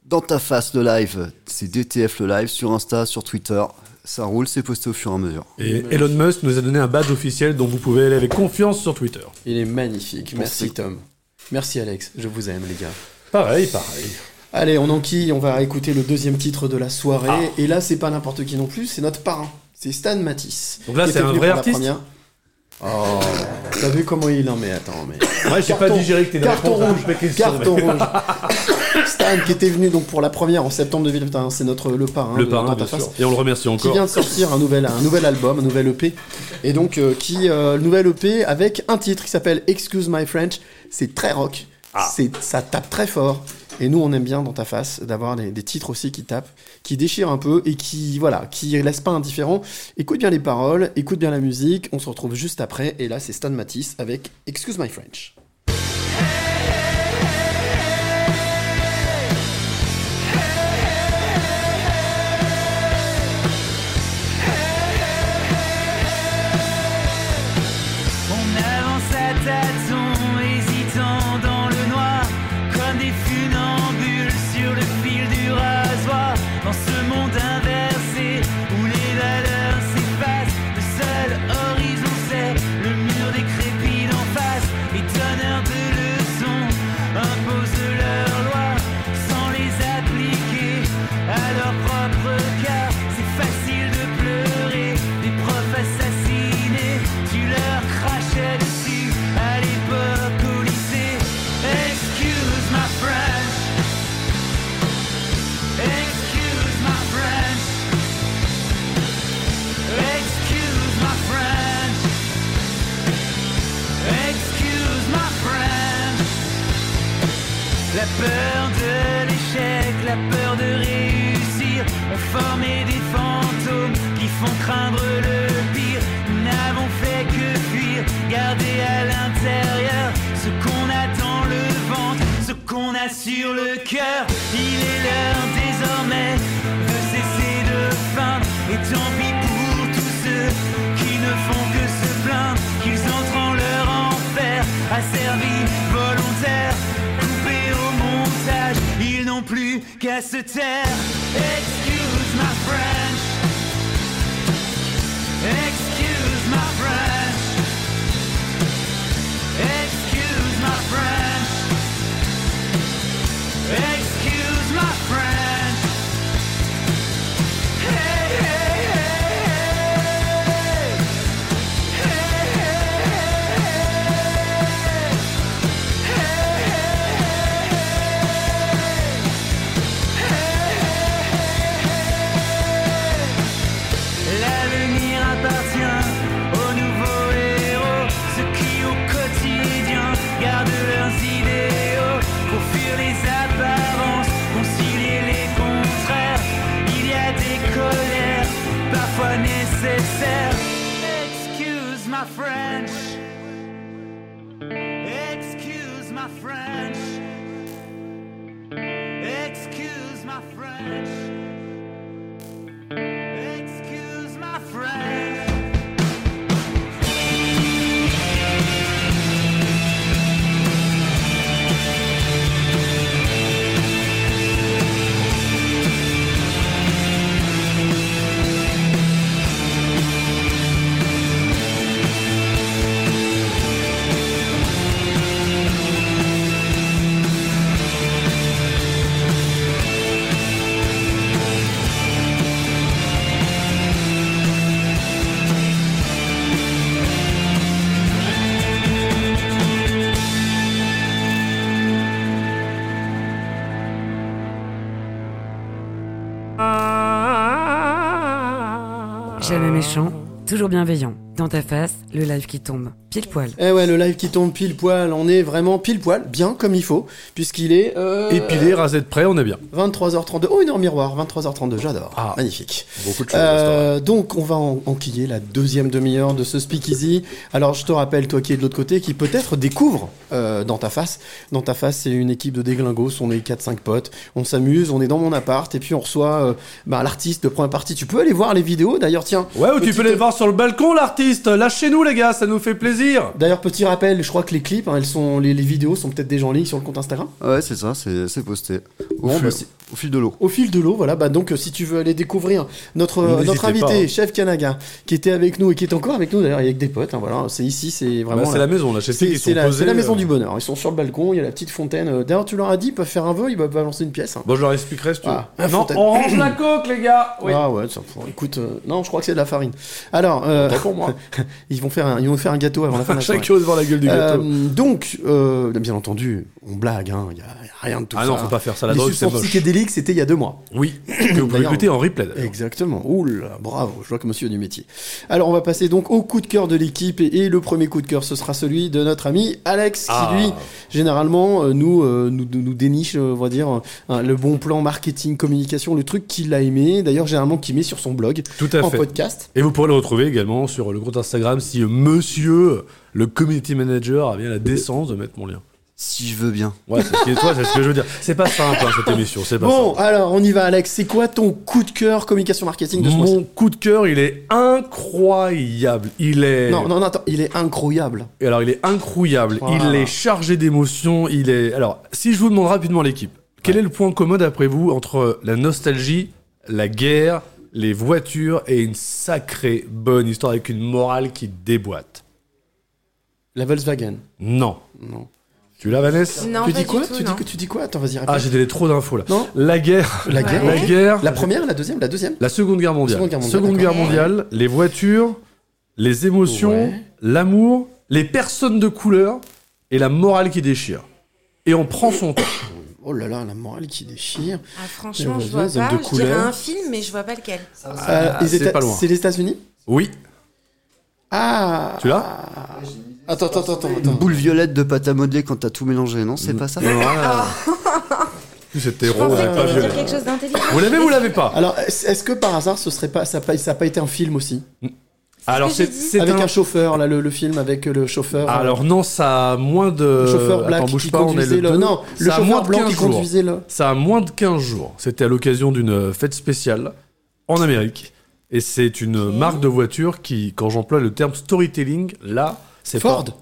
Dans ta face, le live, c'est DTF le live sur Insta, sur Twitter. Ça roule, c'est posté au fur et à mesure. Et Elon Musk nous a donné un badge officiel dont vous pouvez aller avec confiance sur Twitter. Il est magnifique. Merci, Merci. Tom. Merci, Alex. Je vous aime, les gars. Pareil, pareil. Allez, on enquille, on va écouter le deuxième titre de la soirée. Ah. Et là, c'est pas n'importe qui non plus, c'est notre parrain. C'est Stan Matisse. Donc là, qui c'est un vrai artiste. Oh, t'as vu comment il en met Attends, mais. Ouais, j'ai pas Carton- digéré que t'es Carton réponse à rouge, carton rouge. Stan qui était venu donc pour la première en septembre 2021, c'est notre le parrain. Le de parrain, Dans bien sûr. Et on le remercie Qui encore. vient de sortir un nouvel, un nouvel album, un nouvel EP. Et donc, euh, qui, euh, le nouvel EP avec un titre qui s'appelle Excuse My French. C'est très rock. Ah. C'est, ça tape très fort. Et nous, on aime bien dans ta face d'avoir des, titres aussi qui tapent, qui déchirent un peu et qui, voilà, qui laissent pas indifférent. Écoute bien les paroles, écoute bien la musique. On se retrouve juste après. Et là, c'est Stan Matisse avec Excuse My French. La peur de réussir ont formé des fantômes qui font craindre le pire. Nous n'avons fait que fuir, garder à l'intérieur ce qu'on a dans le ventre, ce qu'on a sur le cœur. Il est l'heure plus qu'à se taire. Excuse my French. Toujours bienveillant. Dans ta face, le live qui tombe. Pile poil. Eh ouais, le live qui tombe pile poil, on est vraiment pile poil, bien comme il faut, puisqu'il est... euh, Épilé, rasé de près, on est bien. 23h32. Oh, une heure miroir, 23h32, j'adore. Ah. Magnifique. Beaucoup de choses. Euh, donc, on va en- enquiller la deuxième demi-heure de ce speakeasy. Alors, je te rappelle, toi qui es de l'autre côté, qui peut-être découvre euh, dans ta face. Dans ta face, c'est une équipe de déglingos. On est 4-5 potes. On s'amuse, on est dans mon appart, et puis on reçoit euh, bah, l'artiste de première partie. Tu peux aller voir les vidéos, d'ailleurs, tiens. Ouais, ou tu peux les voir sur le balcon, l'artiste. Lâchez-nous, les gars, ça nous fait plaisir. D'ailleurs, petit rappel, je crois que les clips, hein, elles sont, les, les vidéos sont peut-être déjà en ligne sur le compte Instagram. Ouais, c'est ça, c'est c'est posté. Au, Bon, fil, bah, c'est- au fil de l'eau. Au fil de l'eau, voilà. Bah donc, si tu veux aller découvrir notre euh, notre invité, pas, hein. chef Kanaga, qui était avec nous et qui est encore avec nous d'ailleurs avec des potes. hein, voilà, c'est ici, c'est vraiment. Bah, c'est la maison, là, chez C'est la, posés, c'est la maison euh. du bonheur. Ils sont sur le balcon. Il y a la petite fontaine. Euh, D'ailleurs, tu leur as dit, ils peuvent faire un vœu, ils peuvent balancer une pièce. hein. Bon, je leur expliquerai si tu veux. Ah, non, on range la coque, les gars. Oui. Ah ouais, ça, écoute, euh, non, je crois que c'est de la farine. Alors, euh, pour moi. ils vont faire un, ils vont faire un gâteau avant la fin de la soirée. Chacun la gueule du gâteau. Euh, donc, euh, bien entendu, on blague, hein, il y, a y a rien de tout Ah ça. non, faut pas faire ça, la Les drogue, substances psychédéliques, c'était il y a deux mois. Oui, que vous pouvez écouter en replay. Exactement. Oula, bravo, je vois que monsieur est du métier. Alors, on va passer donc au coup de cœur de l'équipe. Et, et le premier coup de cœur, ce sera celui de notre ami Alex, qui Ah. lui, généralement, euh, nous, euh, nous, nous déniche, euh, on va dire, le bon plan marketing, communication, le truc qu'il a aimé. D'ailleurs, généralement, qu'il met sur son blog, Tout à en fait. podcast. Et vous pourrez le retrouver également sur le compte Instagram si monsieur, le community manager, a bien la décence de mettre mon lien. Si je veux bien. Ouais, c'est ce, qui est- toi, c'est ce que je veux dire. C'est pas simple, hein, cette émission, c'est pas Bon, simple. alors, on y va, Alex. C'est quoi ton coup de cœur communication marketing de ce mois-ci Mon coup de cœur, il est incroyable. Il est. Non, non, non, attends, il est incroyable. Et alors, il est incroyable. Voilà. Il est chargé d'émotions. Il est. Alors, si je vous demande rapidement l'équipe, quel est le point commun d'après vous entre la nostalgie, la guerre, les voitures et une sacrée bonne histoire avec une morale qui déboîte? La Volkswagen. Non. Non. Tu l'as, Vanessa Non, tu pas dis du quoi tout, tu, dis, non. tu dis quoi Attends, vas-y, répète. Ah, j'ai donné trop d'infos là. Non La guerre. La guerre, La ok. guerre. La première, la deuxième, la deuxième La Seconde Guerre mondiale. Seconde Guerre mondiale, Seconde d'accord. Guerre mondiale, les voitures, les émotions, Ouais. l'amour, les personnes de couleur et la morale qui déchire. Et on prend son temps. Oh là là, la morale qui déchire. Ah, franchement, Les je vois pas. hommes de Je dirais couleur. un film, mais je vois pas lequel. Euh, les c'est Éta- pas loin. C'est les États-Unis Oui. Ah Tu l'as Attends, attends, attends, attends. Une boule violette de pâte à modeler quand t'as tout mélangé, non C'est pas ça Voilà. C'était Je rose, que pas violet. dire quelque chose d'intelligent. Vous l'avez ou vous l'avez pas Alors, est-ce est-ce que par hasard, ce serait pas, ça n'a pas, ça a pas été un film aussi? Alors que j'ai c'est Avec un... un... chauffeur, là, le, le film avec le chauffeur. euh, Alors non, ça a moins de. le chauffeur black Attends, bouge qui pas, on est conduisait le. deux. Non, le Ça a moins chauffeur de blanc 15 qui jours. conduisait le. Ça a moins de 15 jours. C'était à l'occasion d'une fête spéciale en Amérique. Et c'est une marque de voiture qui, quand j'emploie le terme storytelling, là, c'est Ford. pas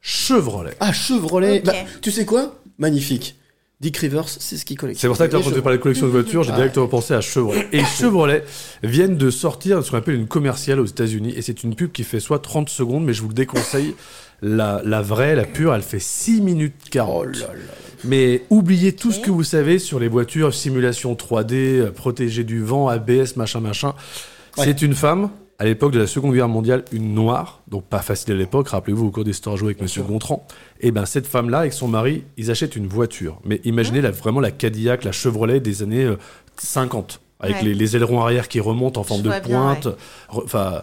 Chevrolet. Ah, Chevrolet. Bah, tu sais quoi? Magnifique. Dick Rivers, c'est ce qu'il collecte. C'est pour ça que quand tu parlais de collection de voitures, j'ai directement pensé à Chevrolet. Et Chevrolet viennent de sortir ce qu'on appelle une commerciale aux États-Unis. Et c'est une pub qui fait soit 30 secondes, mais je vous le déconseille. La, la vraie, la pure, elle fait 6 minutes 40. Oh là là. Mais oubliez tout ce que vous savez sur les voitures, simulation 3D, euh, protégée du vent, ABS, machin, machin. Ouais. C'est une femme, à l'époque de la Seconde Guerre mondiale, une noire, donc pas facile à l'époque, rappelez-vous au cours d'Histoire Jouée avec Monsieur Gontran. Et ben cette femme-là, avec son mari, ils achètent une voiture. Mais imaginez la, vraiment la Cadillac, la Chevrolet des années euh, 50, avec Ouais. les, les ailerons arrière qui remontent en forme Je de pointe, enfin,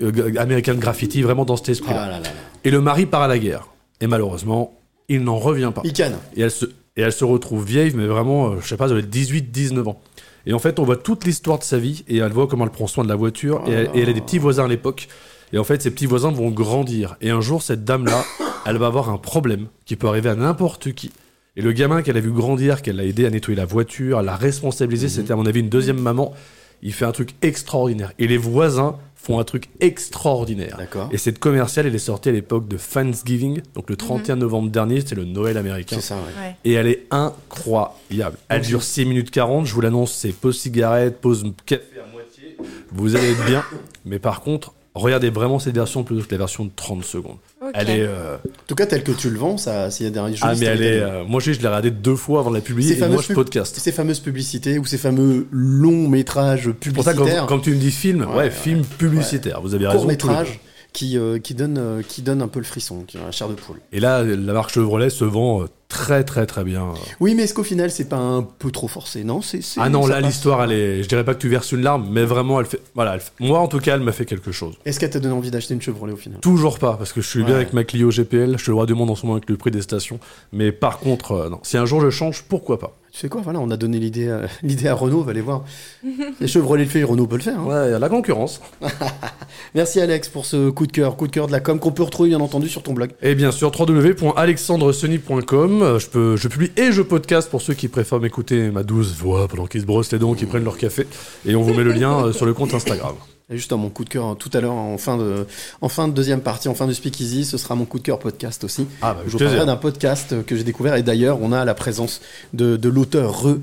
euh, g- American Graffiti, vraiment dans cet esprit-là. Ah là là là. Et le mari part à la guerre. Et malheureusement, il n'en revient pas. Il canne. Et elle se, et elle se retrouve vieille, mais vraiment, euh, je sais pas, elle doit être 18, 19 ans. Et en fait, on voit toute l'histoire de sa vie, et elle voit comment elle prend soin de la voiture, et, elle, et elle a des petits voisins à l'époque. Et en fait, ces petits voisins vont grandir. Et un jour, cette dame-là, elle va avoir un problème qui peut arriver à n'importe qui. Et le gamin qu'elle a vu grandir, qu'elle a aidé à nettoyer la voiture, à la responsabiliser, c'était à mon avis une deuxième maman. Il fait un truc extraordinaire. Et les voisins font un truc extraordinaire. D'accord. Et cette commerciale, elle est sortie à l'époque de Thanksgiving, donc le 31 novembre dernier, c'est le Noël américain. C'est ça, ouais. Ouais. Et elle est incroyable. Elle dure 6 minutes 40, je vous l'annonce, c'est pause cigarette, pause café à moitié. Vous allez être bien. Mais par contre, regardez vraiment cette version plutôt que la version de 30 secondes. Ok. Elle est. euh, En tout cas, tel que tu le vends, ça, s'il y a des jolis Ah, mais elle est. euh, moi, je je l'ai regardée deux fois avant de la publier. Et moi, je podcast. Ces fameuses publicités ou ces fameux longs métrages Pour ça, publicitaires. quand, quand tu me dis film, ouais, Ouais, film publicitaire, vous avez raison. court les métrage qui, euh, qui, donne, euh, qui donne un peu le frisson, qui a la chair de poule. Et là, la marque Chevrolet se vend euh, très très très bien. Oui, mais est-ce qu'au final, c'est pas un peu trop forcé? Non, c'est. Ah non, là l'histoire, elle est. Je dirais pas que tu verses une larme, mais vraiment, elle fait. Voilà, elle fait- moi en tout cas, elle m'a fait quelque chose. Est-ce qu'elle t'a donné envie d'acheter une Chevrolet au final? Toujours pas, parce que je suis bien avec ma Clio GPL, je suis le roi du monde en ce moment avec le prix des stations. Mais par contre, euh, non. Si un jour je change, pourquoi pas? Tu sais quoi Voilà, on a donné l'idée à, l'idée à Renault, va aller voir. Les Chevrolet le fait, Renault peut le faire. hein. Ouais, il y a la concurrence. Merci Alex pour ce coup de cœur, coup de cœur de la com qu'on peut retrouver bien entendu sur ton blog. Et bien sûr, www.alexandresony.com. Je, peux, je publie et je podcast pour ceux qui préfèrent m'écouter ma douce voix pendant qu'ils se brossent les dents, qu'ils prennent leur café. Et on vous met le lien euh, sur le compte Instagram. Et juste mon coup de cœur hein, tout à l'heure en fin de en fin de deuxième partie, en fin de Speakeasy, ce sera mon coup de cœur podcast aussi. Ah bah, Je vous parlerai d'un podcast que j'ai découvert et d'ailleurs on a la présence de, de l'auteur Re,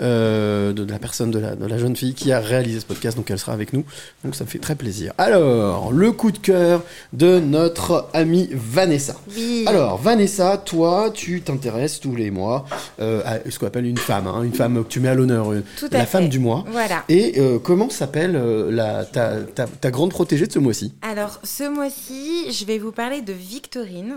euh, de, de la personne de la, de la jeune fille qui a réalisé ce podcast, donc elle sera avec nous. Donc ça me fait très plaisir. Alors le coup de cœur de notre amie Vanessa. Oui. Alors Vanessa, toi tu t'intéresses tous les mois euh, à ce qu'on appelle une femme, hein, une femme que tu mets à l'honneur, euh, la femme du mois. Voilà. Et euh, comment s'appelle euh, la ta, ta, ta grande protégée de ce mois-ci Alors, ce mois-ci, je vais vous parler de Victorine,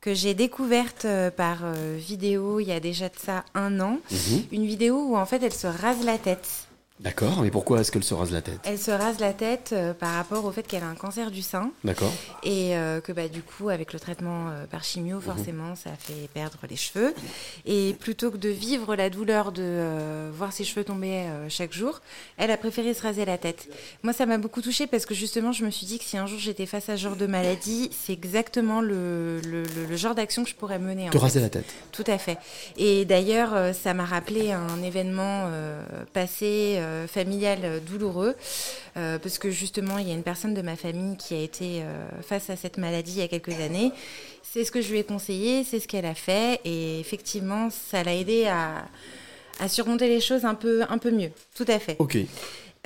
que j'ai découverte euh, par euh, vidéo il y a déjà de ça un an. Mhm. Une vidéo où en fait elle se rase la tête. D'accord, mais pourquoi est-ce qu'elle se rase la tête? Elle se rase la tête euh, par rapport au fait qu'elle a un cancer du sein. D'accord. Et euh, que bah, du coup, avec le traitement euh, par Mhm. chimio, forcément, ça fait perdre les cheveux. Et plutôt que de vivre la douleur de voir ses cheveux tomber chaque jour, elle a préféré se raser la tête. Moi, ça m'a beaucoup touchée parce que justement, je me suis dit que si un jour j'étais face à ce genre de maladie, c'est exactement le, le- le- le genre d'action que je pourrais mener. en Te fait. raser la tête. Tout à fait. Et d'ailleurs, ça m'a rappelé un événement passé familial euh, douloureux, euh, parce que justement, il y a une personne de ma famille qui a été euh, face à cette maladie il y a quelques années. C'est ce que je lui ai conseillé, c'est ce qu'elle a fait, et effectivement, ça l'a aidé à, à surmonter les choses un peu, un peu mieux. Tout à fait. Ok.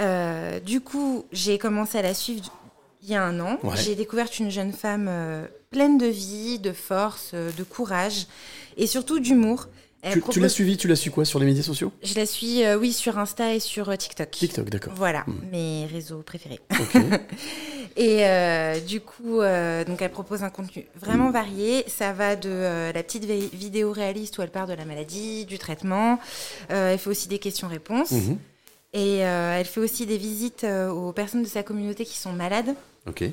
Euh, du coup, j'ai commencé à la suivre il y a un an. Ouais. J'ai découvert une jeune femme euh, pleine de vie, de force, euh, de courage et surtout d'humour. Tu, l'as suivi, tu l'as su quoi sur les médias sociaux? Je la suis, euh, oui, sur Insta et sur euh, TikTok. TikTok, d'accord. Voilà, Hmm. mes réseaux préférés. et euh, du coup, euh, donc elle propose un contenu vraiment varié. Ça va de la petite vi- vidéo réaliste où elle parle de la maladie, du traitement. Elle fait aussi des questions-réponses. Mhm. Et elle fait aussi des visites aux personnes de sa communauté qui sont malades. Ok.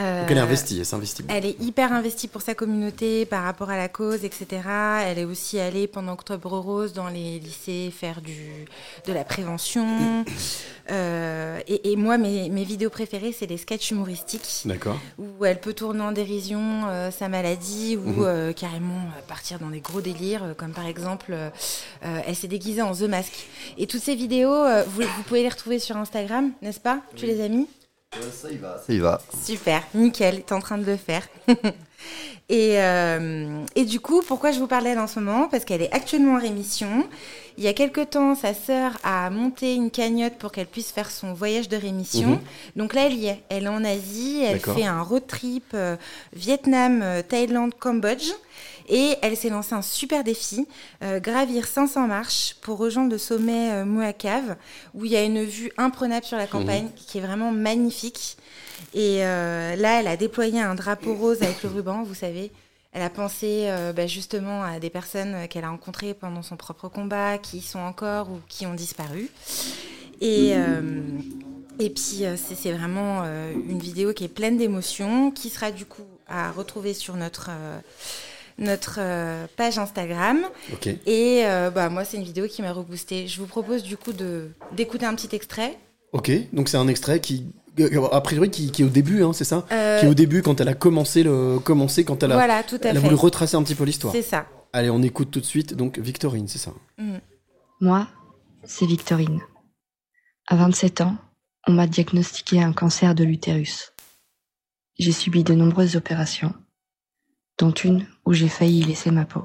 Euh, Donc elle est investie, elle s'investit. Elle est hyper investie pour sa communauté par rapport à la cause, etc. Elle est aussi allée pendant Octobre Rose dans les lycées faire du, de la prévention. Euh, et, et moi, mes, mes vidéos préférées, c'est les sketchs humoristiques D'accord. où elle peut tourner en dérision euh, sa maladie ou Mhm. carrément partir dans des gros délires, comme par exemple, elle s'est déguisée en The Mask. Et toutes ces vidéos, vous, vous pouvez les retrouver sur Instagram, n'est-ce pas Tu les as mis Ça y va. Ça y va. Super, nickel, t'es en train de le faire. et, euh, et du coup, pourquoi je vous parlais en ce moment? Parce qu'elle est actuellement en rémission. Il y a quelque temps, sa sœur a monté une cagnotte pour qu'elle puisse faire son voyage de rémission. Mhm. Donc là, elle y est. Elle est en Asie, elle fait un road trip euh, Vietnam, euh, Thaïlande, Cambodge. Et elle s'est lancée un super défi, euh, gravir 500 marches pour rejoindre le sommet euh, Muakav, où il y a une vue imprenable sur la campagne, qui est vraiment magnifique. Et là, elle a déployé un drapeau rose avec le ruban, vous savez. Elle a pensé euh, bah, justement à des personnes qu'elle a rencontrées pendant son propre combat, qui sont encore ou qui ont disparu. Et, euh, et puis, euh, c'est vraiment une vidéo qui est pleine d'émotions, qui sera du coup à retrouver sur notre, notre page Instagram. Ok. Et euh, bah, moi, c'est une vidéo qui m'a reboosté. Je vous propose du coup de- d'écouter un petit extrait. Ok, donc c'est un extrait qui, a priori, qui, qui est au début, hein, c'est ça Euh, Qui est au début quand elle a commencé le, commencé quand elle a, Voilà, tout à elle a fait. voulu retracer un petit peu l'histoire. C'est ça. Allez, on écoute tout de suite. Donc Victorine, c'est ça. Moi, c'est Victorine. À 27 ans, on m'a diagnostiqué un cancer de l'utérus. J'ai subi de nombreuses opérations, dont une où j'ai failli y laisser ma peau.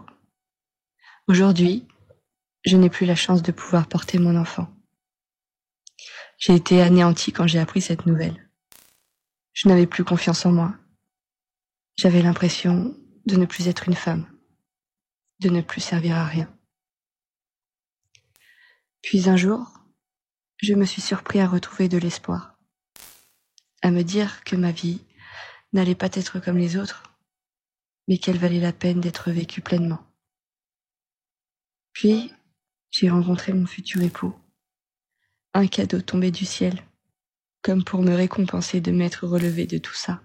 Aujourd'hui, je n'ai plus la chance de pouvoir porter mon enfant. J'ai été anéantie quand j'ai appris cette nouvelle. Je n'avais plus confiance en moi. J'avais l'impression de ne plus être une femme, de ne plus servir à rien. Puis un jour, je me suis surpris à retrouver de l'espoir, à me dire que ma vie n'allait pas être comme les autres, mais qu'elle valait la peine d'être vécue pleinement. Puis, j'ai rencontré mon futur époux. Un cadeau tombé du ciel, comme pour me récompenser de m'être relevé de tout ça.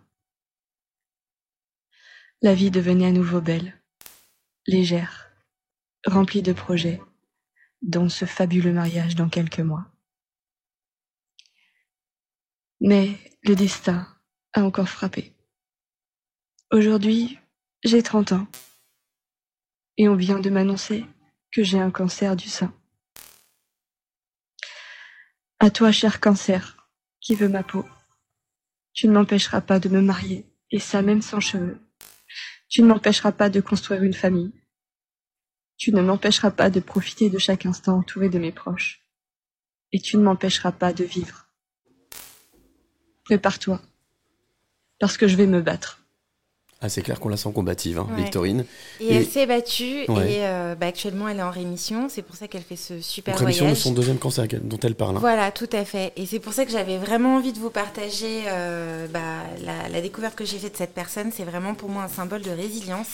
La vie devenait à nouveau belle, légère, remplie de projets, dont ce fabuleux mariage dans quelques mois. Mais le destin a encore frappé. Aujourd'hui, j'ai 30 ans. Et on vient de m'annoncer que j'ai un cancer du sein. À toi, cher cancer, qui veut ma peau. Tu ne m'empêcheras pas de me marier, et ça même sans cheveux. Tu ne m'empêcheras pas de construire une famille. Tu ne m'empêcheras pas de profiter de chaque instant entouré de mes proches. Et tu ne m'empêcheras pas de vivre. Prépare-toi, parce que je vais me battre. Ah, c'est clair qu'on la sent combative, hein, Ouais. Victorine. Et, elle s'est battue Ouais. et euh, bah, actuellement elle est en rémission. C'est pour ça qu'elle fait ce super Donc, rémission de son deuxième cancer dont elle parle. hein. Voilà, tout à fait. Et c'est pour ça que j'avais vraiment envie de vous partager euh, bah, la, la découverte que j'ai faite de cette personne. C'est vraiment pour moi un symbole de résilience.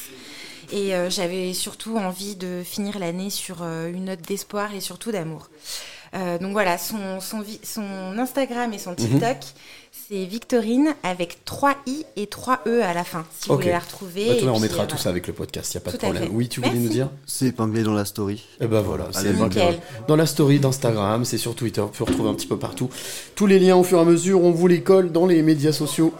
Et euh, j'avais surtout envie de finir l'année sur une note d'espoir et surtout d'amour. Euh, donc voilà, son, son Instagram et son Mhm. TikTok, c'est Victorine avec 3 i et 3 e à la fin. Si vous voulez la retrouver. Bah, Et toi, on puis, mettra euh, tout voilà. ça avec le podcast, il n'y a pas de Tout problème. Oui, tu voulais Merci. nous dire C'est épinglé dans la story. Eh ben voilà, c'est épinglé dans la story d'Instagram, c'est sur Twitter, on peut retrouver un petit peu partout. Tous les liens au fur et à mesure, on vous les colle dans les médias sociaux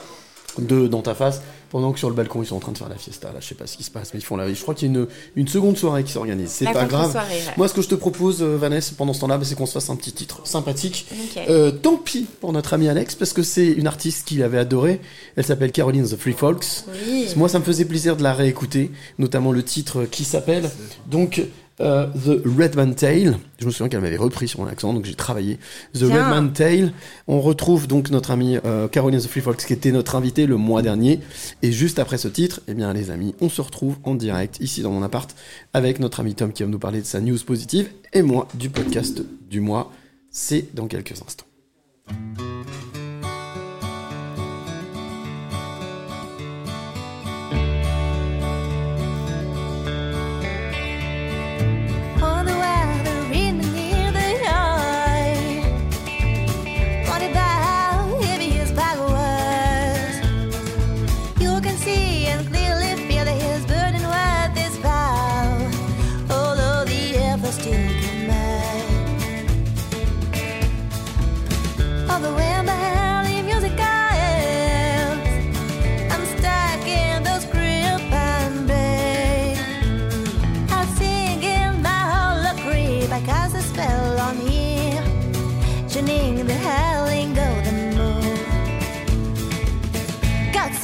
de dans ta face. Pendant que sur le balcon, ils sont en train de faire la fiesta, là, je sais pas ce qui se passe, mais ils font la Je crois qu'il y a une, une seconde soirée qui s'organise. C'est pas grave. ouais. Moi, ce que je te propose, euh, Vanessa, pendant ce temps-là, bah, c'est qu'on se fasse un petit titre sympathique. Euh, tant pis pour notre ami Alex, parce que c'est une artiste qu'il avait adorée. Elle s'appelle Caroline the Free Folks. Oui. Moi, ça me faisait plaisir de la réécouter, notamment le titre qui s'appelle donc euh, The Redman Tale. Je me souviens qu'elle m'avait repris sur mon accent, donc j'ai travaillé. The. Redman Tale. On retrouve donc notre amie euh, Caroline the Free Folks, qui était notre invitée le mois dernier. Et juste après ce titre, eh bien, les amis, on se retrouve en direct ici dans mon appart avec notre ami Tom qui va nous parler de sa news positive et moi du podcast du mois. C'est dans quelques instants.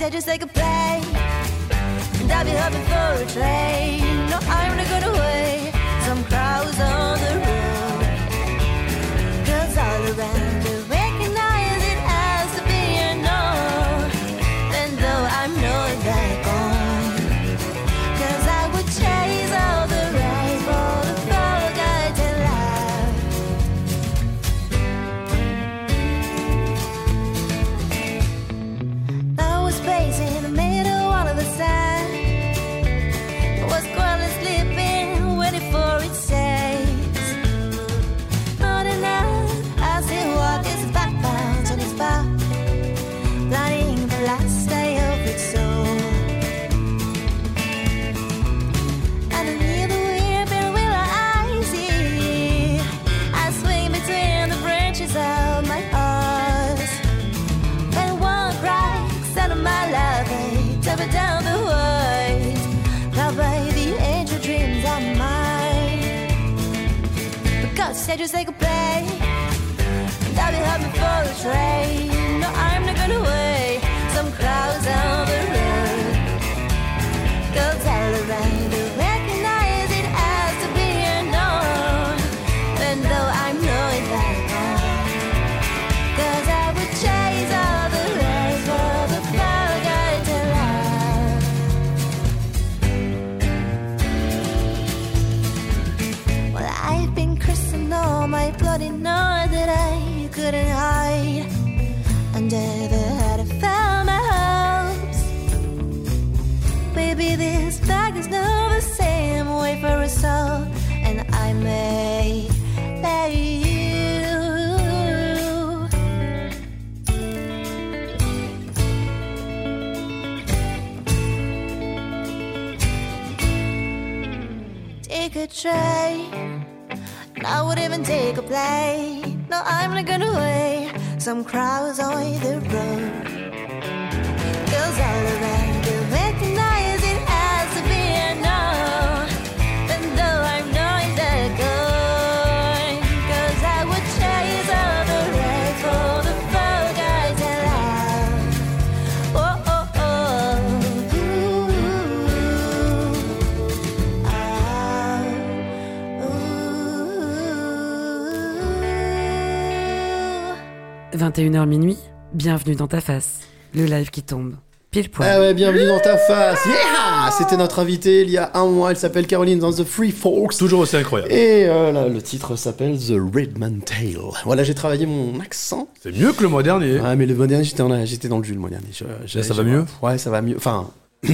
Said just take a play, and I'll be hoping for a train. No, I'm not gonna wait. Some crowds on the road, girls all around said you say I'll be hoping for a train I would even take a play. No, I'm not gonna wait. Some crowds on the road. Girls all around 21h minuit, bienvenue dans ta face. Le live qui tombe. Pile poil. Ah ouais, bienvenue dans ta face. Yeah C'était notre invitée il y a un mois. Elle s'appelle Caroline dans The Free Folks. Toujours aussi incroyable. Et euh, là, le titre s'appelle The Redman Tale. Voilà, j'ai travaillé mon accent. C'est mieux que le mois dernier. Ouais, mais le mois dernier, j'étais en- j'étais dans le jus le mois dernier. Je- j'ai- ça va mieux? Ouais, ça va mieux. Enfin,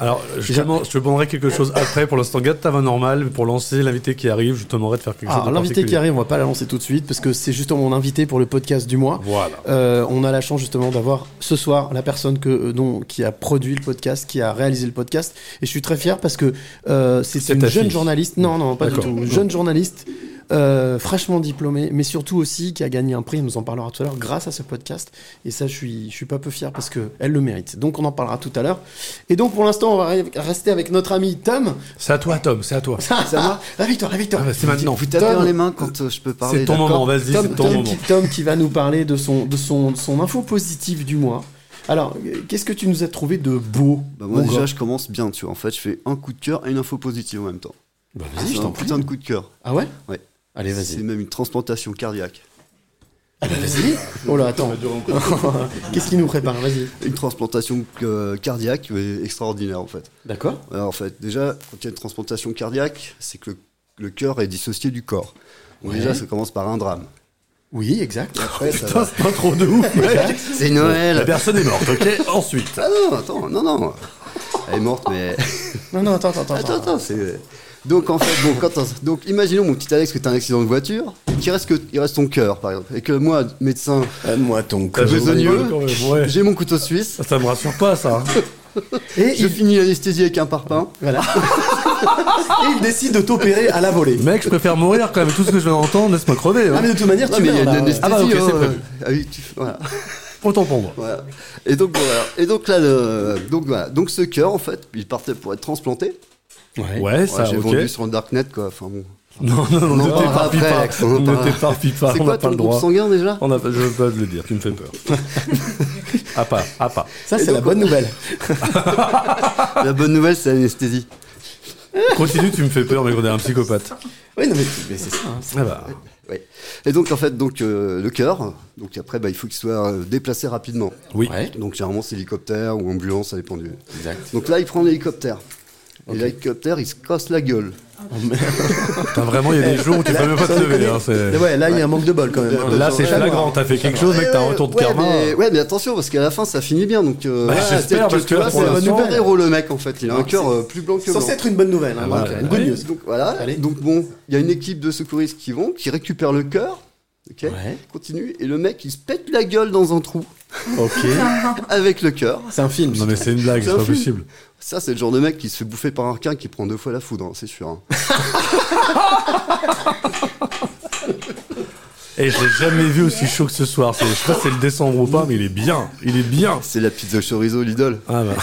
Alors, je je te demanderai quelque chose après. Pour l'instant, garde ta voix normale. Pour lancer l'invité qui arrive, je te demanderai de faire quelque chose ah, de l'invité qui arrive, on va pas l'annoncer tout de suite parce que c'est justement mon invité pour le podcast du mois. Voilà. Euh, on a la chance justement d'avoir ce soir la personne que, euh, dont, qui a produit le podcast, qui a réalisé le podcast. Et je suis très fier parce que euh, c'est une jeune fille. journaliste. Non, non, pas du tout. Jeune journaliste. Euh, fraîchement diplômée, mais surtout aussi qui a gagné un prix, elle nous en parlera tout à l'heure, grâce à ce podcast. Et ça, je suis, je suis pas peu fier parce que elle le mérite. Donc, on en parlera tout à l'heure. Et donc, pour l'instant, on va re- rester avec notre ami Tom. C'est à toi, Tom, c'est à toi. Ça, ça La victoire, la victoire. Ah bah, c'est maintenant. Vous tapez Tom- dans les mains quand euh, je peux parler. C'est ton moment, vas-y, Tom, c'est ton Tom moment. qui, Tom qui va nous parler de son, de son, de son info positive du mois. Alors, qu'est-ce que tu nous as trouvé de beau Bah, moi déjà gars je commence bien, tu vois. En fait, je fais un coup de cœur et une info positive en même temps. Bah, vas-y, C'est je un t'en prie. putain de coup de cœur. Ah ouais? Ouais. Allez, vas-y. C'est même une transplantation cardiaque. Ah bah, vas-y. Oh là, attends. Qu'est-ce qu'il nous prépare? Vas-y. Une transplantation euh, cardiaque extraordinaire en fait. D'accord. Alors, en fait, déjà, quand il y a une transplantation cardiaque, c'est que le, le cœur est dissocié du corps. Donc Ouais. déjà, ça commence par un drame. Oui, exact. Après, ça Putain, c'est pas trop de ouf. C'est Noël. La personne est morte, ok Ensuite. Ah non, attends, non, non. Elle est morte, mais. Non, non, attends, attends, Attends, attends, c'est. Donc en fait, bon, quand on- donc imaginons mon petit Alex que t'as un accident de voiture, qu'il reste que il reste ton cœur par exemple, et que moi médecin moi ton même, ouais. j'ai mon couteau suisse, Ça, ça me rassure pas, ça. Et je il, finis l'anesthésie avec un parpaing. voilà. Et il décide de t'opérer à la volée. Mec, je préfère mourir quand même. Tout ce que je viens d'entendre, laisse-moi crever. hein. Ah, mais de toute manière, Non tu mais il y a meurs, une anesthésie. Ah bah, ok, c'est euh, prévu. ah oui, tu- voilà. Autant pour moi. Voilà. Et donc voilà. Et donc là, le- donc voilà. Donc ce cœur en fait, il partait pour être transplanté. Ouais. Ouais, ça, j'ai ok. vendu sur le darknet quoi. Enfin bon. Non, non, On non, ne t'éparpille pas. On Ne t'éparpille pas, C'est on quoi n'a pas ton le groupe sanguin déjà On a, je veux pas te le dire, tu me fais peur. à pas, à pas. Ça, c'est la bonne nouvelle. La bonne nouvelle, c'est l'anesthésie. Continue, tu me fais peur, mais on est un psychopathe. Oui, non, mais, mais c'est ça. hein. Ah bah, Ouais. Et donc en fait, donc euh, le cœur, donc après, bah, il faut qu'il soit euh, déplacé rapidement. oui. Ouais. Donc généralement c'est hélicoptère ou ambulance, ça dépend du. Exact. Donc là, il prend l'hélicoptère. Et l'hélicoptère, il se casse la gueule. Putain, vraiment, il y a des jours où tu peux même pas te lever. hein, Ouais, là, il y a un manque de bol quand même. Là, c'est flagrant. T'as fait quelque chose, mec, t'as un retour de ouais, karma. mais, ouais, mais attention, parce qu'à la fin, ça finit bien. Donc, euh, Bah, j'espère, parce que c'est un super héros, le mec, en fait. Il a un Non, cœur euh, plus blanc que blanc. Censé être une bonne nouvelle. hein, Ah, donc, voilà. une good Ouais. news. Donc voilà. Allez. Donc bon, il y a une équipe de secouristes qui vont, qui récupèrent le cœur. Ok. Ouais. Continue. Et le mec, il se pète la gueule dans un trou Ok. avec le cœur. C'est un film. Non, mais c'est une blague, C'est pas film. possible. Ça, c'est le genre de mec qui se fait bouffer par un requin qui prend deux fois la foudre, hein, c'est sûr. hein. Et je l'ai jamais vu aussi chaud que ce soir. Je sais pas si c'est le décembre ou pas, mais il est bien. Il est bien. C'est la pizza chorizo Lidl. Ah bah.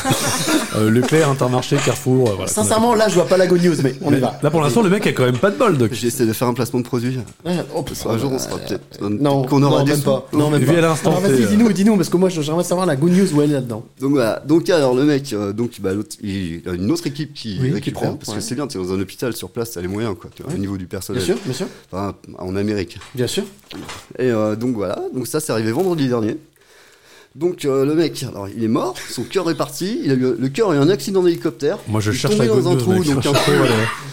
Euh, Leclerc, Intermarché, Carrefour. euh, Voilà, Sincèrement, là, je vois pas la good news, mais on y va. Là, pour l'instant, le mec a quand même pas de bol, Doc. J'essaie de faire un placement de produit. Ouais, oh, Un jour, on sera peut-être. Non, qu'on aura non, des même sous. pas. Non, même Vu pas. à l'instant Alors, T, vas-y, euh. dis-nous, dis-nous, parce que moi, j'aimerais savoir la good news où elle est là-dedans. Donc voilà. Donc alors le mec, euh, donc bah, l'autre- il y a une autre équipe qui Oui, qui récupère prend, parce ouais. que c'est bien, tu es dans un hôpital sur place, t'as les moyens quoi, tu vois, au niveau du personnel. Bien sûr, bien sûr. Enfin, en Amérique. Bien sûr. Et euh, donc voilà, donc ça c'est arrivé vendredi dernier. Donc euh, le mec, alors il est mort, son cœur est parti, il a eu le cœur a eu un accident d'hélicoptère. Moi, je Il est cherche tombé dans un trou, donc un trou,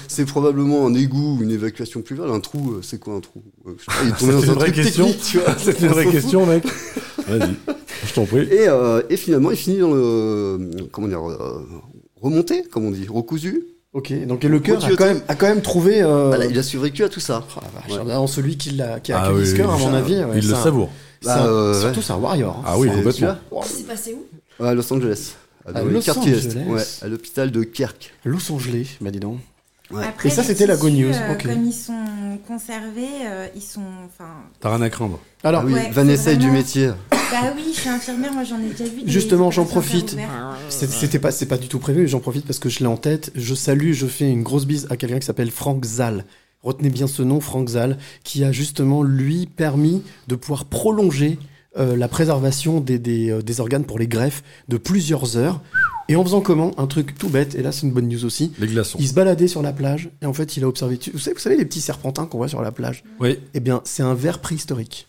c'est probablement un égout, une évacuation pluviale. Un trou, euh, c'est quoi un trou je sais pas, Il est C'est tombé dans une un vraie truc question. tu vois. C'est une vraie question, mec. Vas-y. Je t'en prie. Et, euh, et finalement, il finit dans le comment dire remonté, comme on dit, recousu. Ok, donc le cœur a quand, même, a quand même trouvé. euh, Voilà, il a survécu à tout ça. oh la vache, vraiment, celui qui, l'a, qui a Ah accueilli oui, ce cœur, à mon avis. ouais, il le un- savoure. Bah, un- euh, surtout, ouais. c'est un warrior. hein. Ah oui, C'est- complètement. celui-là C'est passé où À Los Angeles. À Los Angeles. Ouais, à l'hôpital de Kirk. Los Angeles, bah dis donc. Après, Et ça, c'était la good news. euh. Comme ils sont conservés, euh, ils sont. T'as rien à craindre. Alors, Ah oui, Ouais, Vanessa est du métier. Bah oui, je suis infirmière, moi j'en ai déjà vu. Justement, j'en profite. C'était pas, c'est pas du tout prévu, mais j'en profite parce que je l'ai en tête. Je salue, je fais une grosse bise à quelqu'un qui s'appelle Frank Zal. Retenez bien ce nom, Frank Zal, qui a justement, lui, permis de pouvoir prolonger euh, la préservation des, des, euh, des organes pour les greffes de plusieurs heures. Et en faisant comment Un truc tout bête, et là c'est une bonne news aussi. Les glaçons. Il se baladait sur la plage, et en fait il a observé. Vous savez, vous savez les petits serpentins qu'on voit sur la plage Oui. Eh bien, c'est un ver préhistorique.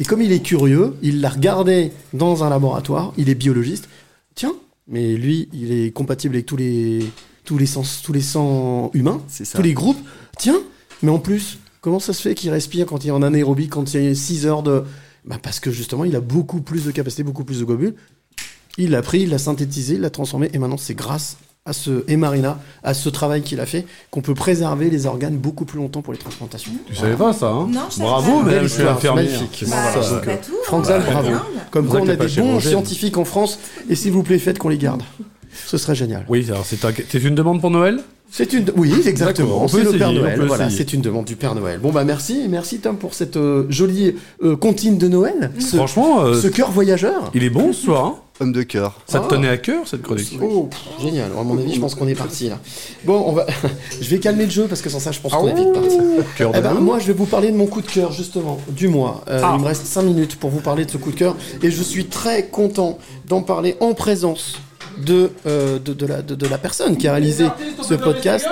Et comme il est curieux, il l'a regardé dans un laboratoire, il est biologiste. Tiens, mais lui, il est compatible avec tous les, tous les, sens, tous les sangs humains, ça. tous les groupes. Tiens, mais en plus, comment ça se fait qu'il respire quand il est en anaérobie, quand il y a 6 heures de... Bah parce que justement, il a beaucoup plus de capacité, beaucoup plus de globules. Il l'a pris, il l'a synthétisé, il l'a transformé, et maintenant c'est grâce à ce et Marina, à ce travail qu'il a fait, qu'on peut préserver les organes beaucoup plus longtemps pour les transplantations. Tu savais pas ça, hein Non, je savais Bravo, pas. madame, je suis infirmière. magnifique. C'est Voilà, ça. donc, Pas euh, tout, Franck Zal, bravo. Comme quoi, on a des bons scientifiques en France, et s'il vous plaît, faites qu'on les garde. Ce serait génial. Oui, alors c'est un- c'est une demande pour Noël? C'est une, oui, exactement. C'est le Père essayer, Noël. Voilà, c'est une demande du Père Noël. Bon bah merci, merci Tom pour cette euh, jolie euh, comptine de Noël. Ce, Franchement, euh, ce cœur voyageur. il est bon ce soir. Hein Homme de cœur. ça te Ah. tenait à cœur cette chronique Oh, pff, génial. À mon avis, je pense qu'on est parti là. Bon, on va. je vais calmer le jeu parce que sans ça, je pense qu'on est vite parti. Cœur de Eh ben, moi, je vais vous parler de mon coup de cœur, justement, du mois. Euh, Ah. Il me reste 5 minutes pour vous parler de ce coup de cœur. Et je suis très content d'en parler en présence de, euh, de, de la, de, de la personne qui a réalisé ce podcast.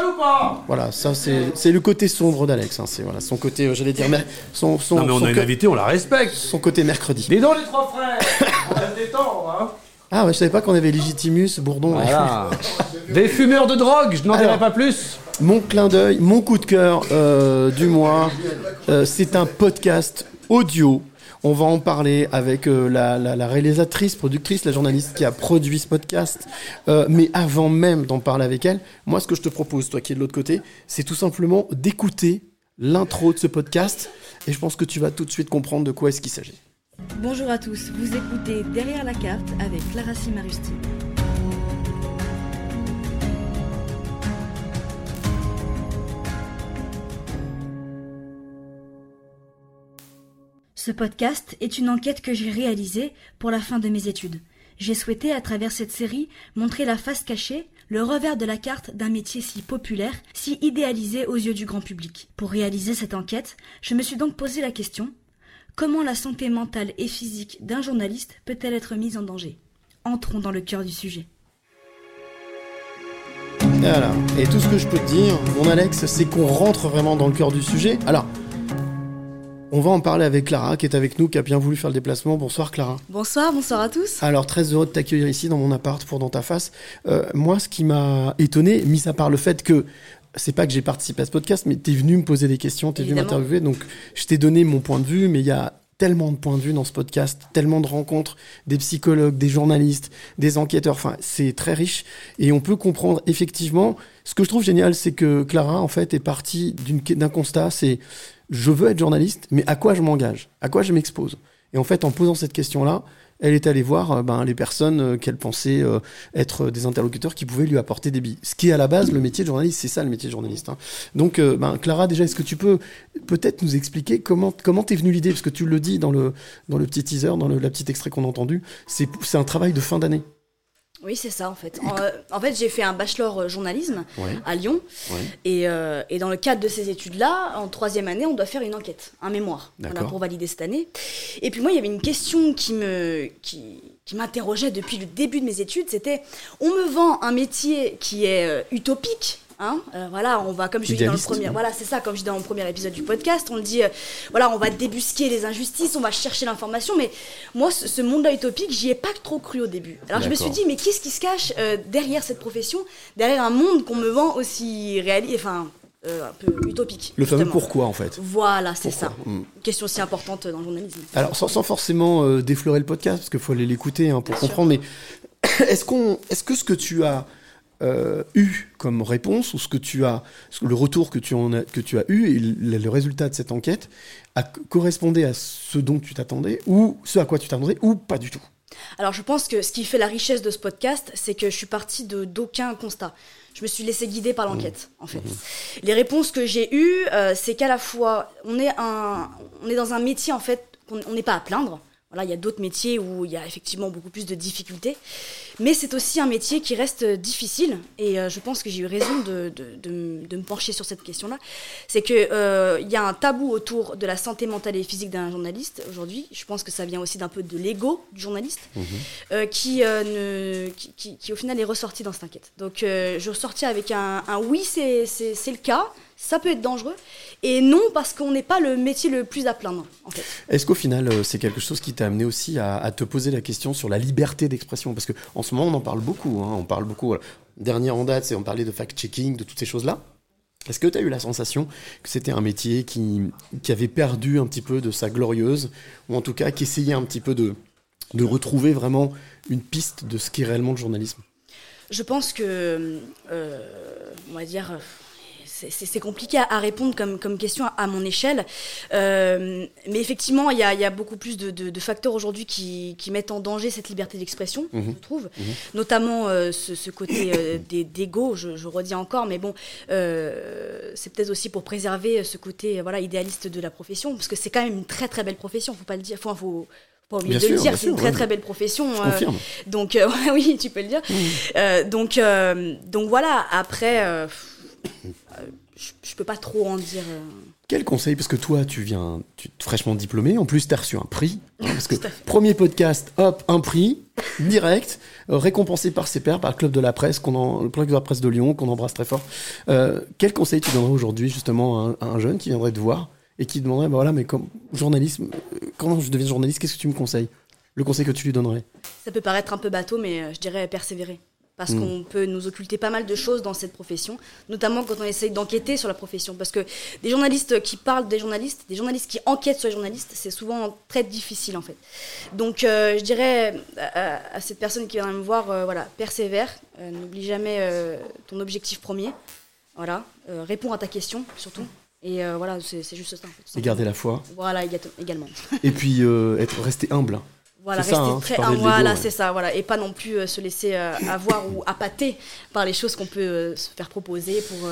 Voilà, ça, c'est c'est le côté sombre d'Alex. hein. C'est voilà, son côté, euh, j'allais dire, son, son, Non mais on son a une invitée, on la respecte. son côté mercredi. Dis donc les trois frères On va se détendre, hein Ah, ouais, je savais pas qu'on avait Légitimus, Bourdon. et- Voilà. Des fumeurs de drogue, je n'en dirai pas plus. Mon clin d'œil, mon coup de cœur euh, du mois, euh, c'est un podcast audio. On va en parler avec euh, la, réalisatrice, productrice, la journaliste qui a produit ce podcast. Euh, mais avant même d'en parler avec elle, moi, ce que je te propose, toi qui es de l'autre côté, c'est tout simplement d'écouter l'intro de ce podcast. Et je pense que tu vas tout de suite comprendre de quoi est-ce qu'il s'agit. Bonjour à tous, vous écoutez Derrière la carte avec Clara Simarusti. Ce podcast est une enquête que j'ai réalisée pour la fin de mes études. J'ai souhaité, à travers cette série, montrer la face cachée, le revers de la carte d'un métier si populaire, si idéalisé aux yeux du grand public. Pour réaliser cette enquête, je me suis donc posé la question Comment la santé mentale et physique d'un journaliste peut-elle être mise en danger? Entrons dans le cœur du sujet. Voilà. Et tout ce que je peux te dire, mon Alex, c'est qu'on rentre vraiment dans le cœur du sujet. Alors, on va en parler avec Clara, qui est avec nous, qui a bien voulu faire le déplacement. Bonsoir Clara. Bonsoir, bonsoir à tous. Alors, très heureux de t'accueillir ici dans mon appart pour Dans ta face. Euh, moi, ce qui m'a étonné, mis à part le fait que c'est pas que j'ai participé à ce podcast, mais t'es venu me poser des questions, t'es venu m'interviewer, donc je t'ai donné mon point de vue, mais il y a tellement de points de vue dans ce podcast, tellement de rencontres, des psychologues, des journalistes, des enquêteurs, enfin c'est très riche et on peut comprendre effectivement. Ce que je trouve génial, c'est que Clara en fait est partie d'un constat, c'est je veux être journaliste, mais à quoi je m'engage, à quoi je m'expose? Et en fait, en posant cette question-là, elle est allée voir euh, ben, les personnes euh, qu'elle pensait euh, être des interlocuteurs qui pouvaient lui apporter des billes. Ce qui est à la base le métier de journaliste, c'est ça le métier de journaliste. hein. Donc, ben, Clara, déjà, est-ce que tu peux peut-être nous expliquer comment comment t'es venue l'idée? Parce que tu le dis dans le petit teaser, dans le la petit extrait qu'on a entendu, c'est un travail de fin d'année. Oui, c'est ça en fait. En, euh, en fait, j'ai fait un bachelor euh, journalisme Ouais. à Lyon. Ouais. Et, euh, et dans le cadre de ces études-là, en troisième année, on doit faire une enquête, un mémoire, voilà, pour valider cette année. Et puis moi, il y avait une question qui me qui, qui m'interrogeait depuis le début de mes études. C'était, on me vend un métier qui est utopique. Hein Euh, voilà, on va, comme je dis dans le premier, voilà, c'est ça, comme je dis dans mon premier épisode du podcast, on le dit, euh, voilà, on va débusquer les injustices, on va chercher l'information, mais moi, ce, ce monde-là utopique, j'y ai pas trop cru au début. Alors je me suis dit, mais qu'est-ce qui se cache euh, derrière cette profession, derrière un monde qu'on me vend aussi réaliste, enfin, euh, un peu utopique. Le fameux pourquoi en fait. Voilà, c'est ça. Une question aussi importante dans le journalisme. Alors sans, sans forcément euh, déflorer le podcast, parce qu'il faut aller l'écouter hein, pour comprendre, mais est-ce qu'on, est-ce que ce que tu as euh, eu comme réponse ou ce que tu as, ce- le retour que tu en as, que tu as eu et le, le résultat de cette enquête a correspondé à ce dont tu t'attendais ou ce à quoi tu t'attendais ou pas du tout Alors je pense que ce qui fait la richesse de ce podcast, c'est que je suis partie de d'aucun constat. je me suis laissé guider par l'enquête, en fait. Les réponses que j'ai eues, euh, c'est qu'à la fois, on est, un, on est dans un métier, en fait, qu'on on n'est pas à plaindre. Voilà, il y a d'autres métiers où il y a effectivement beaucoup plus de difficultés. Mais c'est aussi un métier qui reste difficile. Et euh, je pense que j'ai eu raison de, de- de me pencher sur cette question-là. C'est qu'il il y a un tabou autour de la santé mentale et physique d'un journaliste aujourd'hui. Je pense que ça vient aussi d'un peu de l'ego du journaliste euh, qui, euh, ne, qui, qui- qui, au final est ressorti dans cette enquête. Donc euh, je ressortis avec un, un oui, c'est le cas, ça peut être dangereux, et non parce qu'on n'est pas le métier le plus à plaindre, en fait. Est-ce qu'au final, euh, c'est quelque chose qui t'a amené aussi à, à te poser la question sur la liberté d'expression? Parce que en ce moment, on en parle beaucoup. hein, on parle beaucoup. voilà. Dernière en date, c'est on parlait de fact-checking, de toutes ces choses-là. Est-ce que tu as eu la sensation que c'était un métier qui, qui avait perdu un petit peu de sa glorieuse, ou en tout cas qui essayait un petit peu de, de retrouver vraiment une piste de ce qu'est réellement le journalisme? Je pense que, euh, on va dire, c'est- compliqué à, à répondre comme, comme question à, à mon échelle. Euh, mais effectivement, il y a, il y a beaucoup plus de, de- de facteurs aujourd'hui qui, qui mettent en danger cette liberté d'expression, Mhm. je trouve. Mhm. Notamment euh, ce, ce côté euh, des- d'ego, je, je redis encore, mais bon, euh, c'est peut-être aussi pour préserver ce côté voilà, idéaliste de la profession, parce que c'est quand même une très très belle profession, faut pas le dire. Faut, pas oublier Bien de le dire, c'est une très ouais. très belle profession. Je confirme. donc oui, tu peux le dire. Euh, donc donc voilà. Après, je, je peux pas trop en dire. euh. Quel conseil Parce que toi, tu viens tu, fraîchement diplômé, en plus, tu as reçu un prix. hein, Parce que premier podcast, hop, un prix, direct, euh, récompensé par ses pairs, par le Club de la Presse, qu'on en- le Club de la Presse de Lyon, qu'on embrasse très fort. Euh, quel conseil tu donnerais aujourd'hui, justement, à un, à un jeune qui viendrait te voir et qui demanderait, bah voilà, mais comme journalisme, euh, comment je deviens journaliste, qu'est-ce que tu me conseilles? Le conseil que tu lui donnerais? Ça peut paraître un peu bateau, mais je dirais persévérer. Parce Mm. qu'on peut nous occulter pas mal de choses dans cette profession, notamment quand on essaye d'enquêter sur la profession. Parce que des journalistes qui parlent des journalistes, des journalistes qui enquêtent sur les journalistes, c'est souvent très difficile en fait. Donc euh, je dirais à, à- à cette personne qui viendra me voir, euh, voilà, persévère, euh, n'oublie jamais ton objectif premier, voilà, réponds à ta question surtout. Et voilà, c'est juste ça. En fait, Et garder la foi. Voilà, éga- également. Et puis, être, rester humble. Voilà, C'est ça, rester hein, très voilà, ouais. c'est ça, voilà, et pas non plus euh, se laisser euh, avoir ou appâter par les choses qu'on peut euh, se faire proposer pour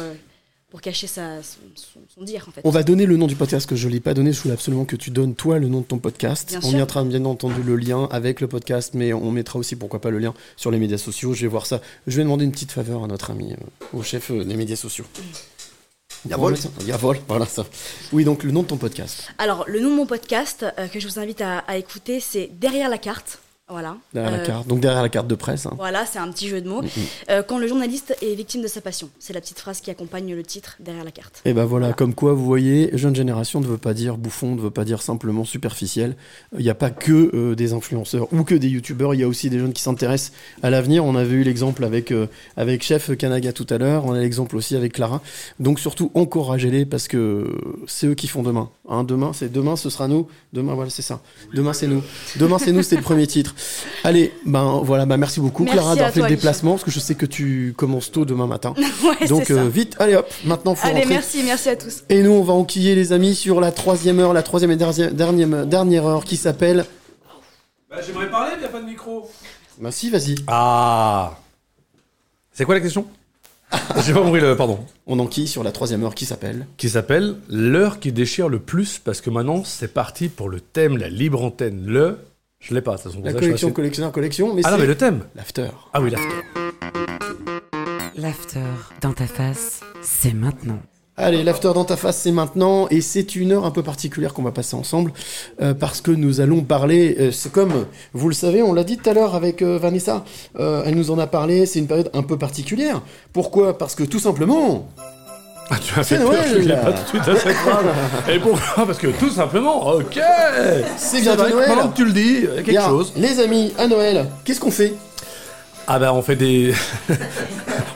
pour cacher sa son, son- son dire en fait. On va donner le nom du podcast que je ne l'ai pas donné. Je voulais absolument que tu donnes toi le nom de ton podcast. Bien on mettra bien entendu le lien avec le podcast, mais on mettra aussi pourquoi pas le lien sur les médias sociaux. Je vais voir ça. Je vais demander une petite faveur à notre ami, au chef des médias sociaux. Yavol. Yavol, voilà ça. Oui, donc le nom de ton podcast. Alors le nom de mon podcast euh, que je vous invite à, à écouter, c'est Derrière la carte. Voilà. Derrière la Euh, carte. Donc derrière la carte de presse. hein. Voilà, c'est un petit jeu de mots. Mhm. Euh, quand le journaliste est victime de sa passion, c'est la petite phrase qui accompagne le titre derrière la carte. Et ben voilà, comme quoi vous voyez, jeune génération ne veut pas dire bouffon, ne veut pas dire simplement superficiel. Il n'y a pas que euh, des influenceurs ou que des youtubeurs, il y a aussi des jeunes qui s'intéressent à l'avenir. On avait eu l'exemple avec, avec Chef Kanaga tout à l'heure, on a l'exemple aussi avec Clara. Donc surtout, encouragez-les parce que c'est eux qui font demain. Hein, demain, c'est demain, ce sera nous. Demain, voilà, c'est ça. Demain, c'est nous. Demain, c'est nous, c'était le premier titre. Allez, ben voilà, ben, merci beaucoup Merci Clara d'avoir fait le déplacement parce que je sais que tu commences tôt demain matin. Ouais, Donc c'est ça. euh, vite, allez hop, maintenant faut Allez, rentrer. merci, merci à tous. Et nous, on va enquiller les amis sur la troisième heure, la troisième et dernière, dernière, dernière heure qui s'appelle. Bah, j'aimerais parler, mais y a pas de micro. Bah si, vas-y. Ah C'est quoi la question? J'ai pas compris le. Pardon. On enquille sur la troisième heure qui s'appelle. Qui s'appelle L'heure qui déchire le plus, parce que maintenant c'est parti pour le thème, la libre antenne. Le. Je l'ai pas, de toute façon. La ça, je collection, collectionneur, collection. Mais Ah non, mais le thème L'after. Ah oui, l'after. L'after dans ta face, c'est maintenant. Allez, l'after dans ta face, c'est maintenant, et c'est une heure un peu particulière qu'on va passer ensemble, euh, parce que nous allons parler, euh, c'est comme, vous le savez, on l'a dit tout à l'heure avec euh, Vanessa, euh, elle nous en a parlé, c'est une période un peu particulière. Pourquoi? Parce que tout simplement... Ah, tu as fait peur, Noël, je l'ai pas tout de suite à cette phrase. Et pourquoi Parce que tout simplement, ok C'est que Noël. Pendant que tu le dis, il y a quelque Bien, chose. Les amis, à Noël, qu'est-ce qu'on fait? Ah bah on fait des...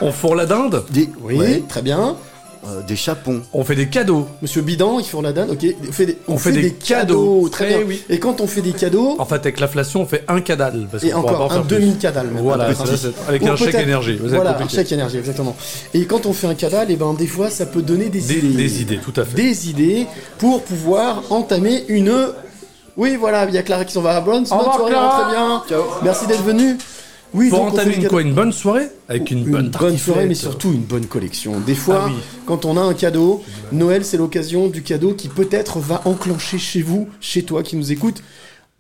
on fourre la dinde? Des... Oui, très bien. Euh, des chapons. On fait des cadeaux. Monsieur Bidan, il faut la dinde, ok. On fait des, On fait des cadeaux. très Eh bien. oui. Et quand on fait des cadeaux, En fait, avec l'inflation, on fait un cadal. Parce et encore un demi-cadal. Voilà, un ça, avec Ou un chèque énergie. Vous Voilà, un chèque énergie, exactement. Et quand on fait un cadal, et ben des fois, ça peut donner des, Des, idées. des idées, tout à fait. Des idées pour pouvoir entamer une. Oui, voilà, il y a Clara qui s'en va à Bonne. Soirée, très bien. Merci d'être venu. Oui, Pour entamer une, quoi, une bonne soirée Avec une, Une bonne bonne soirée, mais surtout une bonne collection. Des fois, Ah oui. quand on a un cadeau, Noël, c'est l'occasion du cadeau qui peut-être va enclencher chez vous, chez toi qui nous écoute,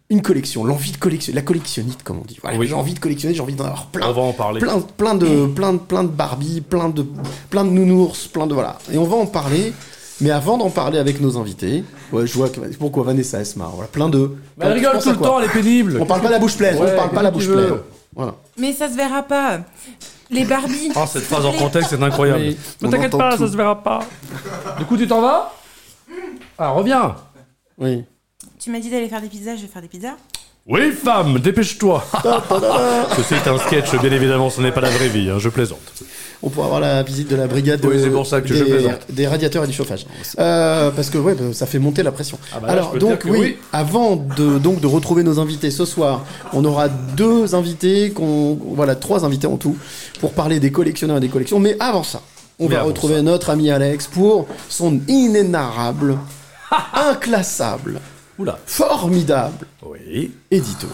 une collection. L'envie de collectionner, la collectionnite, comme on dit. Voilà, Oui. j'ai envie de collectionner, j'ai envie d'en avoir plein. On va en parler. Plein, plein de, plein de, plein de Barbie, plein de, plein de nounours, plein de voilà. Et on va en parler. Mais avant d'en parler avec nos invités, ouais, je vois que, pourquoi Vanessa elle se marre. Voilà, plein de. Mais elle rigole tout le temps, elle est pénible. On parle pas la bouche pleine. Ouais, on parle pas la bouche pleine. Voilà. Mais ça se verra pas. Les Barbies. Ah, cette phrase en contexte, c'est incroyable. Ne on t'inquiète pas, tout. ça se verra pas. Du coup, tu t'en vas Ah, reviens. Oui. Tu m'as dit d'aller faire des pizzas, je vais faire des pizzas. Oui, femme, dépêche-toi. Ceci est un sketch, bien évidemment, ce n'est pas la vraie vie, hein, je plaisante. On pourra avoir la visite de la brigade Oui, de- c'est pour ça que des, je plaisante. des radiateurs et du chauffage. Euh, parce que ouais, bah, ça fait monter la pression. Ah bah là, Alors donc oui, oui. avant de donc de retrouver nos invités ce soir, on aura deux invités, qu'on voilà trois invités en tout pour parler des collectionneurs et des collections. Mais avant ça, on Mais va retrouver notre ami Alex pour son inénarrable, inclassable, Oula. formidable Oui. édito.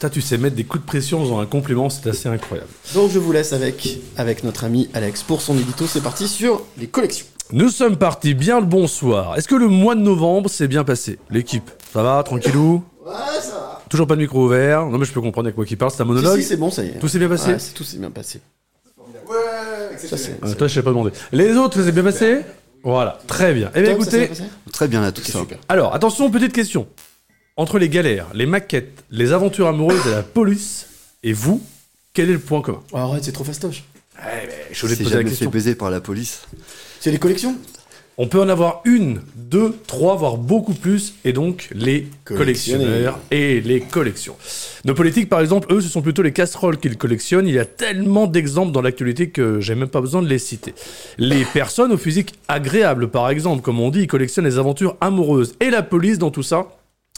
Toi, tu sais mettre des coups de pression en faisant un compliment, c'est assez incroyable. Donc je vous laisse avec avec notre ami Alex pour son édito. C'est parti sur les collections. Nous sommes partis bien le bonsoir. Est-ce que le mois de novembre s'est bien passé? L'équipe, ça va, tranquillou? Ouais, ça va. Toujours pas de micro ouvert? Non, mais je peux comprendre avec moi qui parle, c'est un monologue. Si, si, c'est bon, ça y est. Tout s'est bien passé? Ouais, c'est- Tout s'est bien passé. Ça, c'est- Euh, Toi, je sais pas demander. Les autres, ça s'est bien passé? Voilà, très bien. Eh bien, ça écoutez, Très bien là, tout Ok, ça. super. alors, attention, petite question. Entre les galères, les maquettes, les aventures amoureuses et la police, et vous, quel est le point commun? Oh, arrête, c'est trop fastoche. Je de C'est poser la jamais question. fait baiser par la police. C'est les collections On peut en avoir une, deux, trois, voire beaucoup plus, et donc les collectionneurs et les collections. Nos politiques, par exemple, eux, ce sont plutôt les casseroles qu'ils collectionnent. Il y a tellement d'exemples dans l'actualité que j'ai même pas besoin de les citer. Les personnes au physique agréable, par exemple, comme on dit, ils collectionnent les aventures amoureuses. Et la police dans tout ça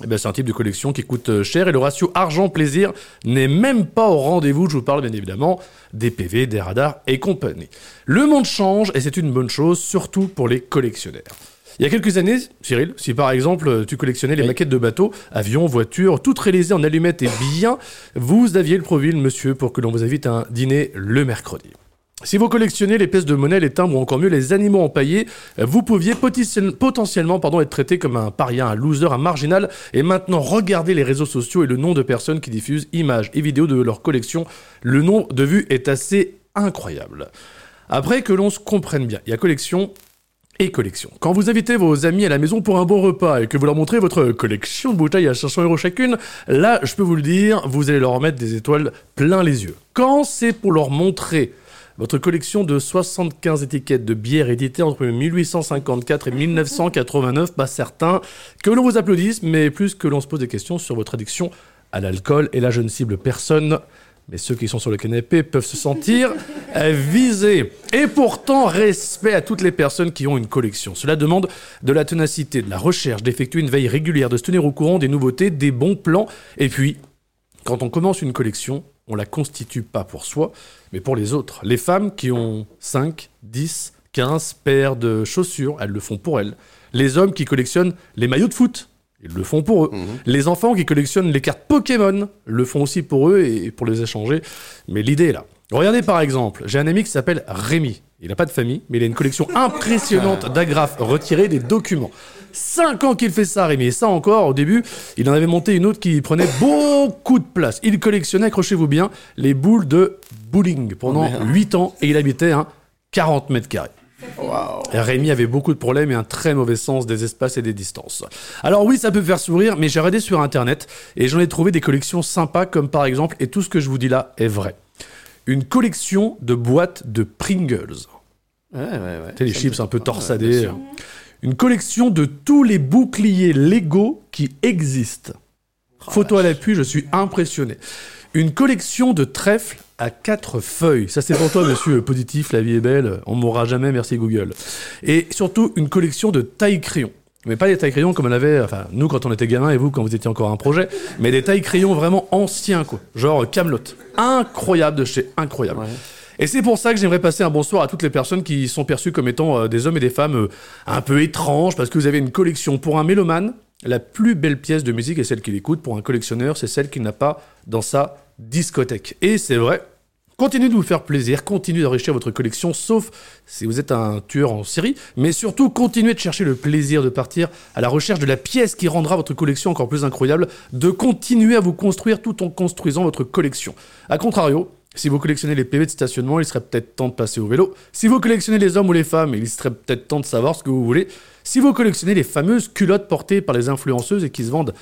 eh c'est un type de collection qui coûte euh, cher et le ratio argent-plaisir n'est même pas au rendez-vous. Je vous parle bien évidemment des PV, des radars et compagnie. Le monde change et c'est une bonne chose, surtout pour les collectionneurs. Il y a quelques années, Cyril, si par exemple tu collectionnais les maquettes de bateaux, avions, voitures, toutes réalisées en allumettes et bien, vous aviez le profil, monsieur, pour que l'on vous invite à un dîner le mercredi. Si vous collectionnez les pièces de monnaie, les timbres ou encore mieux les animaux empaillés, vous pouviez potentiel- potentiellement être traité comme un paria, un loser, un marginal. Et maintenant, regardez les réseaux sociaux et le nombre de personnes qui diffusent images et vidéos de leur collection. Le nombre de vues est assez incroyable. Après que l'on se comprenne bien, il y a collection et collection. Quand vous invitez vos amis à la maison pour un bon repas et que vous leur montrez votre collection de bouteilles à 500 euros chacune, là, je peux vous le dire, vous allez leur mettre des étoiles plein les yeux. Quand c'est pour leur montrer votre collection de 75 étiquettes de bières éditées entre 1854 et 1989, pas certain que l'on vous applaudisse, mais plus que l'on se pose des questions sur votre addiction à l'alcool. Et là, je ne cible personne, mais ceux qui sont sur le canapé peuvent se sentir visés. Et pourtant, respect à toutes les personnes qui ont une collection. Cela demande de la ténacité, de la recherche, d'effectuer une veille régulière, de se tenir au courant des nouveautés, des bons plans, et puis quand on commence une collection, on la constitue pas pour soi, mais pour les autres. Les femmes qui ont 5, 10, 15 paires de chaussures, elles le font pour elles. Les hommes qui collectionnent les maillots de foot, ils le font pour eux. Les enfants qui collectionnent les cartes Pokémon le font aussi pour eux et pour les échanger. Mais l'idée est là. Regardez par exemple, j'ai un ami qui s'appelle Rémi. Il n'a pas de famille, mais il a une collection impressionnante d'agrafes retirées des documents. 5 ans qu'il fait ça, Rémi. Et ça encore, au début, il en avait monté une autre qui prenait beaucoup de place. Il collectionnait, accrochez-vous bien, les boules de bowling pendant Oh, merde. 8 ans et il habitait un 40 mètres carrés. Et Rémi avait beaucoup de problèmes et un très mauvais sens des espaces et des distances. Alors oui, ça peut faire sourire, mais j'ai regardé sur internet et j'en ai trouvé des collections sympas comme par exemple, et tout ce que je vous dis là est vrai, une collection de boîtes de Pringles. Ouais, ouais, ouais. Tu sais, les chips un peu torsadés. Une collection de tous les boucliers Lego qui existent. Oh, Photo à l'appui, je suis impressionné. Une collection de trèfles à quatre feuilles. Ça, c'est pour toi, monsieur Positif, la vie est belle. On mourra jamais, merci Google. Et surtout, une collection de tailles-crayons. Mais pas des tailles-crayons comme on avait, enfin, nous quand on était gamin et vous quand vous étiez encore un projet, mais des tailles-crayons vraiment anciens, quoi. Genre Camelot. Incroyable de chez incroyable. Et c'est pour ça que j'aimerais passer un bonsoir à toutes les personnes qui sont perçues comme étant euh, des hommes et des femmes euh, un peu étranges, parce que vous avez une collection. Pour un mélomane, la plus belle pièce de musique est celle qu'il écoute. Pour un collectionneur, c'est celle qu'il n'a pas dans sa discothèque. Et c'est vrai, continuez de vous faire plaisir, continuez d'enrichir votre collection, sauf si vous êtes un tueur en série, mais surtout continuez de chercher le plaisir de partir à la recherche de la pièce qui rendra votre collection encore plus incroyable, de continuer à vous construire tout en construisant votre collection. A contrario, si vous collectionnez les PV de stationnement, il serait peut-être temps de passer au vélo. Si vous collectionnez les hommes ou les femmes, il serait peut-être temps de savoir ce que vous voulez. Si vous collectionnez les fameuses culottes portées par les influenceuses et qui se vendent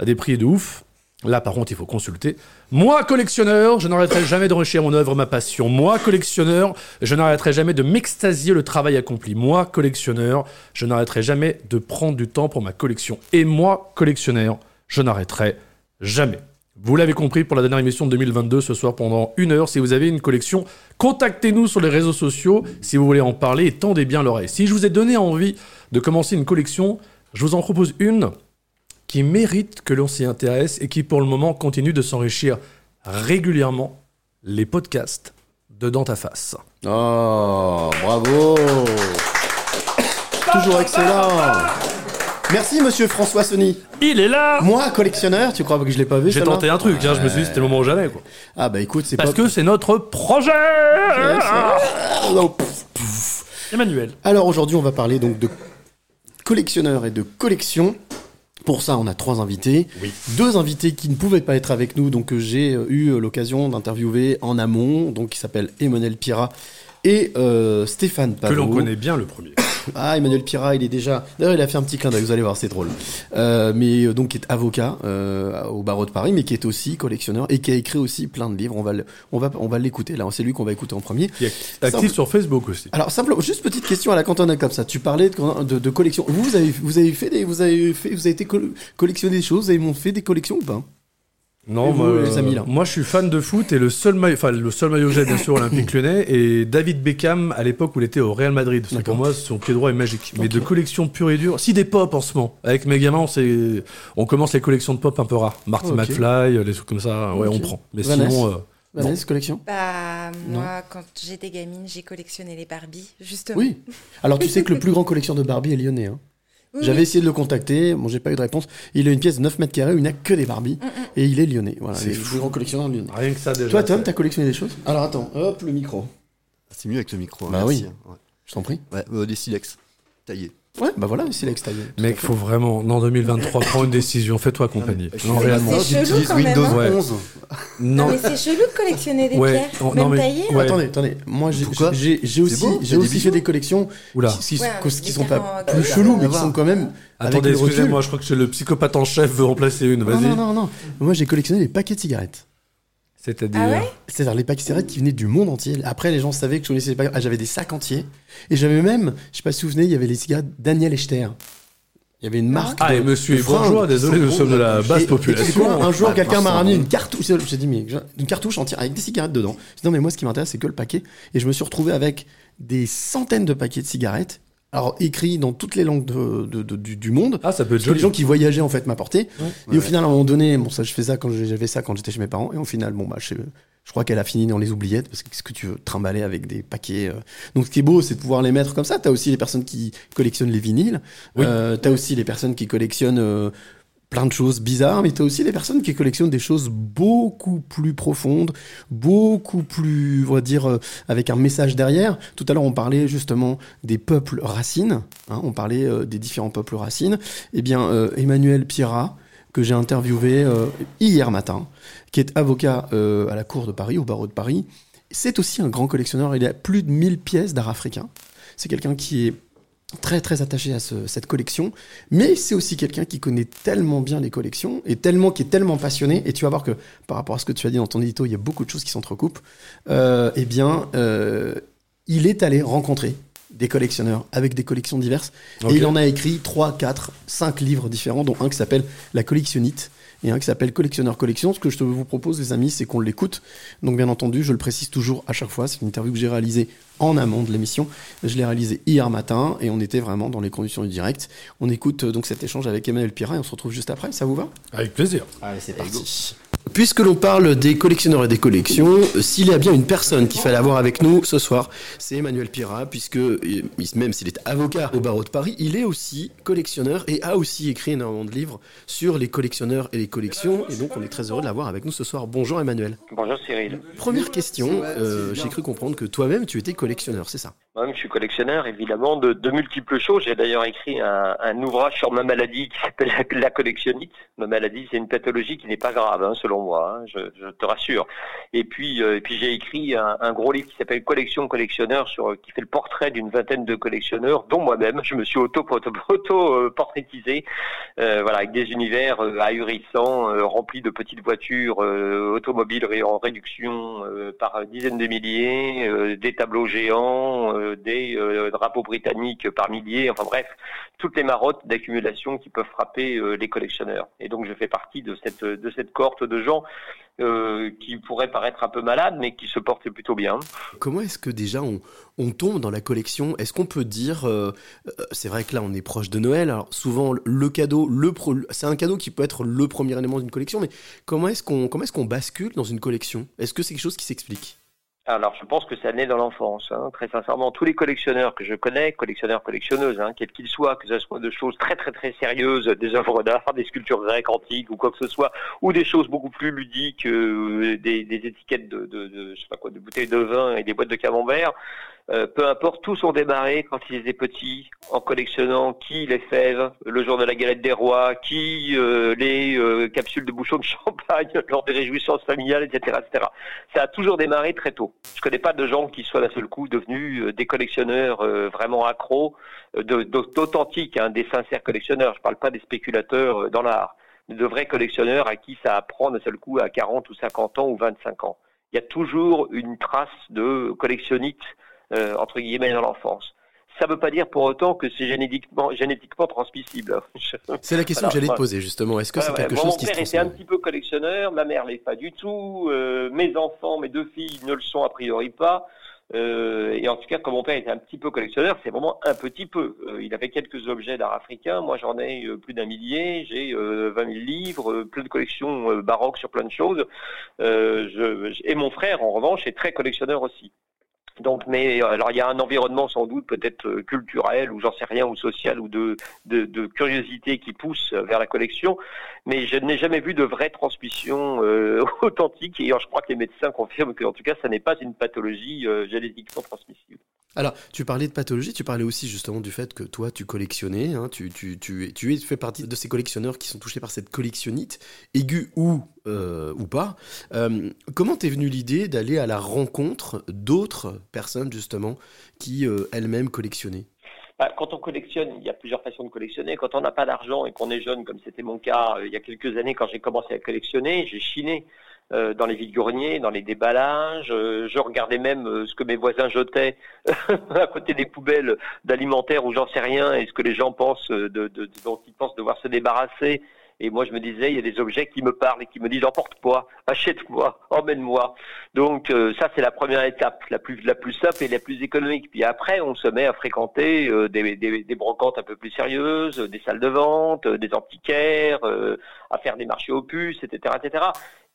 à des prix de ouf, là par contre il faut consulter. Moi, collectionneur, je n'arrêterai jamais d'enrichir mon œuvre, ma passion. Moi, collectionneur, je n'arrêterai jamais de m'extasier le travail accompli. Moi, collectionneur, je n'arrêterai jamais de prendre du temps pour ma collection. Et moi, collectionneur, je n'arrêterai jamais. Vous l'avez compris pour la dernière émission de 2022 ce soir pendant une heure. Si vous avez une collection, contactez-nous sur les réseaux sociaux si vous voulez en parler et tendez bien l'oreille. Si je vous ai donné envie de commencer une collection, je vous en propose une qui mérite que l'on s'y intéresse et qui pour le moment continue de s'enrichir régulièrement les podcasts de Dans ta face. Oh, bravo Toujours excellent Merci, monsieur François Sony. Il est là Moi, collectionneur, tu crois que je l'ai pas vu J'ai tenté un truc, hein, je me suis dit c'était le moment ou jamais. Quoi. Ah bah écoute, c'est Parce pas... que c'est notre projet Non, pff, Emmanuel. Alors aujourd'hui, on va parler donc de collectionneurs et de collection. Pour ça, on a trois invités. Deux invités qui ne pouvaient pas être avec nous, donc que j'ai euh, eu euh, l'occasion d'interviewer en amont, donc qui s'appellent Emmanuel Pira et euh, Stéphane Que Pavot. l'on connaît bien le premier. Ah, Emmanuel Pira, il est déjà. D'ailleurs, il a fait un petit clin d'œil, vous allez voir, c'est drôle. Euh, mais euh, donc, qui est avocat euh, au barreau de Paris, mais qui est aussi collectionneur et qui a écrit aussi plein de livres. On va, le- on va, on va l'écouter. Là, c'est lui qu'on va écouter en premier. Qui est actif Simple- sur Facebook aussi. Alors, simplement, juste petite question à la cantonade comme ça. Tu parlais de, de, de collection. Vous, vous avez, vous avez fait des, vous avez fait, vous avez été col- collectionné des choses. Vous avez fait des collections ou pas? Non, Et vous, moi, les amis, là moi je suis fan de foot et le seul maillot, enfin le seul maillot que j'ai bien sûr olympique lyonnais et David Beckham à l'époque où il était au Real Madrid. Parce que pour moi son pied droit est magique. Mais de collection pure et dure, si des pop en ce moment. Avec mes gamins, on, commence les collections de pop un peu rares. Marty Ok. McFly, les trucs comme ça, ouais on prend. Mais Vanessa sinon, euh, Vanessa, collection Bah, Non. moi, quand j'étais gamine, j'ai collectionné les Barbie, justement. Oui. Alors, tu sais que le plus grand collectionneur de Barbie est lyonnais. Hein. Oui, J'avais essayé de le contacter, bon, j'ai pas eu de réponse. Il a une pièce de 9 mètres carrés où il n'a que des Barbies. et il est lyonnais. Voilà, C'est le fou. plus grand collectionneur lyonnais. rien que ça déjà. Toi, Tom, c'est- t'as collectionné des choses? Alors, attends, hop, le micro. C'est mieux avec le micro. Bah merci, oui. ouais. Je t'en prie. Ouais, euh, des silex taillés. Ouais, bah voilà, c'est l'extérieur. Mec, faut vraiment, non 2023, prends une décision, fais-toi accompagner. je Non, réellement. C'est chelou quand même. hein. Ouais. Non, Non, mais c'est chelou de collectionner des Ouais, pierres, non, même mais- taillées. hein. ouais. Attendez, attendez. Moi, j'ai aussi, beau, j'ai des aussi fait des collections Oula. qui, qui- Ouais, qui- des qui sont pas euh, plus que- chelous, mais qui sont quand même. Attendez, excusez-moi, je crois que le psychopathe en chef veut remplacer une, Non, vas-y. non, non, non. Moi, j'ai collectionné les paquets de cigarettes. C'est-à-dire. Ah ouais C'est-à-dire les paquets de cigarettes qui venaient du monde entier. Après, les gens savaient que je connaissais les paquets. Ah, j'avais des sacs entiers. Et j'avais même, je sais pas si vous vous souvenez, il y avait les cigarettes Daniel Echter. Il y avait une marque. Ah, de- et monsieur de est bourgeois, désolé, nous sommes de la basse et population. quoi, un jour, Ah, quelqu'un m'a ramené une cartouche. J'ai dit, mais une cartouche entière avec des cigarettes dedans. J'ai dit, non, mais moi, ce qui m'intéresse, c'est que le paquet. Et je me suis retrouvé avec des centaines de paquets de cigarettes. Alors, écrits dans toutes les langues de- de- de- du, du monde. Ah, ça peut être que les joli. gens qui voyageaient, en fait, m'apportaient. Et Ouais. au final, à un moment donné, bon, ça, je fais ça quand j'avais ça quand j'étais chez mes parents. Et au final, bon, bah, je, je crois qu'elle a fini dans les oubliettes parce que qu'est-ce que tu veux trimballer avec des paquets. euh. Donc, ce qui est beau, c'est de pouvoir les mettre comme ça. T'as aussi les personnes qui collectionnent les vinyles. Oui. Euh, t'as aussi les personnes qui collectionnent euh, plein de choses bizarres, mais t'as aussi les personnes qui collectionnent des choses beaucoup plus profondes, beaucoup plus, on va dire, euh, avec un message derrière. Tout à l'heure, on parlait justement des peuples racines. hein, on parlait euh, des différents peuples racines. Eh bien, euh, Emmanuel Pira, que j'ai interviewé hier matin, qui est avocat à la Cour de Paris, au barreau de Paris, c'est aussi un grand collectionneur. Il a plus de 1000 pièces d'art africain. C'est quelqu'un qui est très très attaché à ce- cette collection, mais c'est aussi quelqu'un qui connaît tellement bien les collections et tellement qui est tellement passionné. Et tu vas voir que par rapport à ce que tu as dit dans ton édito, il y a beaucoup de choses qui s'entrecoupent. Euh, eh bien, euh, il est allé rencontrer des collectionneurs avec des collections diverses et il en a écrit 3, 4, 5 livres différents, dont un qui s'appelle La collectionnite et un qui s'appelle Collectionneur Collection. Ce que je te vous propose, les amis, c'est qu'on l'écoute. Donc, bien entendu, je le précise toujours à chaque fois, c'est une interview que j'ai réalisée en amont de l'émission. Je l'ai réalisée hier matin et on était vraiment dans les conditions du direct. On écoute euh, donc cet échange avec Emmanuel Pira et on se retrouve juste après. Ça vous va? Avec plaisir. Allez, c'est parti. Puisque l'on parle des collectionneurs et des collections, euh, s'il y a bien une personne qu'il fallait avoir avec nous ce soir, c'est Emmanuel Pira, puisque euh, même s'il est avocat au barreau de Paris, il est aussi collectionneur et a aussi écrit énormément de livres sur les collectionneurs et les collections. Et donc on est très heureux de l'avoir avec nous ce soir. Bonjour Emmanuel. Bonjour Cyril. Première question, euh, j'ai cru comprendre que toi-même tu étais collectionneur, c'est ça? Moi-même, je suis collectionneur, évidemment, de, de multiples choses. J'ai d'ailleurs écrit un, un ouvrage sur ma maladie qui s'appelle la, la collectionnite. Ma maladie, c'est une pathologie qui n'est pas grave, hein, selon moi, hein, je, te rassure. Et puis, euh, et puis j'ai écrit un, gros livre qui s'appelle Collection collectionneur, sur, qui fait le portrait d'une vingtaine de collectionneurs, dont moi-même. Je me suis auto, auto, auto euh, euh, voilà, avec des univers euh, ahurissants, euh, remplis de petites voitures euh, automobiles en réduction euh, par dizaines de milliers, euh, des tableaux géants, euh, des euh, drapeaux britanniques par milliers, enfin bref, toutes les marottes d'accumulation qui peuvent frapper euh, les collectionneurs. Et donc je fais partie de cette de cette cohorte de gens euh, qui pourraient paraître un peu malades, mais qui se portent plutôt bien. Comment est-ce que déjà on, tombe dans la collection? Est-ce qu'on peut dire, euh, euh, c'est vrai que là on est proche de Noël, alors souvent le cadeau, c'est un cadeau qui peut être le premier élément d'une collection, mais comment est-ce qu'on comment est-ce qu'on bascule dans une collection? Est-ce que c'est quelque chose qui s'explique? Alors, je pense que ça naît dans l'enfance. hein. Très sincèrement, tous les collectionneurs que je connais, collectionneurs, collectionneuses, hein, quels qu'ils soient, que ce soit de choses très très très sérieuses, des œuvres d'art, des sculptures grecques antiques ou quoi que ce soit, ou des choses beaucoup plus ludiques, euh, des, étiquettes de, je sais pas quoi, de bouteilles de vin et des boîtes de camembert. Euh, peu importe, tous ont démarré quand ils étaient petits en collectionnant qui les fèves le jour de la galette des rois, qui euh, les euh, capsules de bouchons de champagne lors des réjouissances familiales, etc., etc. Ça a toujours démarré très tôt. Je connais pas de gens qui soient d'un seul coup devenus des collectionneurs vraiment accros, d'authentiques, hein, des sincères collectionneurs. Je parle pas des spéculateurs dans l'art, de vrais collectionneurs à qui ça apprend d'un seul coup à 40 ou 50 ans ou 25 ans. Il y a toujours une trace de collectionnite euh, entre guillemets dans l'enfance. Ça ne veut pas dire pour autant que c'est génétiquement, génétiquement transmissible. C'est la question que j'allais te poser justement. Est-ce que Ouais, c'est ouais. quelque Moi, chose mon qui se père était un petit peu collectionneur, ma mère l'est pas du tout, euh, mes enfants, mes deux filles ne le sont a priori pas. Euh, et en tout cas, comme mon père était un petit peu collectionneur, c'est vraiment un petit peu. Euh, il avait quelques objets d'art africain, moi j'en ai euh, plus d'un millier, j'ai euh, 20 000 livres, plein de collections baroques sur plein de choses. Je, je- et mon frère, en revanche, est très collectionneur aussi. Donc, mais euh, alors il y a un environnement sans doute peut-être euh, culturel ou j'en sais rien ou social ou de, curiosité qui pousse vers la collection, mais je n'ai jamais vu de vraie transmission euh, authentique et je crois que les médecins confirment qu'en tout cas ça n'est pas une pathologie génétiquement transmissible. Alors, tu parlais de pathologie, tu parlais aussi justement du fait que toi, tu collectionnais, hein, tu, tu, tu, tu fais partie de ces collectionneurs qui sont touchés par cette collectionnite, aiguë ou, euh, ou pas. Euh, comment t'es venue l'idée d'aller à la rencontre d'autres personnes, justement, qui euh, elles-mêmes collectionnaient? Bah, Quand on collectionne, il y a plusieurs façons de collectionner. Quand on n'a pas d'argent et qu'on est jeune, comme c'était mon cas il y a quelques années quand j'ai commencé à collectionner, j'ai chiné dans les vides-greniers, dans les déballages. euh, je regardais même euh, ce que mes voisins jetaient à côté des poubelles d'alimentaire ou j'en sais rien et ce que les gens pensent euh, de, dont ils pensent devoir se débarrasser. Et moi, je me disais, il y a des objets qui me parlent et qui me disent, emporte-moi, achète-moi, emmène-moi. Donc euh, ça, c'est la première étape, la plus, la plus simple et la plus économique. Puis après, on se met à fréquenter euh, des, des, des brocantes un peu plus sérieuses, des salles de vente, euh, des antiquaires, euh, à faire des marchés aux puces, etc., etc.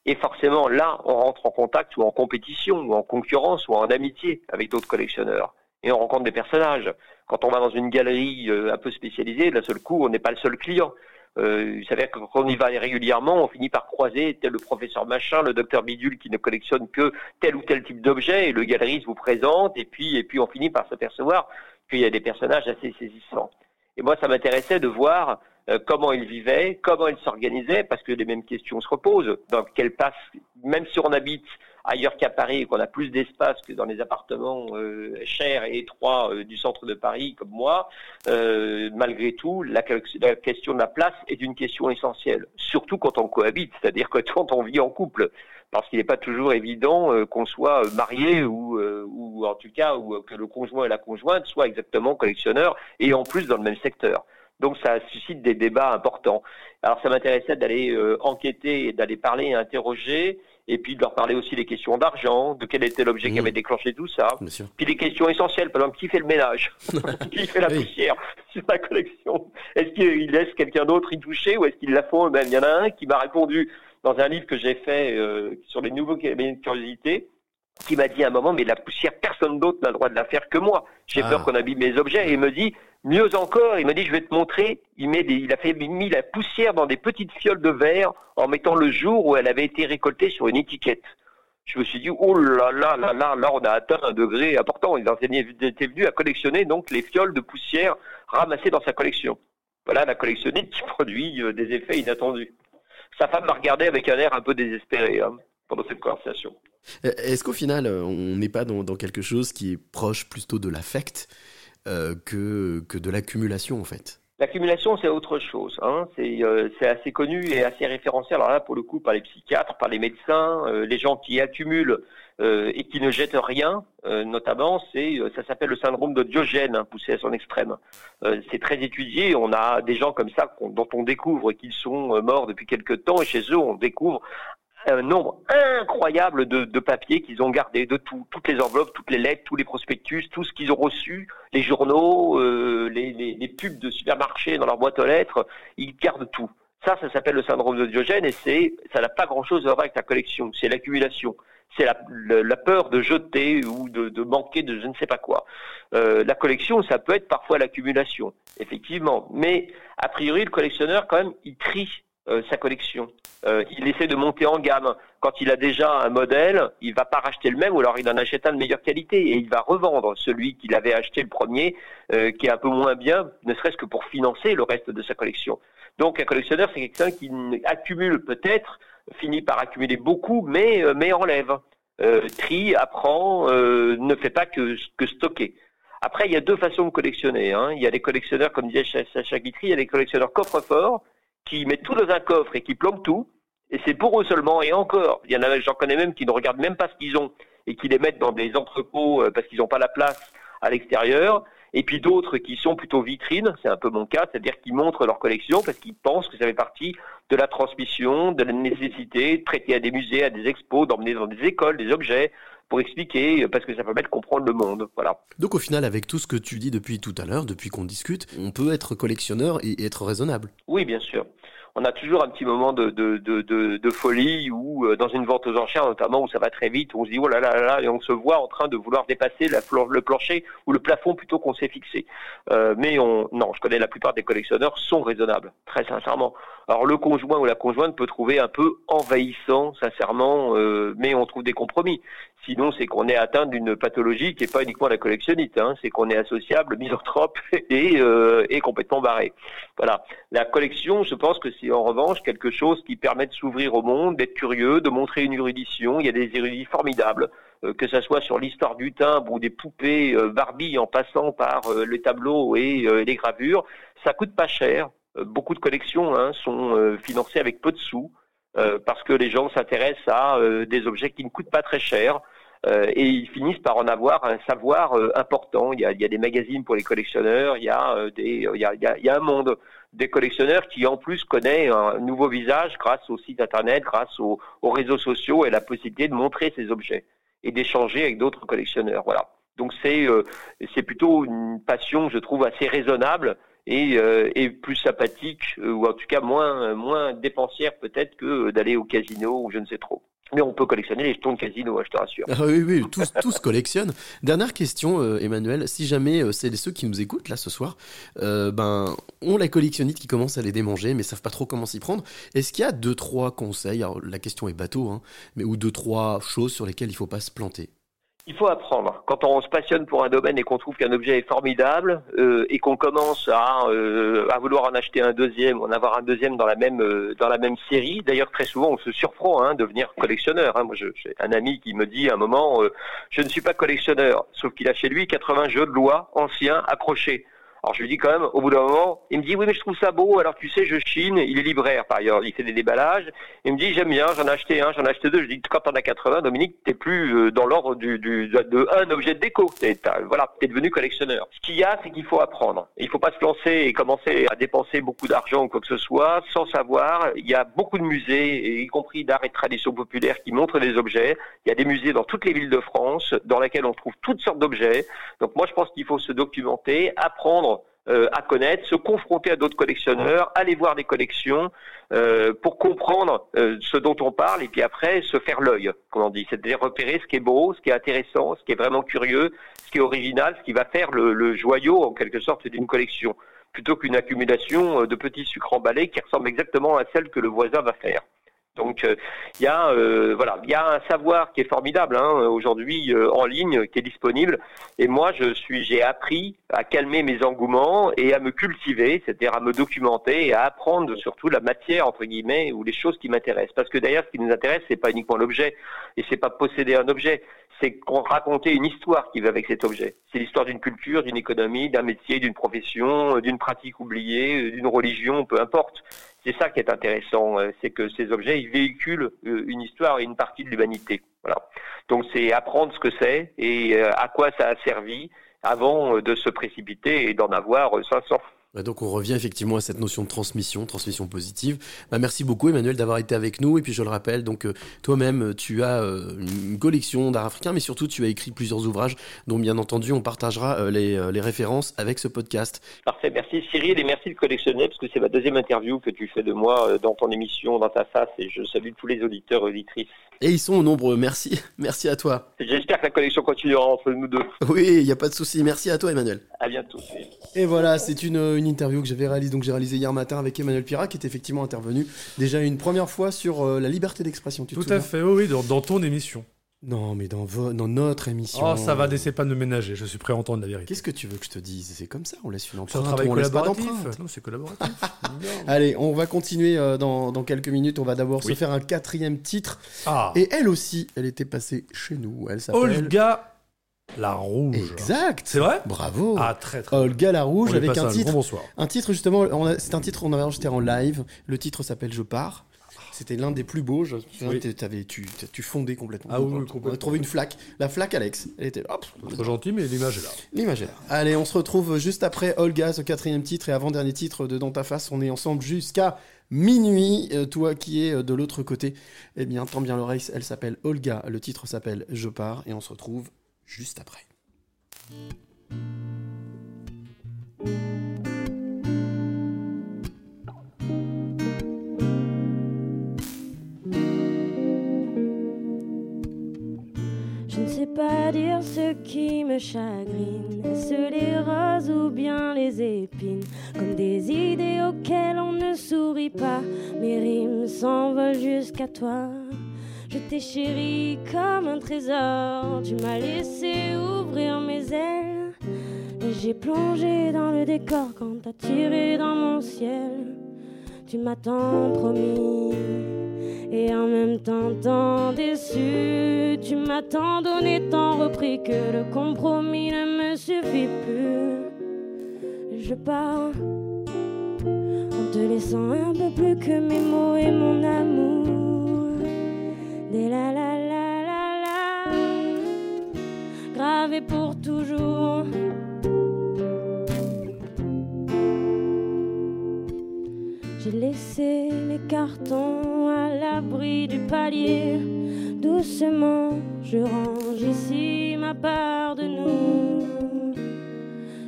Et forcément, là, on rentre en contact ou en compétition, ou en concurrence, ou en amitié avec d'autres collectionneurs. Et on rencontre des personnages. Quand on va dans une galerie euh, un peu spécialisée, d'un seul coup, on n'est pas le seul client. Euh, il s'avère que quand on y va régulièrement, on finit par croiser tel le professeur machin, le docteur bidule qui ne collectionne que tel ou tel type d'objet, et le galeriste vous présente, et puis, et puis on finit par s'apercevoir qu'il y a des personnages assez saisissants. Et moi, ça m'intéressait de voir euh, comment ils vivaient, comment ils s'organisaient, parce que les mêmes questions se reposent. Dans quelle place, même si on habite ailleurs qu'à Paris et qu'on a plus d'espace que dans les appartements euh, chers et étroits euh, du centre de Paris, comme moi, malgré tout, la, question de la place est une question essentielle, surtout quand on cohabite, c'est-à-dire que quand on vit en couple parce qu'il n'est pas toujours évident qu'on soit marié ou, en tout cas que le conjoint et la conjointe soient exactement collectionneurs et en plus dans le même secteur. Donc ça suscite des débats importants. Alors ça m'intéressait d'aller euh, enquêter d'aller parler et interroger et puis de leur parler aussi des questions d'argent, de quel était l'objet qui avait déclenché tout ça, puis des questions essentielles, par exemple, qui fait le ménage? Qui fait la poussière? Sur la collection Est-ce qu'il laisse quelqu'un d'autre y toucher ou est-ce qu'il la font eux-mêmes Il y en a un qui m'a répondu dans un livre que j'ai fait euh, sur les nouveaux cabinets de curiosité, qui m'a dit à un moment, mais la poussière, personne d'autre n'a le droit de la faire que moi. J'ai Ah. peur qu'on abîme mes objets. Et il me dit, mieux encore, il m'a dit, je vais te montrer. Il, a mis la poussière dans des petites fioles de verre en mettant le jour où elle avait été récoltée sur une étiquette. Je me suis dit, oh là là là là, là, on a atteint un degré important. Il était venu à collectionner donc les fioles de poussière ramassées dans sa collection. Voilà, elle a collectionné qui produit euh, des effets inattendus. Sa femme m'a regardé avec un air un peu désespéré hein, pendant cette conversation. Euh, Est-ce qu'au final, euh, on n'est pas dans quelque chose qui est proche plutôt de l'affect? Euh, que, de l'accumulation, en fait L'accumulation, c'est autre chose. Hein. C'est euh, c'est assez connu et assez référencé. Alors là, pour le coup, par les psychiatres, par les médecins, euh, les gens qui accumulent et qui ne jettent rien, notamment, c'est ça s'appelle le syndrome de Diogène, hein, poussé à son extrême. C'est très étudié. On a des gens comme ça dont on découvre qu'ils sont morts depuis quelque temps et chez eux, on découvre un nombre incroyable de, papiers qu'ils ont gardés, de tout, toutes les enveloppes, toutes les lettres, tous les prospectus, tout ce qu'ils ont reçu, les journaux, euh, les, pubs de supermarchés dans leur boîte aux lettres, ils gardent tout. Ça, ça s'appelle le syndrome de Diogène et ça n'a pas grand-chose à voir avec la collection, c'est l'accumulation. C'est la, peur de jeter ou de, de manquer de je ne sais pas quoi. Euh, la collection, ça peut être parfois l'accumulation, effectivement. Mais a priori, le collectionneur, quand même, il trie euh, sa collection. Euh, il essaie de monter en gamme. Quand il a déjà un modèle, il va pas racheter le même ou alors il en achète un de meilleure qualité et il va revendre celui qu'il avait acheté le premier, euh, qui est un peu moins bien, ne serait-ce que pour financer le reste de sa collection. Donc un collectionneur, c'est quelqu'un qui accumule peut-être, finit par accumuler beaucoup, mais, enlève. Trie, apprend, ne fait pas que, stocker. Après, il y a deux façons de collectionner. Hein. Il y a des collectionneurs, comme disait Sa- Sacha Guitry, il y a des collectionneurs coffre-fort qui mettent tout dans un coffre et qui planquent tout. Et c'est pour eux seulement. Et encore, il y en a, j'en connais même qui ne regardent même pas ce qu'ils ont et qui les mettent dans des entrepôts euh, parce qu'ils n'ont pas la place à l'extérieur. Et puis d'autres qui sont plutôt vitrines, c'est un peu mon cas, c'est-à-dire qu'ils montrent leur collection parce qu'ils pensent que ça fait partie de la transmission, de la nécessité de prêter à des musées, à des expos, d'emmener dans des écoles des objets pour expliquer, euh, parce que ça permet de comprendre le monde. Voilà. Donc au final, avec tout ce que tu dis depuis tout à l'heure, depuis qu'on discute, on peut être collectionneur et, être raisonnable. Oui, bien sûr. On a toujours un petit moment de, de, de, folie ou euh, dans une vente aux enchères notamment où ça va très vite, où on se dit oh là là là et on se voit en train de vouloir dépasser la, le plancher ou le plafond plutôt qu'on s'est fixé. Euh, mais on, non, je connais la plupart des collectionneurs sont raisonnables, très sincèrement. Alors le conjoint ou la conjointe peut trouver un peu envahissant, sincèrement, euh, mais on trouve des compromis. Sinon, c'est qu'on est atteint d'une pathologie qui n'est pas uniquement la collectionnite, hein, c'est qu'on est associable, misanthrope et, euh, et complètement barré. Voilà. La collection, je pense que c'est en revanche quelque chose qui permet de s'ouvrir au monde, d'être curieux, de montrer une érudition. Il y a des érudits formidables, euh, que ça soit sur l'histoire du timbre ou des poupées euh, Barbie en passant par les tableaux et les gravures. Ça coûte pas cher. Beaucoup de collections hein, sont financées avec peu de sous parce que les gens s'intéressent à euh, des objets qui ne coûtent pas très cher. Euh, et ils finissent par en avoir un savoir euh, important. Il y, a, des magazines pour les collectionneurs, il y a euh, un monde des collectionneurs qui en plus connaît un nouveau visage grâce au site internet, grâce aux, aux réseaux sociaux et la possibilité de montrer ces objets et d'échanger avec d'autres collectionneurs. Voilà. Donc c'est euh, plutôt une passion, je trouve, assez raisonnable et, euh, et plus sympathique, euh, ou en tout cas moins dépensière peut-être que d'aller au casino ou je ne sais trop. Mais on peut collectionner les jetons de casino, hein, je te rassure. Ah oui, oui, tous, collectionnent. Dernière question, euh, Emmanuel. Si jamais c'est ceux qui nous écoutent là ce soir, ben, ont la collectionnite qui commence à les démanger, mais savent pas trop comment s'y prendre. Est-ce qu'il y a deux, trois conseils? Alors, la question est bateau, hein, mais ou deux, trois choses sur lesquelles il faut pas se planter? Il faut apprendre. Quand on se passionne pour un domaine et qu'on trouve qu'un objet est formidable euh, et qu'on commence à, euh, à vouloir en acheter un deuxième, en avoir un deuxième dans la même euh, dans la même série. D'ailleurs, très souvent, on se surprend hein, de devenir collectionneur. Hein. Moi, j'ai un ami qui me dit à un moment, je ne suis pas collectionneur, sauf qu'il a chez lui 80 jeux de loi anciens accrochés. Alors je lui dis quand même, au bout d'un moment, il me dit oui mais je trouve ça beau, alors tu sais je chine, il est libraire par ailleurs, il fait des déballages, il me dit j'aime bien, j'en ai acheté un, j'en ai acheté deux, je dis quand t'en as 80 Dominique, t'es plus euh, dans l'ordre du, du, de, un objet de déco, t'es, voilà, t'es devenu collectionneur. Ce qu'il y a c'est qu'il faut apprendre, il faut pas se lancer et commencer à dépenser beaucoup d'argent ou quoi que ce soit sans savoir, il y a beaucoup de musées, y compris d'art et de tradition populaire qui montrent des objets, il y a des musées dans toutes les villes de France dans lesquels on trouve toutes sortes d'objets, donc moi je pense qu'il faut se documenter, apprendre euh, à connaître, se confronter à d'autres collectionneurs, aller voir des collections euh, pour comprendre euh, ce dont on parle et puis après se faire l'œil, comme on dit, c'est-à-dire repérer ce qui est beau, ce qui est intéressant, ce qui est vraiment curieux, ce qui est original, ce qui va faire le, le joyau en quelque sorte d'une collection, plutôt qu'une accumulation de petits sucres emballés qui ressemblent exactement à celle que le voisin va faire. Donc euh, il y a euh, voilà, il y a un savoir qui est formidable hein, aujourd'hui euh, en ligne qui est disponible et moi je suis j'ai appris à calmer mes engouements et à me cultiver, c'est-à-dire à me documenter et à apprendre surtout la matière entre guillemets ou les choses qui m'intéressent parce que d'ailleurs ce qui nous intéresse c'est pas uniquement l'objet et c'est pas posséder un objet, c'est raconter une histoire qui va avec cet objet. C'est l'histoire d'une culture, d'une économie, d'un métier, d'une profession, d'une pratique oubliée, d'une religion, peu importe. C'est ça qui est intéressant, euh, c'est que ces objets, ils véhiculent euh, une histoire et une partie de l'humanité. Voilà. Donc c'est apprendre ce que c'est et euh, à quoi ça a servi avant de se précipiter et d'en avoir euh, 500. Bah, donc on revient effectivement à cette notion de transmission, transmission positive. Bah, merci beaucoup Emmanuel d'avoir été avec nous et puis je le rappelle donc euh, toi-même euh, tu as euh, une collection d'art africain mais surtout tu as écrit plusieurs ouvrages dont bien entendu on partagera les, les références avec ce podcast. Parfait, merci Cyril et merci de collectionner parce que c'est ma deuxième interview que tu fais de moi dans ton émission, dans ta face et je salue tous les auditeurs auditrices. Et ils sont nombreux, merci, merci à toi. J'espère que la collection continuera entre nous deux. Oui, il n'y a pas de souci, merci à toi Emmanuel. À bientôt. Et voilà, c'est une, une interview que j'avais réalisée, donc j'ai réalisé hier matin avec Emmanuel Pira, qui est effectivement intervenu déjà une première fois sur euh, la liberté d'expression. Tout à fait, oui, oui, dans, dans ton émission. Non, mais dans, vo- dans notre émission. Oh, ça va, n'essaie pas de ménager, je suis prêt à entendre la vérité. Qu'est-ce que tu veux que je te dise? C'est comme ça, on laisse une C'est un empreinte. on laisse pas collaboratif. Non, c'est collaboratif. Allez, on va continuer euh, dans, dans quelques minutes. On va d'abord se faire un quatrième titre. Ah. Et elle aussi, elle était passée chez nous. Elle s'appelle. Olga la Rouge. Exact. C'est vrai? Bravo. Ah, très très. Olga la Rouge avec un un titre. bonsoir. Un titre justement, c'est un titre qu'on avait enregistré en live. Le titre s'appelle Je pars. C'était l'un des plus beaux. Je, Oui. t'avais- tu, tu fondais complètement. Ah oui, oui, On a complètement. trouvé une flaque. La flaque, Alex. Elle était hop. Trop gentil, mais l'image est là. L'image est là. Allez, on se retrouve juste après Olga, ce quatrième titre et avant-dernier titre de Dans ta face. On est ensemble jusqu'à minuit. Euh, toi qui es euh, de l'autre côté, eh bien, tends bien l'oreille. Elle s'appelle Olga. Le titre s'appelle Je pars et on se retrouve juste après. Pas dire ce qui me chagrine, est-ce les roses ou bien les épines, comme des idées auxquelles on ne sourit pas, mes rimes s'envolent jusqu'à toi. Je t'ai chéri comme un trésor, tu m'as laissé ouvrir mes ailes, et j'ai plongé dans le décor quand t'as tiré dans mon ciel. Tu m'as tant promis et en même temps tant déçu. Tu m'as tant donné, tant repris que le compromis ne me suffit plus. Je pars en te laissant un peu plus que mes mots et mon amour. Des la la la la la, gravé pour toujours. Laissé les cartons à l'abri du palier. Doucement, je range ici ma part de nous.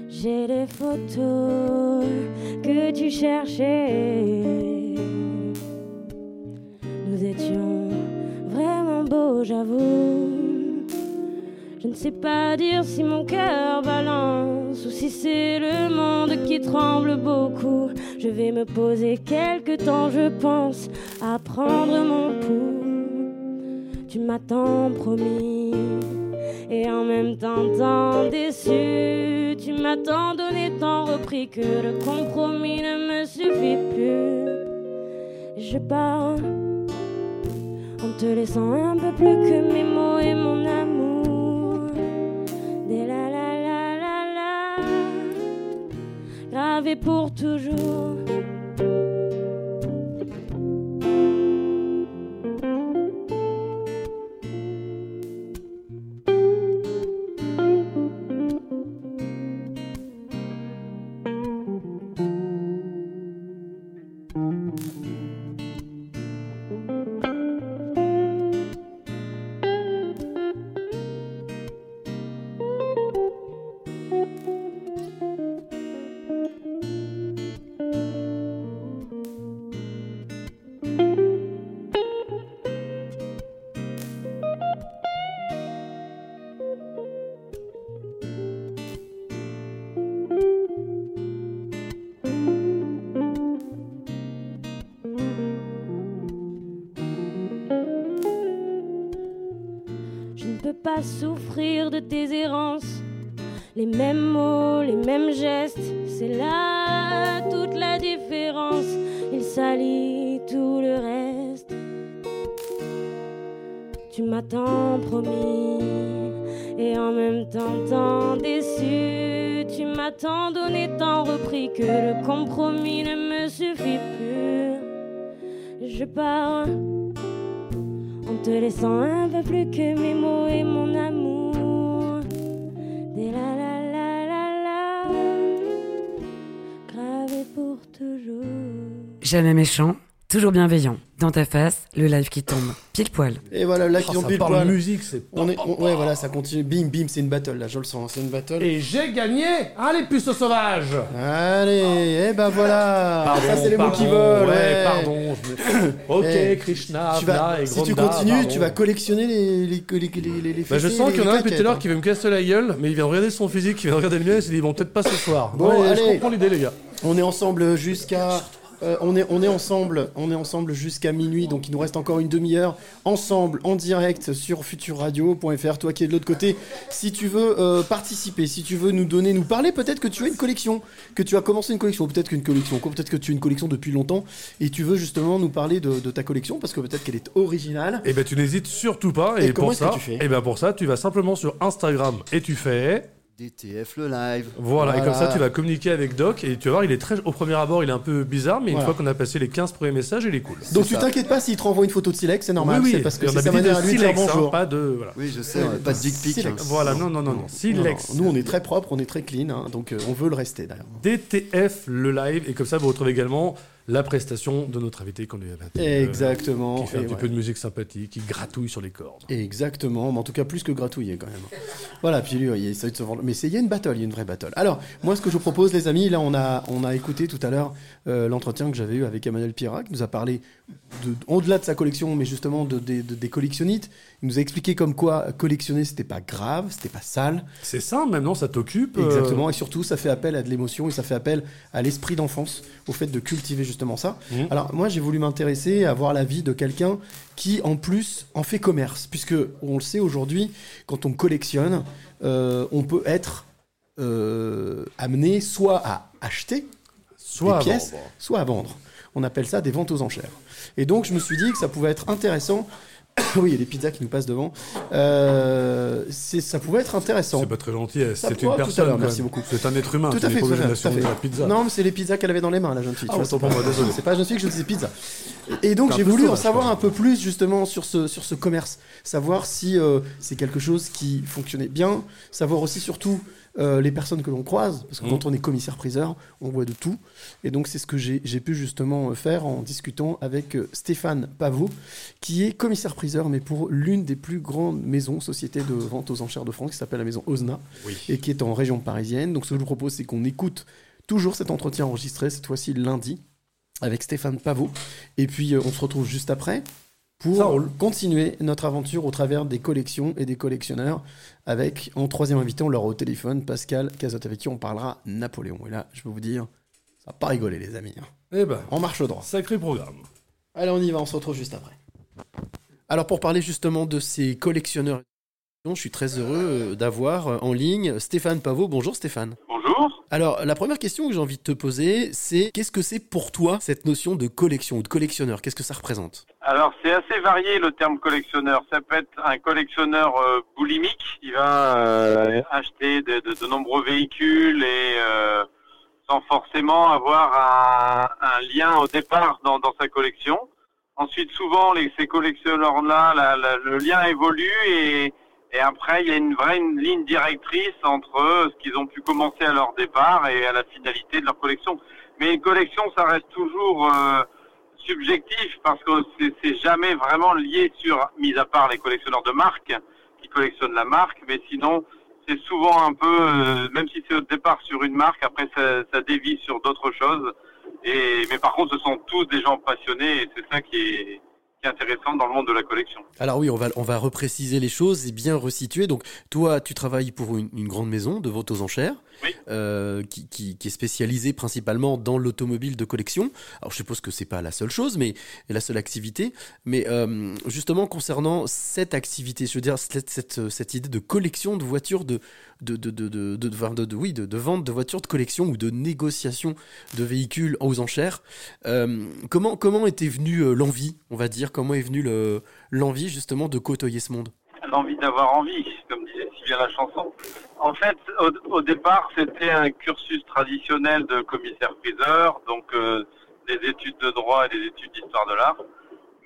J'ai les photos que tu cherchais. Nous étions vraiment beaux, j'avoue. Je ne sais pas dire si mon cœur balance ou si c'est le monde qui tremble beaucoup. Je vais me poser quelque temps, je pense, à prendre mon pouls. Tu m'as tant promis et en même temps tant déçu. Tu m'as tant donné, tant repris que le compromis ne me suffit plus. Je pars en te laissant un peu plus que mes mots et mon amour. Des la la la la la, gravé pour toujours. C'est là toute la différence. Il salit tout le reste. Tu m'as tant promis et en même temps tant déçu. Tu m'as tant donné, tant repris que le compromis ne me suffit plus. Je pars en te laissant un peu plus que mes mots et mon amour. Jamais méchant, toujours bienveillant. Dans ta face, le live qui tombe. Pile poil. Et voilà, là qui Oh, tombe pile parle poil. musique, c'est On est, on- ouais, voilà, ça continue. Bim, bim, c'est une battle là, je le sens, c'est une battle. Et j'ai gagné Allez, puce sauvage Allez, et ben voilà. Pardon, ça c'est les mots qui volent. ouais, pardon, je me- Ok, Eh, Krishna, tu vas- Vla et Si tu Gronda, continues, pardon. tu vas collectionner les les les les, les, les Bah, je sens les qu'il y en a un depuis tout à l'heure hein. qui veut me casser la gueule, mais il vient de regarder son physique, il vient de regarder le mien et il s'est dit bon peut-être pas ce soir. Bon, Ouais, je allez. comprends l'idée les gars. On est ensemble jusqu'à. Euh, on, est, on est ensemble, on est ensemble jusqu'à minuit, donc il nous reste encore une demi-heure ensemble en direct sur futurradio.fr. Toi qui es de l'autre côté, si tu veux euh, participer, si tu veux nous donner, nous parler, peut-être que tu as une collection, que tu as commencé une collection, ou peut-être qu'une collection, peut-être que tu as une collection depuis longtemps et tu veux justement nous parler de, de ta collection parce que peut-être qu'elle est originale. Et ben tu n'hésites surtout pas. Et Et, pour ça, et ben pour ça, tu vas simplement sur Instagram et tu fais. DTF le live. Voilà, et comme ça tu vas communiquer avec Doc et tu vas voir, il est très au premier abord, il est un peu bizarre, mais Voilà. une fois qu'on a passé les 15 premiers messages, il est cool. Donc tu t'inquiètes pas s'il te renvoie une photo de Silex, c'est normal, Oui, oui, c'est parce que c'est sa manière de à lui de dire Silex, hein, bonjour. pas de- voilà. Oui, je sais, ouais, pas de dick pic. Silex. hein. Voilà, non, non, non, non. Silex. Non, Nous on est très propre, on est très clean, hein, donc euh, on veut le rester d'ailleurs. DTF le live et comme ça vous retrouvez également la prestation de notre invité qu'on lui avait Exactement. qui fait un Et petit ouais. peu de musique sympathique, qui gratouille sur les cordes. Exactement, mais en tout cas plus que gratouillé quand même. voilà, puis lui, il essaie de se vendre. Mais c'est- il y a une battle, il y a une vraie battle. Alors, moi, ce que je vous propose, les amis, là, on a, on a écouté tout à l'heure euh, l'entretien que j'avais eu avec Emmanuel Pira, qui nous a parlé, de, au-delà de sa collection, mais justement de, des- de- des collectionnites. Il nous a expliqué comme quoi collectionner, c'était pas grave, c'était pas sale. C'est ça, maintenant, ça t'occupe. euh, Exactement, et surtout, ça fait appel à de l'émotion et ça fait appel à l'esprit d'enfance, au fait de cultiver justement ça. Mhm. Alors, moi, j'ai voulu m'intéresser à voir la vie de quelqu'un qui, en plus, en fait commerce, puisque on le sait aujourd'hui, quand on collectionne, euh, on peut être euh, amené soit à acheter Soit à des pièces, vendre. soit à vendre. On appelle ça des ventes aux enchères. Et donc, je me suis dit que ça pouvait être intéressant. oui, il y a des pizzas qui nous passent devant. Euh, c'est- ça pouvait être intéressant. C'est pas très gentil, Ça c'est pourra, une tout à personne. l'heure, quand merci même. beaucoup. C'est un être humain, Tout tu à n'es fait, pas tout à obligé fait, de tout à l'assumer fait. de la pizza. Non, mais c'est les pizzas qu'elle avait dans les mains, la jeune fille. Ah, tu vois, autant c'est pour pas- moi, désolé. C'est pas jeune fille que je disais pizza. Et donc, T'es un j'ai peu voulu en sauvage, savoir un peu plus justement sur ce, sur ce commerce. Savoir si euh, c'est quelque chose qui fonctionnait bien. Savoir aussi, surtout, euh, les personnes que l'on croise. Parce que Mhm. quand on est commissaire-priseur, on voit de tout. Et donc, c'est ce que j'ai pu justement euh, faire en discutant avec euh, Stéphane Pavot, qui est commissaire-priseur, mais pour l'une des plus grandes maisons, sociétés de vente aux enchères de France, qui s'appelle la maison Osna, Oui. et qui est en région parisienne. Donc, ce que je vous propose, c'est qu'on écoute toujours cet entretien enregistré, cette fois-ci lundi, avec Stéphane Pavot. Et puis, on se retrouve juste après pour continuer notre aventure au travers des collections et des collectionneurs. Avec, en troisième invité, on l'aura au téléphone, Pascal Cazotte, avec qui on parlera Napoléon. Et là, je peux vous dire, ça va pas rigoler, les amis. hein. Eh ben, On marche au droit. sacré programme. Allez, on y va, on se retrouve juste après. Alors, pour parler justement de ces collectionneurs, je suis très heureux euh, d'avoir euh, en ligne Stéphane Pavot. Bonjour Stéphane. Alors, la première question que j'ai envie de te poser, c'est qu'est-ce que c'est pour toi cette notion de collection ou de collectionneur? Qu'est-ce que ça représente? Alors c'est assez varié le terme collectionneur. Ça peut être un collectionneur euh, boulimique qui va euh, acheter de, de- de nombreux véhicules et euh, sans forcément avoir un, un lien au départ dans, dans sa collection. Ensuite, souvent, les, ces collectionneurs-là, le lien évolue et, et après, il y a une vraie ligne directrice entre ce qu'ils ont pu commencer à leur départ et à la finalité de leur collection. Mais une collection, ça reste toujours euh, subjectif parce que c'est- c'est jamais vraiment lié sur, mis à part les collectionneurs de marque qui collectionnent la marque, mais sinon, c'est souvent un peu, euh, même si c'est au départ sur une marque, après ça, ça dévie sur d'autres choses. Et, mais par contre, ce sont tous des gens passionnés et c'est ça qui est, intéressant dans le monde de la collection. Alors oui, on va, on va repréciser les choses et bien resituer. Donc toi, tu travailles pour une, une grande maison de vente aux enchères euh, qui, est spécialisée principalement dans l'automobile de collection. Alors je suppose que c'est pas la seule chose, mais la seule activité. Mais euh, justement concernant cette activité, je veux dire cette, cette idée de collection de voitures, de, vente de voitures de collection ou de négociation de véhicules aux enchères. euh, comment, était venue euh, l'envie, on va dire, comment est venue le- l'envie justement de côtoyer ce monde? L'envie d'avoir envie, comme disait si bien la chanson. En fait, au, au départ, c'était un cursus traditionnel de commissaire-priseur, donc euh, des études de droit et des études d'histoire de l'art.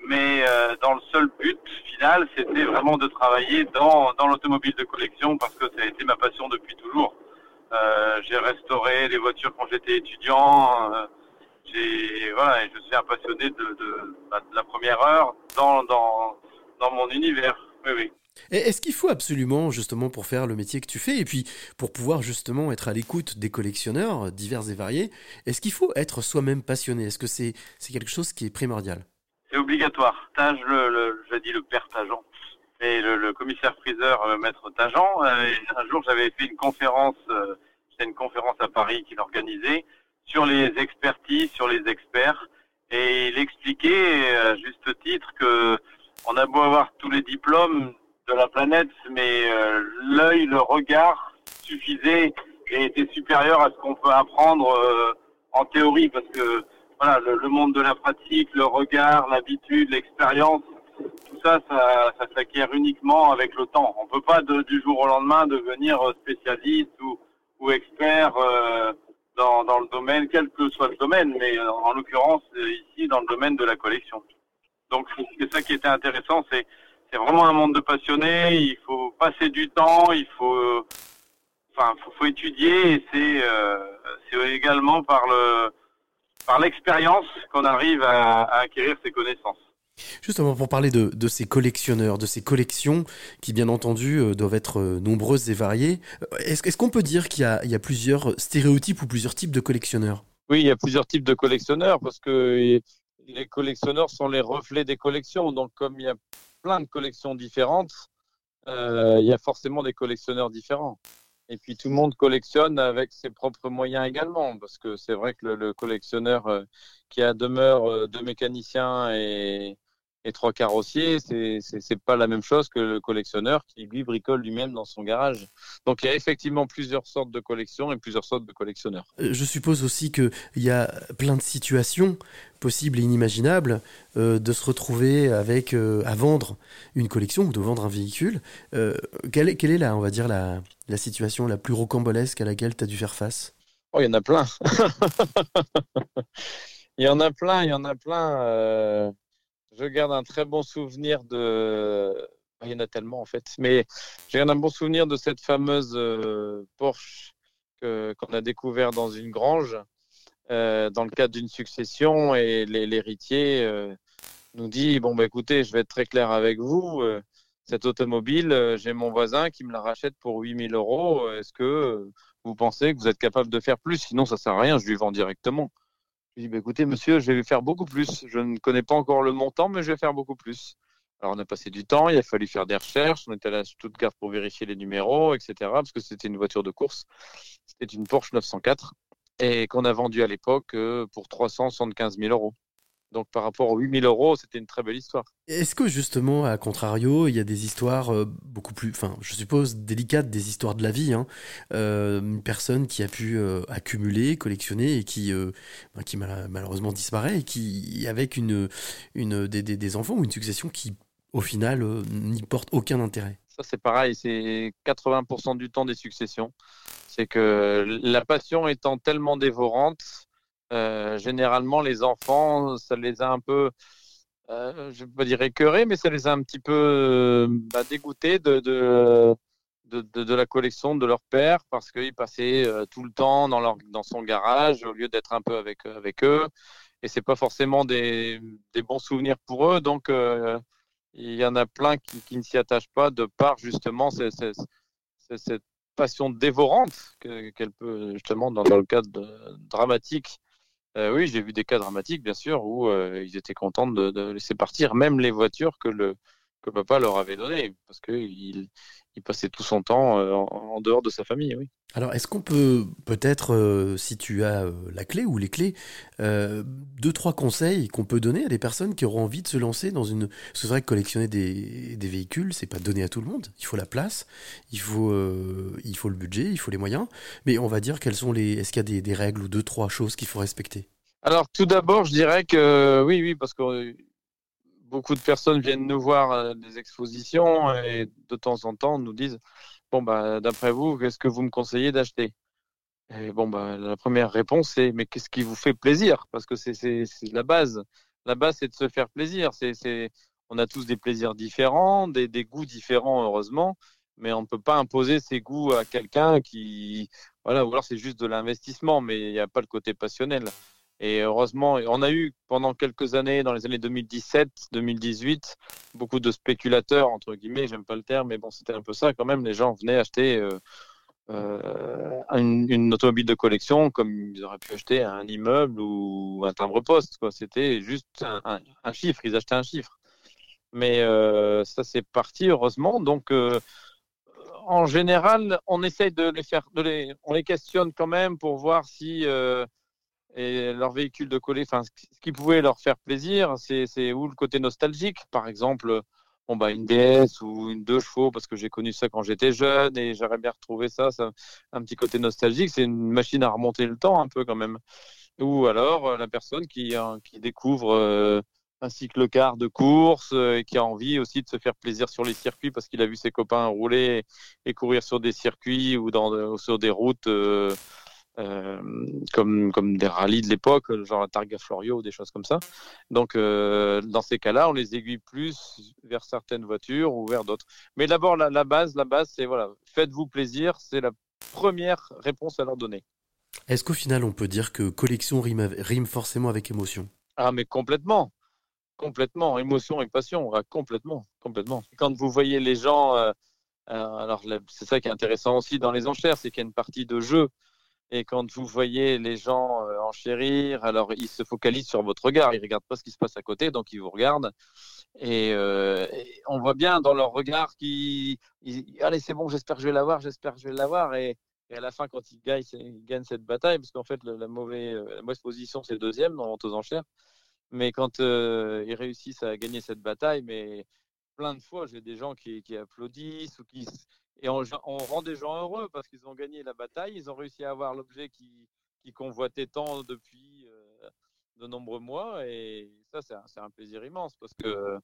Mais euh, dans le seul but final, c'était vraiment de travailler dans, dans l'automobile de collection parce que ça a été ma passion depuis toujours. Euh, j'ai restauré les voitures quand j'étais étudiant. euh, j'ai voilà, et je suis un passionné de, de, bah, de la première heure dans, dans, dans mon univers. Oui, oui. Est-ce qu'il faut absolument, justement, pour faire le métier que tu fais, et puis pour pouvoir justement être à l'écoute des collectionneurs euh, divers et variés, est-ce qu'il faut être soi-même passionné? Est-ce que c'est quelque chose qui est primordial? C'est obligatoire. Tage, le, le, j'ai dit le père Tageant. Et le, le commissaire-priseur, euh, maître Tageant, euh, un jour j'avais fait une conférence, euh, c'était une conférence à Paris qu'il organisait, sur les expertises, sur les experts. Et il expliquait, euh, à juste titre, que on a beau avoir tous les diplômes de la planète, mais euh, l'œil, le regard suffisait et était supérieur à ce qu'on peut apprendre euh, en théorie, parce que voilà, le, le monde de la pratique, le regard, l'habitude, l'expérience, tout ça, ça, ça s'acquiert uniquement avec le temps. On peut pas de- du jour au lendemain devenir spécialiste ou, ou expert euh, dans, dans le domaine, quel que soit le domaine, mais euh, en l'occurrence euh, ici dans le domaine de la collection. Donc c'est ça qui était intéressant, c'est c'est vraiment un monde de passionnés. Il faut passer du temps, il faut enfin faut, faut étudier et c'est euh, c'est également par le par l'expérience qu'on arrive à, à acquérir ces connaissances. Justement, pour parler de, de ces collectionneurs, de ces collections qui, bien entendu, euh, doivent être euh, nombreuses et variées, est-ce est-ce qu'on peut dire qu'il y, a- il y a plusieurs stéréotypes ou plusieurs types de collectionneurs? Oui, il y a plusieurs types de collectionneurs parce que les collectionneurs sont les reflets des collections. Donc, comme il y a plein de collections différentes, euh, il y a forcément des collectionneurs différents. Et puis, tout le monde collectionne avec ses propres moyens également parce que c'est vrai que le, le collectionneur euh, qui a demeure euh, deux mécaniciens et, et trois carrossiers, c'est pas la même chose que le collectionneur qui lui bricole lui-même dans son garage. Donc, il y a effectivement plusieurs sortes de collections et plusieurs sortes de collectionneurs. Euh, Je suppose aussi qu'il y a plein de situations possibles et inimaginables euh, de se retrouver avec euh, à vendre une collection ou de vendre un véhicule. Euh, quelle, est, quelle est la, on va dire, la, la situation la plus rocambolesque à laquelle tu as dû faire face? Oh, il y en a plein. il y en a plein, il y en a plein. Je garde un très bon souvenir de. Il y en a tellement en fait, mais garde un bon souvenir de cette fameuse euh, Porsche qu'on a découvert dans une grange euh, dans le cadre d'une succession et l'hé- l'héritier euh, nous dit bon bah écoutez, je vais être très clair avec vous. cette automobile, j'ai mon voisin qui me la rachète pour 8000 euros. Est-ce que vous pensez que vous êtes capable de faire plus? Sinon, ça sert à rien, je lui vends directement. Je lui dis, bah, écoutez, monsieur, je vais faire beaucoup plus. Je ne connais pas encore le montant, mais je vais faire beaucoup plus. Alors, on a passé du temps, il a fallu faire des recherches. On est allé à Stuttgart pour vérifier les numéros, etc. Parce que c'était une voiture de course. C'était une Porsche 904 et qu'on a vendue à l'époque euh, pour 375 000 euros. Donc, par rapport aux 8 000 euros, c'était une très belle histoire. Est-ce que justement, à contrario, il y a des histoires euh, beaucoup plus, enfin, je suppose délicates, des histoires de la vie, hein, euh, une personne qui a pu euh, accumuler, collectionner et qui, euh, bah, qui mal- malheureusement disparaît et qui, avec une, une des, des- des enfants ou une succession qui, au final, n'y porte aucun intérêt. Ça, c'est pareil, c'est 80% du temps des successions. C'est que la passion étant tellement dévorante, euh, généralement, les enfants, ça les a un peu, euh, je ne vais pas dire écœurés, mais ça les a un petit peu euh, bah, dégoûtés de, de, de, la collection de leur père parce qu'ils passaient tout le temps dans, leur, dans son garage au lieu d'être un peu avec, avec eux. Et c'est pas forcément des, des bons souvenirs pour eux. Donc, il y en a plein qui, qui ne s'y attachent pas de par justement cette passion dévorante que- qu'elle peut justement dans, le cadre dramatique. Euh, oui, j'ai vu des cas dramatiques, bien sûr, où euh, ils étaient contents de, laisser partir même les voitures que le que papa leur avait données, parce qu'il il passait tout son temps euh, en, dehors de sa famille, oui. Alors, est-ce qu'on peut peut-être, euh, si tu as euh, la clé ou les clés, euh, deux, trois conseils qu'on peut donner à des personnes qui auront envie de se lancer dans une... Parce que c'est vrai que collectionner des, des véhicules, c'est pas donné à tout le monde. Il faut la place, il faut, il faut le budget, il faut les moyens. Mais on va dire quelles sont les... Est-ce qu'il y a des, des règles ou deux, trois choses qu'il faut respecter? Alors, tout d'abord, je dirais que oui, oui, parce que beaucoup de personnes viennent nous voir à des expositions et de temps en temps nous disent Bon, bah, d'après vous, qu'est-ce que vous me conseillez d'acheter? Et bon, bah, la première réponse, c'est Mais qu'est-ce qui vous fait plaisir? Parce que c'est la base. La base, c'est de se faire plaisir. C'est- On a tous des plaisirs différents, des, des goûts différents, heureusement, mais on ne peut pas imposer ses goûts à quelqu'un qui. Voilà, ou alors c'est juste de l'investissement, mais il n'y a pas le côté passionnel. Et heureusement, on a eu pendant quelques années, dans les années 2017-2018, beaucoup de spéculateurs, entre guillemets, j'aime pas le terme, mais bon, c'était un peu ça quand même. Les gens venaient acheter euh, euh, une, une automobile de collection comme ils auraient pu acheter un immeuble ou un timbre-poste. C'était juste un, chiffre, ils achetaient un chiffre. Mais euh, ça, c'est parti, heureusement. Donc, en général, on essaye de les faire, de les, on les questionne quand même pour voir si et leur véhicule de coller, enfin, ce qui- pouvait leur faire plaisir, c'est où le côté nostalgique, par exemple, bon bah une DS ou une deux chevaux parce que j'ai connu ça quand j'étais jeune et j'aurais bien retrouvé ça, ça, un petit côté nostalgique, c'est une machine à remonter le temps un peu quand même. Ou alors euh, la personne qui euh, qui découvre euh, un cycle-car de course euh, et qui a envie aussi de se faire plaisir sur les circuits parce qu'il a vu ses copains rouler et courir sur des circuits ou dans ou sur des routes euh, comme, comme des rallyes de l'époque, genre la Targa Florio ou des choses comme ça. Donc, euh, dans ces cas-là, on les aiguille plus vers certaines voitures ou vers d'autres. Mais d'abord, la, la base, la base, c'est voilà, faites-vous plaisir, c'est la première réponse à leur donner. Est-ce qu'au final, on peut dire que collection rime, forcément avec émotion? Ah, mais complètement. Complètement. Émotion et passion. Ah, complètement. Complètement. Quand vous voyez les gens, euh, euh, alors c'est ça qui est intéressant aussi dans les enchères, c'est qu'il y a une partie de jeu. Et quand vous voyez les gens euh, enchérir, alors ils se focalisent sur votre regard. Ils regardent pas ce qui se passe à côté, donc ils vous regardent. Et, euh, on voit bien dans leur regard qu'ils, ils- allez, c'est bon, j'espère que je vais l'avoir, j'espère que je vais l'avoir. Et, à la fin, quand ils gagnent, cette bataille, parce qu'en fait, le- la, mauvaise, position, c'est deuxième dans vente aux enchères. Mais quand euh, ils réussissent à gagner cette bataille, mais plein de fois, j'ai des gens qui, qui applaudissent ou qui et on, on rend des gens heureux parce qu'ils ont gagné la bataille, ils ont réussi à avoir l'objet qui, qui convoitait tant depuis euh, de nombreux mois et ça c'est un, plaisir immense parce que euh,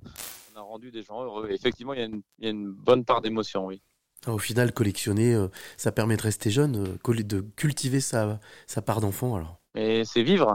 on a rendu des gens heureux. Et effectivement, il y a une, il y a une bonne part d'émotion, oui. Au final, collectionner, euh, ça permet de rester jeune, euh, de cultiver sa, sa part d'enfant. Alors. Et c'est vivre.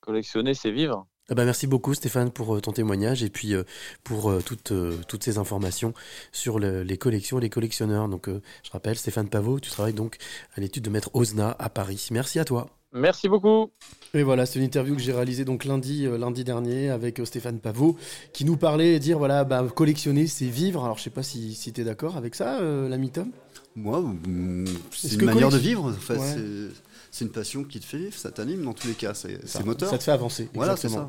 Collectionner, c'est vivre. Ah bah merci beaucoup Stéphane pour euh, ton témoignage et puis euh, pour euh, toutes, toutes ces informations sur le- les collections et les collectionneurs. Donc je rappelle, Stéphane Pavot, tu travailles donc à l'étude de maître Osna à Paris. Merci à toi. Merci beaucoup. Et voilà, c'est une interview que j'ai réalisée donc lundi, euh, lundi dernier avec euh, Stéphane Pavot qui nous parlait et dire voilà, bah, collectionner c'est vivre. Alors je sais pas si, si tu es d'accord avec ça, euh, l'ami Tom? Moi, mm, c'est Est-ce une que manière de vivre. En fait, Ouais. C'est- une passion qui te fait vivre, ça t'anime dans tous les cas, c'est moteur. Ça te fait avancer. Voilà, c'est ça.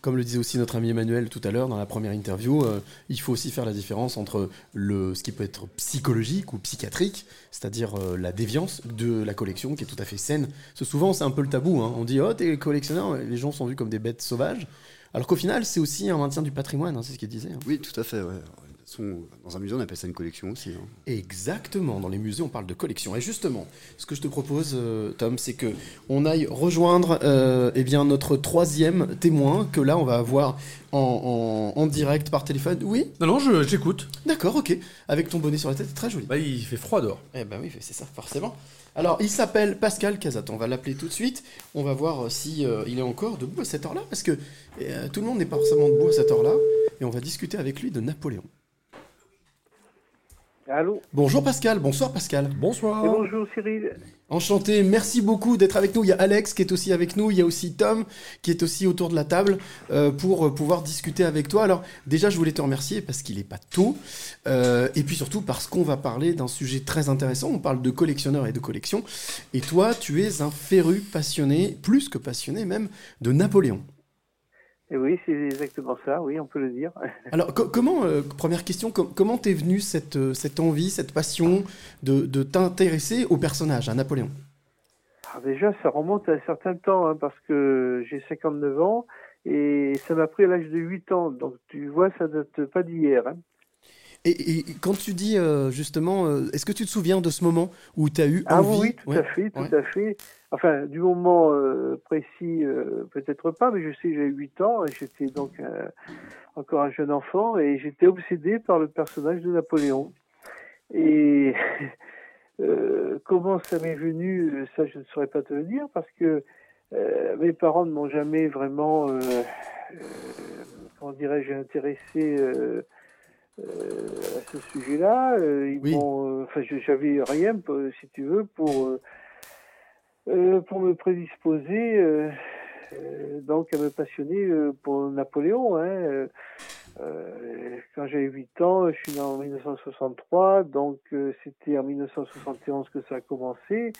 Comme le disait aussi notre ami Emmanuel tout à l'heure dans la première interview, euh, il faut aussi faire la différence entre le, ce qui peut être psychologique ou psychiatrique, c'est-à-dire euh, la déviance de la collection qui est tout à fait saine. Parce que souvent c'est un peu le tabou. hein. On dit oh t'es collectionneur, les gens sont vus comme des bêtes sauvages. Alors qu'au final c'est aussi un maintien du patrimoine, hein, c'est ce qu'il disait. hein. Oui, tout à fait. Ouais. Dans un musée, on appelle ça une collection aussi. hein. Exactement, dans les musées, on parle de collection. Et justement, ce que je te propose, euh, Tom, c'est que on aille rejoindre euh, eh bien, notre troisième témoin, que là, on va avoir en, en- en direct par téléphone. Oui? Non, non, je- j'écoute. D'accord, ok. Avec ton bonnet sur la tête, c'est très joli. Bah, il fait froid dehors. Eh ben oui, c'est ça, forcément. Alors, il s'appelle Pascal Casat. On va l'appeler tout de suite. On va voir euh, si euh, il est encore debout à cette heure-là, parce que euh, tout le monde n'est pas forcément debout à cette heure-là. Et on va discuter avec lui de Napoléon. Allô Bonjour Pascal, bonsoir Pascal. Bonsoir. Et bonjour Cyril. Enchanté, merci beaucoup d'être avec nous. Il y a Alex qui est aussi avec nous, il y a aussi Tom qui est aussi autour de la table euh, pour euh, pouvoir discuter avec toi. Alors déjà, je voulais te remercier parce qu'il n'est pas tôt, euh, et puis surtout parce qu'on va parler d'un sujet très intéressant. On parle de collectionneurs et de collection, et toi, tu es un féru passionné, plus que passionné même, de Napoléon. Et oui, c'est exactement ça, oui, on peut le dire. Alors co- comment, euh, première question, com- comment t'es venue cette, euh, cette envie, cette passion de, de t'intéresser au personnage, à Napoléon? Alors déjà, ça remonte à un certain temps, hein, parce que j'ai 59 ans, et ça m'a pris à l'âge de 8 ans, donc tu vois, ça date pas d'hier. hein. Et, et quand tu dis euh, justement, euh, est-ce que tu te souviens de ce moment où tu as eu Ah envie oui, oui, tout Ouais, à fait, tout ouais. à fait. Enfin, du moment euh, précis, euh, peut-être pas, mais je sais que j'avais 8 ans et j'étais donc euh, encore un jeune enfant et j'étais obsédé par le personnage de Napoléon. Et comment ça m'est venu, ça je ne saurais pas te le dire parce que mes parents ne m'ont jamais vraiment, comment dirais-je, intéressé à ce sujet-là. M'ont, euh, enfin, j'avais rien, si tu veux, pour euh, pour me prédisposer euh, euh, donc à me passionner euh, pour Napoléon. Hein. Quand j'avais 8 ans, je suis né en 1963, donc c'était en 1971 que ça a commencé.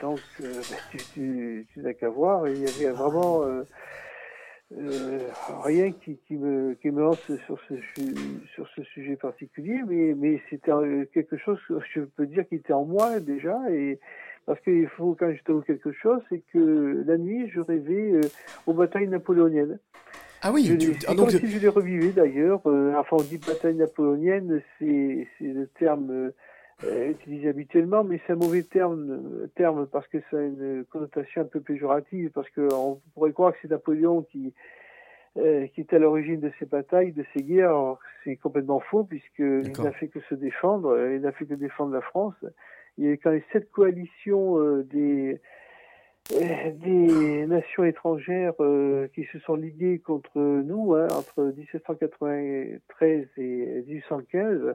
Donc, bah, tu, tu, tu n'as qu'à voir, il y avait vraiment euh, rien qui, qui me qui me lance sur ce su- sur ce sujet particulier, mais mais c'était quelque chose que je peux dire qui était en moi déjà et parce qu'il faut quand je t'avoue quelque chose, c'est que la nuit je rêvais euh, aux batailles napoléoniennes. Ah oui, Je tu- ah, donc- comme si je les revivais d'ailleurs. Euh, enfin, on dit bataille napoléonienne, c'est le terme euh, utilisé habituellement, mais c'est un mauvais terme, terme parce que ça a une connotation un peu péjorative, parce qu'on pourrait croire que c'est Napoléon qui euh, qui est à l'origine de ces batailles, de ces guerres. C'est complètement faux puisqu'il n'a fait que se défendre, il n'a fait que défendre la France. Il y a eu quand même cette coalition euh, des euh, des nations étrangères euh, qui se sont liguées contre nous hein, entre 1793 et 1815.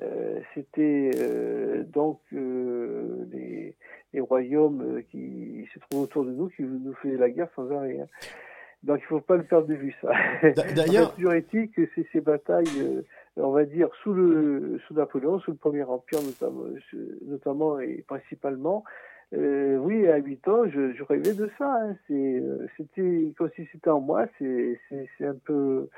Euh, C'était donc les, royaumes qui se trouvent autour de nous qui nous faisaient la guerre sans arrêt. hein. Donc il faut pas le perdre de vue ça. d'ailleurs- toujours est-il que c'est ces batailles, euh, on va dire sous le sous Napoléon, sous le Premier Empire notamment, notamment et principalement. Euh, oui, à 8 ans, je, je rêvais de ça. hein. Euh, c'était comme si c'était en moi. C'est un peu,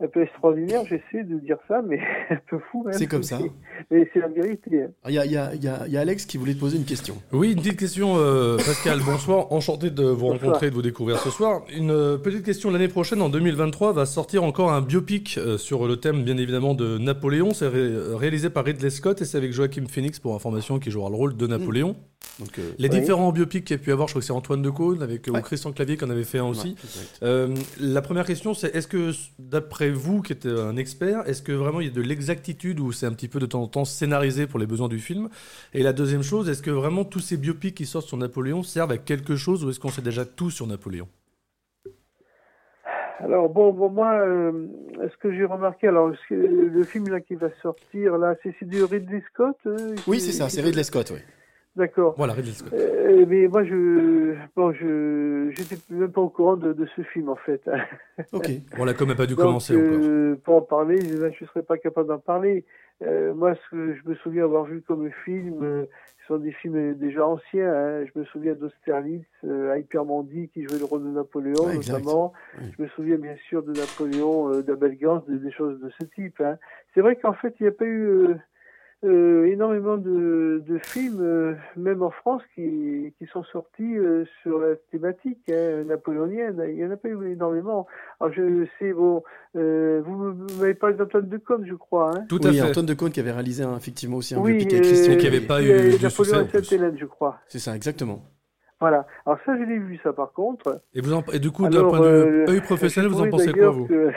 un peu extraordinaire. J'essaie de dire ça, mais un peu fou même. C'est comme ça. Mais c'est la vérité. Il y a, il y a- il y a- il y a Alex qui voulait te poser une question. Oui, une petite question, euh, Pascal. Bonsoir, enchanté de vous rencontrer et de vous découvrir ce soir. Une euh, petite question. L'année prochaine, en 2023, va sortir encore un biopic euh, sur le thème, bien évidemment, de Napoléon. C'est ré- réalisé par Ridley Scott et c'est avec Joachim Phoenix, pour information, qui jouera le rôle de Napoléon. Donc, euh, Les oui. différents biopics qu'il y a pu avoir, je crois que c'est Antoine Decaune avec euh, ou Christian Clavier qui en avait fait un aussi. Euh, la première question, c'est est-ce que, d'après vous, qui êtes un expert, est-ce que vraiment il y a de l'exactitude ou c'est un petit peu de temps en temps scénarisé pour les besoins du film? Et la deuxième chose, est-ce que vraiment tous ces biopics qui sortent sur Napoléon servent à quelque chose ou est-ce qu'on sait déjà tout sur Napoléon? Alors bon, bon moi, euh, ce que j'ai remarqué, alors le film là qui va sortir là, c'est, du Ridley Scott. euh, Oui, c'est ça, c'est Ridley Scott, oui. D'accord. Voilà, Ridley Scott. Euh, mais moi, je, bon, je, j'étais même pas au courant de, de ce film en fait. Ok. Bon, la com n'a pas dû Donc, commencer encore. euh, Pour en parler, je ne serais pas capable d'en parler. Euh, moi, ce que je me souviens avoir vu comme film, euh, ce sont des films déjà anciens. hein. Je me souviens d'Austerlitz, Hypermondi qui jouait le rôle de Napoléon, notamment. Je me souviens bien sûr de Napoléon, d'Abel Gance, des, des choses de ce type. hein. C'est vrai qu'en fait, il n'y a pas eu. Euh, énormément de, de films, euh, même en France, qui, qui sont sortis euh, sur la thématique hein, napoléonienne. Il y en a pas eu énormément. Alors je sais, bon, euh, vous, m'avez parlé d'Antoine de Caunes, je crois. Hein Tout à oui, fait. Antoine de Caunes qui avait réalisé un- effectivement aussi un oui, biopic avec Christian qui avait pas il y a eu Napoléon succès, à. Sainte-Hélène, je crois. C'est ça, exactement. Voilà. Alors ça, je l'ai vu, ça, par contre. Et, vous en- et du coup, d'un point de vue euh, professionnel, vous en pensez quoi, vous? que,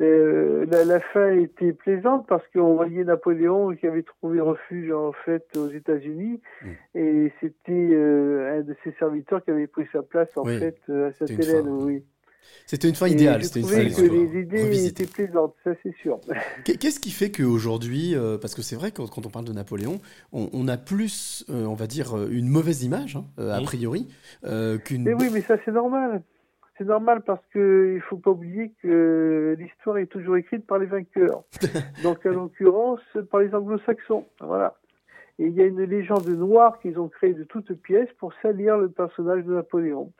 euh, la, la fin était plaisante parce qu'on voyait Napoléon qui avait trouvé refuge en fait aux États-Unis Mm. et c'était euh, un de ses serviteurs qui avait pris sa place en Oui, fait euh, à Sainte-Hélène. Oui. C'était une fin idéale, c'était une fin que les idées étaient plaisantes, ça c'est sûr. Qu'est- Qu'est-ce qui fait qu'aujourd'hui, euh, parce que c'est vrai que quand, on parle de Napoléon, on, on a plus, euh, on va dire, une mauvaise image, hein, a priori, euh, qu'une. Mais oui, mais ça c'est normal. C'est normal parce que il faut pas oublier que l'histoire est toujours écrite par les vainqueurs. Donc en l'occurrence par les anglo-saxons. Voilà. Et il y a une légende noire qu'ils ont créée de toutes pièces pour salir le personnage de Napoléon.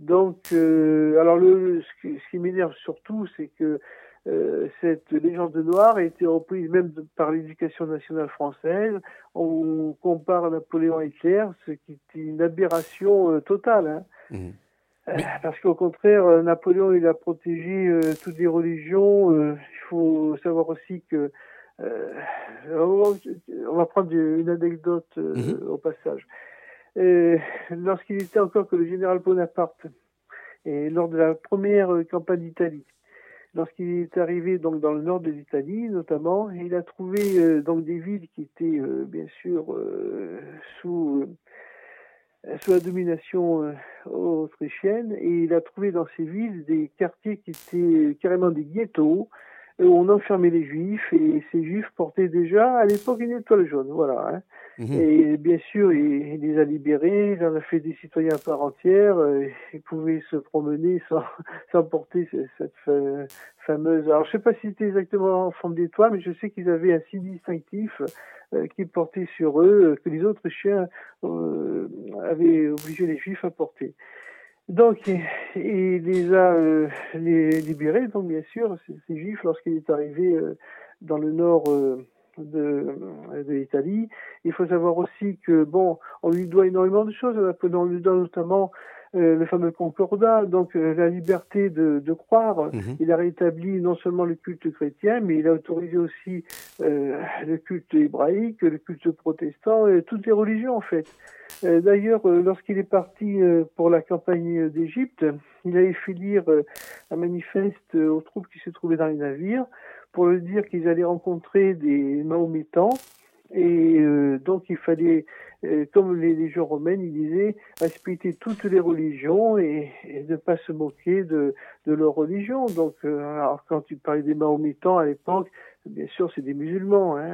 Donc, euh, alors le, ce qui, m'énerve surtout, c'est que euh, cette légende noire a été reprise même de- par l'éducation nationale française. On compare Napoléon à Hitler, ce qui est une aberration euh, totale. Hein. Mhm. Euh, Parce qu'au contraire, euh, Napoléon, il a protégé euh, toutes les religions. Euh, il faut savoir aussi que euh, on va prendre une anecdote Mhm. au passage. Lorsqu'il était encore que le général Bonaparte, et lors de la première campagne d'Italie, lorsqu'il est arrivé donc dans le nord de l'Italie notamment, il a trouvé donc des villes qui étaient bien sûr sous sous la domination euh, autrichienne et il a trouvé dans ces villes des quartiers qui étaient carrément des ghettos euh, on enfermait les juifs et ces juifs portaient déjà à l'époque une étoile jaune voilà hein. Mhm. et bien sûr il, il les a libérés il en a fait des citoyens à part entière euh, ils pouvaient se promener sans, sans porter ce- cette fa- fameuse alors je sais pas si c'était exactement en forme d'étoile mais je sais qu'ils avaient un signe distinctif euh, qui portait sur eux euh, que les autres chiens euh, avaient obligé les juifs à porter. Donc, il, il les a euh, les libérés, donc bien sûr, ces, ces juifs, lorsqu'il est arrivé euh, dans le nord euh, de, de l'Italie. Il faut savoir aussi que, bon, on lui doit énormément de choses, on lui doit notamment le fameux concordat, donc la liberté de, de croire. Mhm. Il a rétabli non seulement le culte chrétien, mais il a autorisé aussi le culte hébraïque, le culte protestant, et toutes les religions en fait. Euh, D'ailleurs, euh, lorsqu'il est parti euh, pour la campagne d'Égypte, il avait fait lire un manifeste aux troupes qui se trouvaient dans les navires pour leur dire qu'ils allaient rencontrer des Mahométans. Et donc il fallait, comme les légions romaines, il disait, respecter toutes les religions et, et ne pas se moquer de, de leur religion. Donc, quand tu parlais des Mahométans à l'époque, bien sûr c'est des musulmans, hein,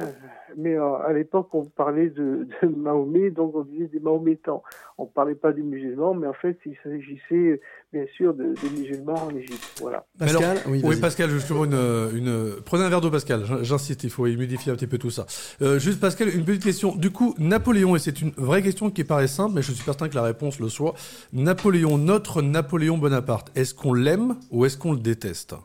mais euh, à l'époque on parlait de, de Mahomet, donc on disait des Mahométans. On parlait pas des musulmans, mais en fait il s'agissait bien sûr de, des musulmans en Égypte. Voilà. Mais alors- Pascal, oui. Pascal, justement, une, une... prenez un verre d'eau, Pascal. J'in- J'insiste, il faut humidifier un petit peu tout ça. Euh, juste, Pascal, une petite question. Du coup, Napoléon, et c'est une vraie question qui paraît simple, mais je suis certain que la réponse le soit. Napoléon, notre Napoléon Bonaparte, est-ce qu'on l'aime ou est-ce qu'on le déteste?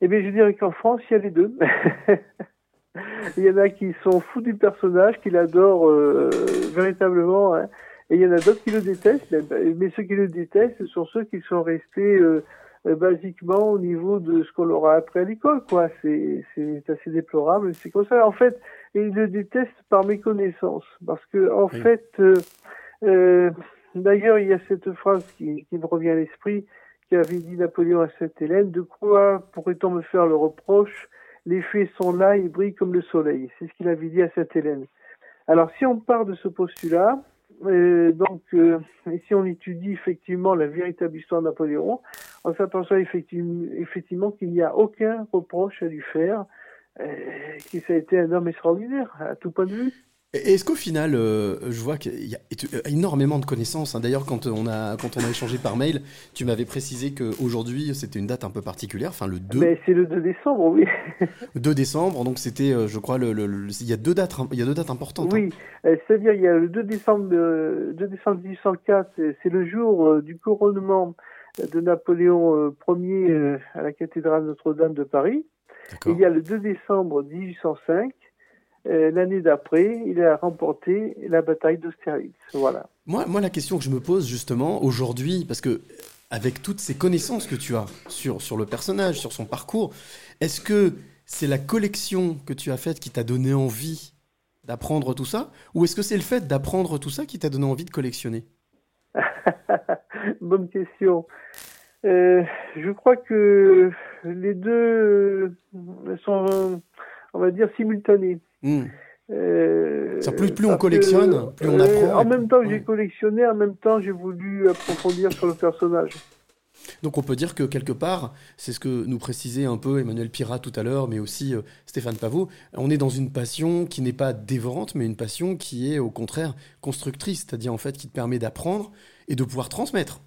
Eh bien, je dirais qu'en France, il y a les deux. il y en a qui sont fous du personnage, qui l'adorent euh, véritablement, hein. et il y en a d'autres qui le détestent. Mais- ceux qui le détestent, ce sont ceux qui sont restés euh, euh, basiquement au niveau de ce qu'on leur a appris à l'école, quoi. C'est c'est assez déplorable. C'est comme ça. En fait, ils le détestent par méconnaissance, parce que en Oui. fait, euh, euh, d'ailleurs, il y a cette phrase qui, qui me revient à l'esprit qu'avait dit Napoléon à Sainte-Hélène, de quoi pourrait-on me faire le reproche? Les faits sont là, ils brillent comme le soleil. C'est ce qu'il avait dit à Sainte-Hélène. Alors, si on part de ce postulat, euh, donc, euh, et si on étudie effectivement la véritable histoire de Napoléon, on s'aperçoit effectivement, qu'il n'y a aucun reproche à lui faire, euh, ça a été un homme extraordinaire à tout point de vue. Est-ce qu'au final, euh, je vois qu'il y a énormément de connaissances. hein. D'ailleurs, quand on a quand on a échangé par mail, tu m'avais précisé qu'aujourd'hui c'était une date un peu particulière, enfin le 2, Mais c'est le 2 décembre, oui. 2 décembre. Donc c'était, euh, je crois, le, le- le- il y a deux dates, il y a deux dates importantes. hein. Oui, euh, c'est-à-dire il y a le 2 décembre, euh, 2 décembre 1804, c'est- le jour du couronnement de Napoléon Ier à la cathédrale Notre-Dame de Paris. Il y a le 2 décembre 1805, euh, l'année d'après, il a remporté la bataille d'Austerlitz. Voilà. Moi, moi, la question que je me pose justement aujourd'hui, parce que avec toutes ces connaissances que tu as sur, sur le personnage, sur son parcours, est-ce que c'est la collection que tu as faite qui t'a donné envie d'apprendre tout ça? Ou est-ce que c'est le fait d'apprendre tout ça qui t'a donné envie de collectionner? Bonne question. Euh, je crois que les deux euh, sont, on va dire, simultanés. Euh, Ça, plus- plus on collectionne, plus on apprend. En même temps que j'ai collectionné, en même temps j'ai voulu approfondir sur le personnage. Donc on peut dire que quelque part, c'est ce que nous précisait un peu Emmanuel Pirat tout à l'heure, mais aussi euh, Stéphane Pavot, on est dans une passion qui n'est pas dévorante, mais une passion qui est au contraire constructrice, c'est-à-dire en fait qui te permet d'apprendre et de pouvoir transmettre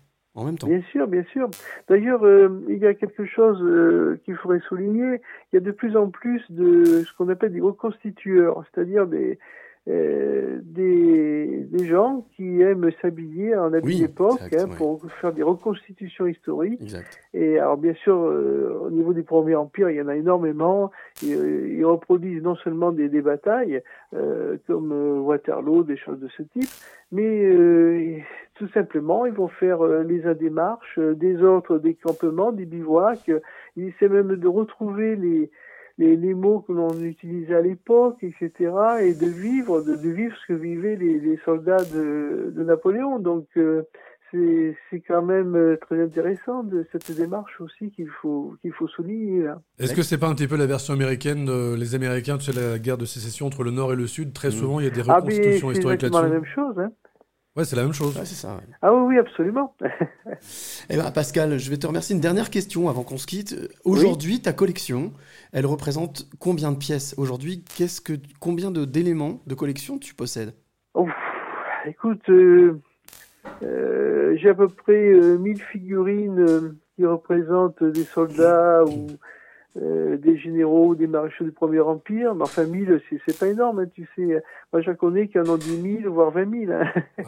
Bien sûr, bien sûr. D'ailleurs, euh, il y a quelque chose euh, qu'il faudrait souligner. Il y a de plus en plus de ce qu'on appelle des reconstitueurs, c'est-à-dire des, euh, des, des gens qui aiment s'habiller en habit Oui, d'époque hein, pour faire des reconstitutions historiques. Exact. Et alors, bien sûr, euh, au niveau du Premier Empire, il y en a énormément. Ils, euh, ils reproduisent non seulement des, des batailles, euh, comme euh, Waterloo, des choses de ce type, mais euh, tout simplement, ils vont faire les uns des marches, des autres des campements, des bivouacs. Ils essaient même de retrouver les, les, les mots que l'on utilisait à l'époque, etc., et de vivre, de, de vivre ce que vivaient les, les soldats de, de Napoléon. Donc, euh, c'est c'est quand même euh, très intéressant de cette démarche aussi qu'il faut qu'il faut souligner. Est-ce que c'est pas un petit peu la version américaine de les Américains, tu sais, la guerre de sécession entre le Nord et le Sud? Très souvent, il y a des Ah, reconstitutions c'est historiques exactement la là-dessus. même chose. Hein. Ouais, c'est la même chose. c'est ça. Ah oui, oui, absolument. Eh ben, Pascal, je vais te remercier. Une dernière question avant qu'on se quitte. Aujourd'hui, ta collection, elle représente combien de pièces Aujourd'hui, qu'est-ce que, combien de d'éléments de collection tu possèdes? Ouf, écoute, euh, euh, j'ai à peu près euh, 1000 figurines euh, qui représentent des soldats ou euh, des généraux, des maréchaux du Premier Empire. Mais enfin, 1000, c'est, c'est pas énorme, hein, tu sais. Moi, j'en connais qui en ont 10 000, voire 20 000. hein.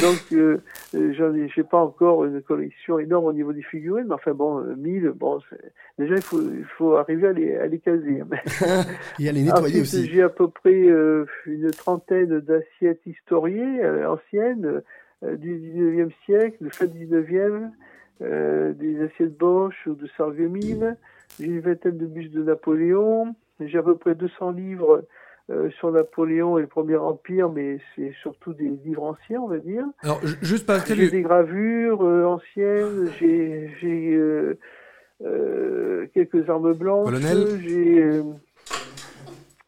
Donc, euh, euh, j'en ai, j'ai pas encore une collection énorme au niveau des figurines, mais enfin bon, euh, 1000, bon, c'est- déjà, il faut, il faut arriver à les, à les caser. hein. Et à les nettoyer Ensuite, aussi. J'ai à peu près euh, une trentaine d'assiettes historiées euh, anciennes euh, du 19e siècle, de fin 19e, euh, des assiettes Bosch ou de Sarreguemines. J'ai une vingtaine de bustes de Napoléon. J'ai à peu près 200 livres euh, sur Napoléon et le Premier Empire, mais c'est surtout des livres anciens, on va dire. Alors, ju- juste Pascal, J'ai des gravures euh, anciennes, j'ai j'ai, euh, euh, quelques armes blanches, j'ai euh,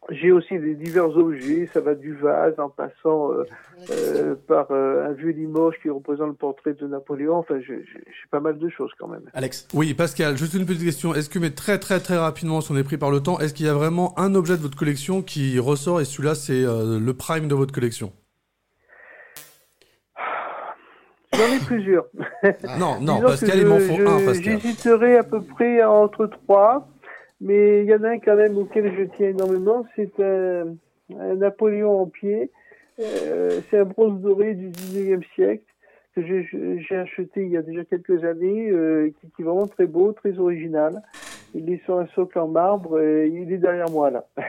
j'ai aussi des divers objets, ça va du vase en passant euh, euh, par euh, un vieux Limoges qui représente le portrait de Napoléon. Enfin, j'ai pas mal de choses quand même. Alex. Oui, Pascal, juste une petite question. Est-ce que, mais très très très rapidement, si on est pris par le temps, est-ce qu'il y a vraiment un objet de votre collection qui ressort et celui-là, c'est euh, le prime de votre collection? J'en ai plusieurs. Non, non, Disons Pascal, il m'en faut un, Pascal. J'hésiterai à peu près entre trois, mais il y en a un quand même auquel je tiens énormément, c'est un, Napoléon en pied. Euh, c'est un bronze doré du 19e siècle que j'ai acheté il y a déjà quelques années, euh, qui est vraiment très beau, très original. Il est sur un socle en marbre et il est derrière moi là.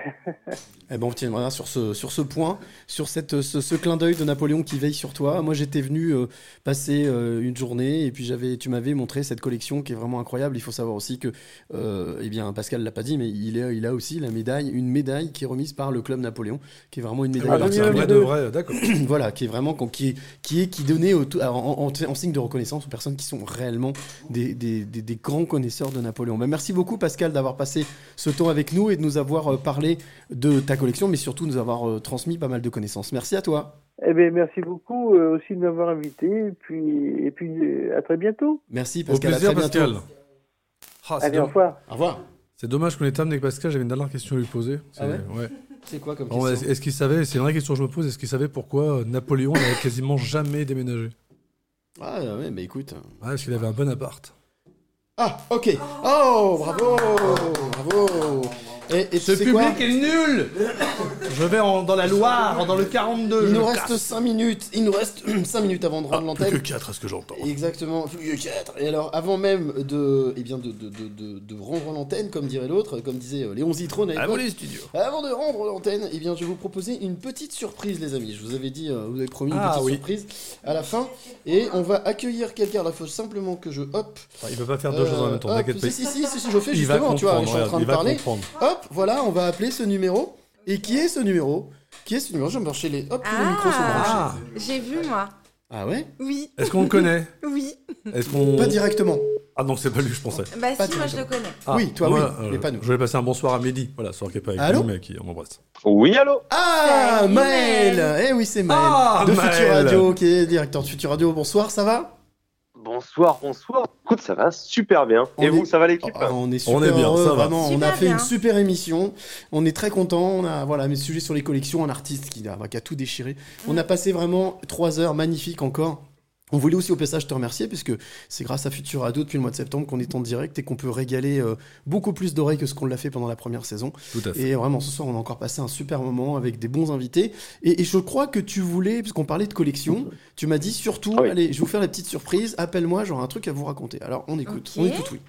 Eh ben, on tiendra sur ce, sur ce point, sur cette, ce, ce clin d'œil de Napoléon qui veille sur toi. Moi, j'étais venu euh, passer euh, une journée et puis j'avais, tu m'avais montré cette collection qui est vraiment incroyable. Il faut savoir aussi que, euh, eh bien, Pascal l'a pas dit, mais il, est, il a aussi la médaille, une médaille qui est remise par le club Napoléon, qui est vraiment une médaille Ah, donc c'est un vrai de particulière. vrai, d'accord. voilà, qui est vraiment qui est qui est qui donnait au- en, en- en signe de reconnaissance aux personnes qui sont réellement des, des, des- des grands connaisseurs de Napoléon. Ben, merci beaucoup Pascal d'avoir passé ce temps avec nous et de nous avoir euh, parlé de ta collection, mais surtout de nous avoir euh, transmis pas mal de connaissances. Merci à toi. Eh bien, merci beaucoup euh, aussi de m'avoir invité et puis, et puis euh, à très bientôt. Merci Au Pascal. à plaisir, très Pascal. bientôt. Ah, c'est Allez, au revoir. Au revoir. C'est dommage qu'on ait terminé avec Pascal, j'avais une dernière question à lui poser. Ah ouais ouais. C'est quoi comme question est-ce qu'il savait, c'est une vraie question que je me pose, est-ce qu'il savait pourquoi Napoléon n'avait quasiment jamais déménagé? Ah ouais, mais écoute. Ouais, parce qu'il avait un bon appart. Ah, ok. Oh, bravo, bravo. Et et, Ce public est nul Je vais en- dans la Loire, dans le 42. Il je nous me reste casse. 5 minutes. Il nous reste 5 minutes avant de rendre Plus que l'antenne. 4 à ce que j'entends. Exactement, plus que 4. Et alors, avant même de, eh bien de, de, de, de, de rendre l'antenne, comme dirait l'autre, comme disait euh, Léon Zitrone à À vous l'époque, les studios. Avant de rendre l'antenne, eh bien, je vais vous proposer une petite surprise, les amis. Je vous avais dit, euh, vous avez promis une Ah, petite oui. surprise à la fin. Et on va accueillir quelqu'un. Il faut simplement que je hop. Ah, il peut pas faire deux choses en même temps, hop, t'inquiète pas. Si, si, si, si, si, je fais Il va justement, tu vois, comprendre, je suis en train de il va parler. comprendre. Hop, voilà, on va appeler ce numéro. Et qui est ce numéro Qui est ce numéro Je vais me brancher les. Hop, tous les micros sont branchés. Ah, j'ai vu moi. Ah ouais Oui. Est-ce qu'on le connaît Oui. Est-ce qu'on... Pas directement. Ah donc c'est pas lui, je pensais. Bah Pas si, moi je le connais. Ah, Oui, toi, moi, oui, mais pas nous. Je voulais passer un bonsoir à Mehdi, voilà, soir qui est pas avec Allô nous, mais qui on embrasse. Oui, allô Ah, Maël. Eh oui, c'est Maël. Ah, de Maël. Futur Radio, qui est directeur de Futur Radio. Bonsoir, ça va? Bonsoir, bonsoir. Écoute, ça va super bien. On Et est- vous, ça va l'équipe Ah, On est super On est bien, heureux, ça va. vraiment. on a fait bien. une super émission. On est très content. On a voilà mes sujets sur les collections, un artiste qui a, qui a tout déchiré. On a passé vraiment trois heures magnifiques encore. On voulait aussi au passage te remercier puisque c'est grâce à Futur Radio depuis le mois de septembre qu'on est en direct et qu'on peut régaler euh, beaucoup plus d'oreilles que ce qu'on l'a fait pendant la première saison. Tout à fait. Et vraiment, ce soir, on a encore passé un super moment avec des bons invités. Et, et je crois que tu voulais, puisqu'on parlait de collection, tu m'as dit surtout, Ah oui. allez, je vais vous faire la petite surprise, appelle-moi, j'aurai un truc à vous raconter. Alors, on écoute, on écoute, oui.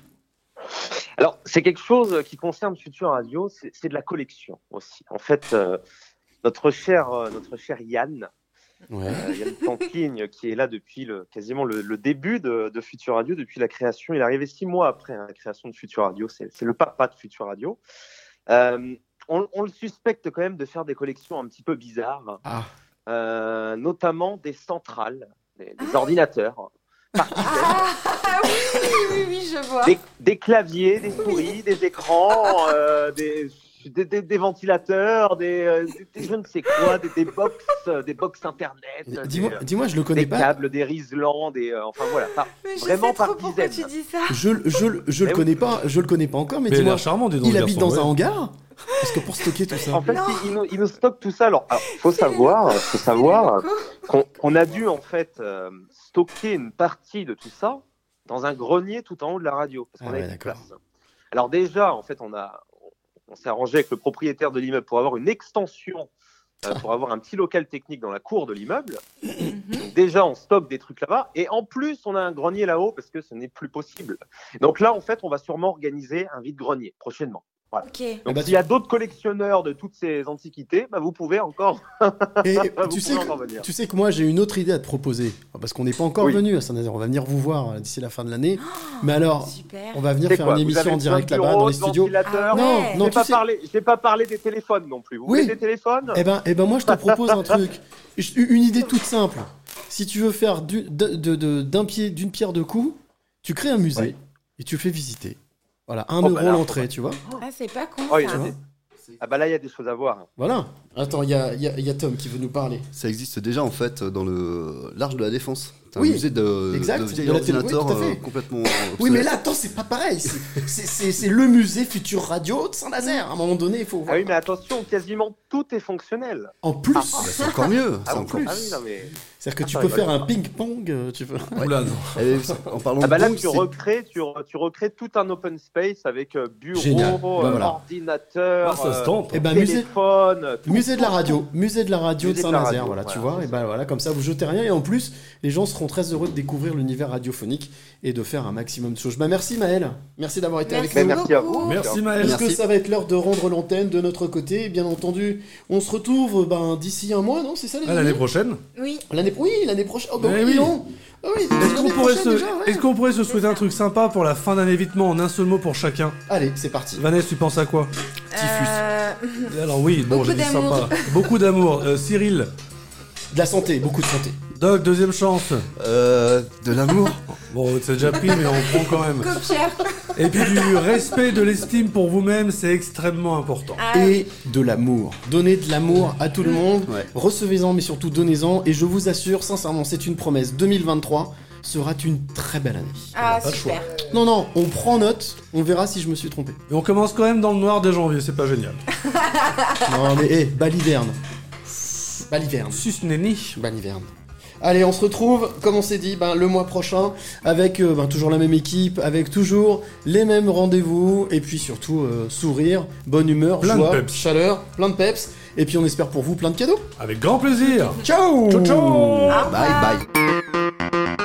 Alors, c'est quelque chose qui concerne Future Radio, c'est c'est de la collection aussi. En fait, euh, notre cher, euh, notre cher Yann, Ouais. euh, Yann Planking, qui est là depuis le, quasiment le, le début de, de Future Radio, depuis la création. Il est arrivé six mois après hein, la création de Future Radio. C'est le papa de Future Radio. Euh, on, on le suspecte quand même de faire des collections un petit peu bizarres, Ah, euh, notamment des centrales, des, des ordinateurs. Ah oui, oui, je vois. des, des claviers, des souris, des écrans, euh, des, des, des- des ventilateurs, des, euh, des- des je ne sais quoi, des, des box, des box internet, des, dis-moi, euh, dis-moi, je le connais des pas. câbles, des riselants, des, euh, enfin voilà, par- Mais je vraiment sais trop par pourquoi dizaines. tu dis ça. Je, je, je le oui. connais pas, je le connais pas encore, mais, Mais il a dis-moi, l'air charmant, dis donc, il le habite dans un hangar? Parce que pour stocker tout ça. En fait, il, il nous, il nous stocke tout ça. Alors, alors, faut savoir, faut savoir qu'on on a dû en fait euh, stocker une partie de tout ça dans un grenier tout en haut de la radio parce qu'on Ah avait ouais, place. Alors déjà, en fait, on a, on s'est arrangé avec le propriétaire de l'immeuble pour avoir une extension, euh, pour avoir un petit local technique dans la cour de l'immeuble. Donc déjà, on stocke des trucs là-bas, et en plus, on a un grenier là-haut parce que ce n'est plus possible. Donc là, en fait, on va sûrement organiser un vide-grenier prochainement. Voilà. Ok. Donc, Ah bah, s'il y a d'autres collectionneurs de toutes ces antiquités, bah, vous pouvez encore. Et vous tu pouvez sais, encore que, venir. tu sais que moi j'ai une autre idée à te proposer parce qu'on n'est pas encore Oui. venu à Saint-Nazaire. On va venir vous voir euh, d'ici la fin de l'année. Mais alors, Super. on va venir faire une émission en direct là-bas dans les studios. Ah Non, ouais. non, tu pas sais. pas parlé des téléphones non plus. Vous Oui. voulez des téléphones Eh ben, eh ben moi je te propose un truc. Je- Une idée toute simple. Si tu veux faire d'un pied, d'une pierre deux coups, tu crées un musée et tu le fais visiter. Voilà, un Oh, euro bah l'entrée, tu vois. Ah, c'est pas con. Oh, ça. des- Ah bah là, il y a des choses à voir. Voilà. Attends, il y a, il y a- y a Tom qui veut nous parler. Ça existe déjà en fait dans le l'Arche de la Défense. C'est un Oui, musée de, exact, de de télé- oui, ordinateurs tout à fait. euh, complètement. Oui, mais là, attends, c'est pas pareil. C'est- C'est c'est- c'est le musée Futur Radio de Saint-Nazaire. À un moment donné, il faut Ah voir. oui, mais attention, quasiment tout est fonctionnel. En plus, Ah, bah, c'est encore mieux. Ah, c'est en encore plus. plus. Ah oui, non, mais... c'est-à-dire que tu Ah, peux faire un ping-pong, euh, tu peux. Oula, non. Et en parlant Ah bah de là, banque, tu recrées, tu, re- tu recrées tout un open space avec euh, bureau, Génial. Bah, euh, voilà. ordinateur, Ah, ça se tente. Eh ben, musée, téléphone, musée de la radio, musée de la radio de de Saint-Nazaire, voilà, tu vois. Et ben voilà, comme ça, vous jetez rien. Et en plus, les gens seront très heureux de découvrir l'univers radiophonique et de faire un maximum de choses. Bah, merci Maël. Merci d'avoir été Merci avec nous. Ben, merci à vous. Merci Maël. Est-ce que ça va être l'heure de rendre l'antenne de notre côté Bien entendu, on se retrouve ben, d'ici un mois, non C'est ça les Ah, l'année prochaine. Oui. L'année Oui, l'année prochaine. Oh, bah Eh oui, oui. non. Ah oui, Est-ce qu'on pourrait, se... déjà, ouais. est-ce qu'on pourrait se souhaiter un truc sympa pour la fin d'un évitement en un seul mot pour chacun? Allez, c'est parti. Vanessa, tu penses à quoi? Euh, Alors oui, bon, Beaucoup j'ai dit d'amour. sympa. Beaucoup d'amour. Euh, Cyril, De la santé, beaucoup de santé. Doc, deuxième chance. Euh, de l'amour. Bon, c'est déjà pris, mais on prend quand même. Et puis du respect, de l'estime pour vous-même, c'est extrêmement important. Ah, Et de l'amour. Donnez de l'amour à tout le monde. Ouais. Recevez-en, mais surtout donnez-en. Et je vous assure, sincèrement, c'est une promesse. 2023 sera une très belle année. ah, pas le choix. super. Non, non, on prend note. On verra si je me suis trompé. Et on commence quand même dans le noir dès janvier, c'est pas génial. non, mais hé, baliverne. Baliverne. Sus nenni. Baliverne. Allez, on se retrouve, comme on s'est dit, ben, le mois prochain, avec euh, ben, toujours la même équipe, avec toujours les mêmes rendez-vous, et puis surtout euh, sourire, bonne humeur, Plein de joie, peps. chaleur, plein de peps, et puis on espère pour vous plein de cadeaux. Avec grand plaisir. Ciao Ciao, ciao. Bye bye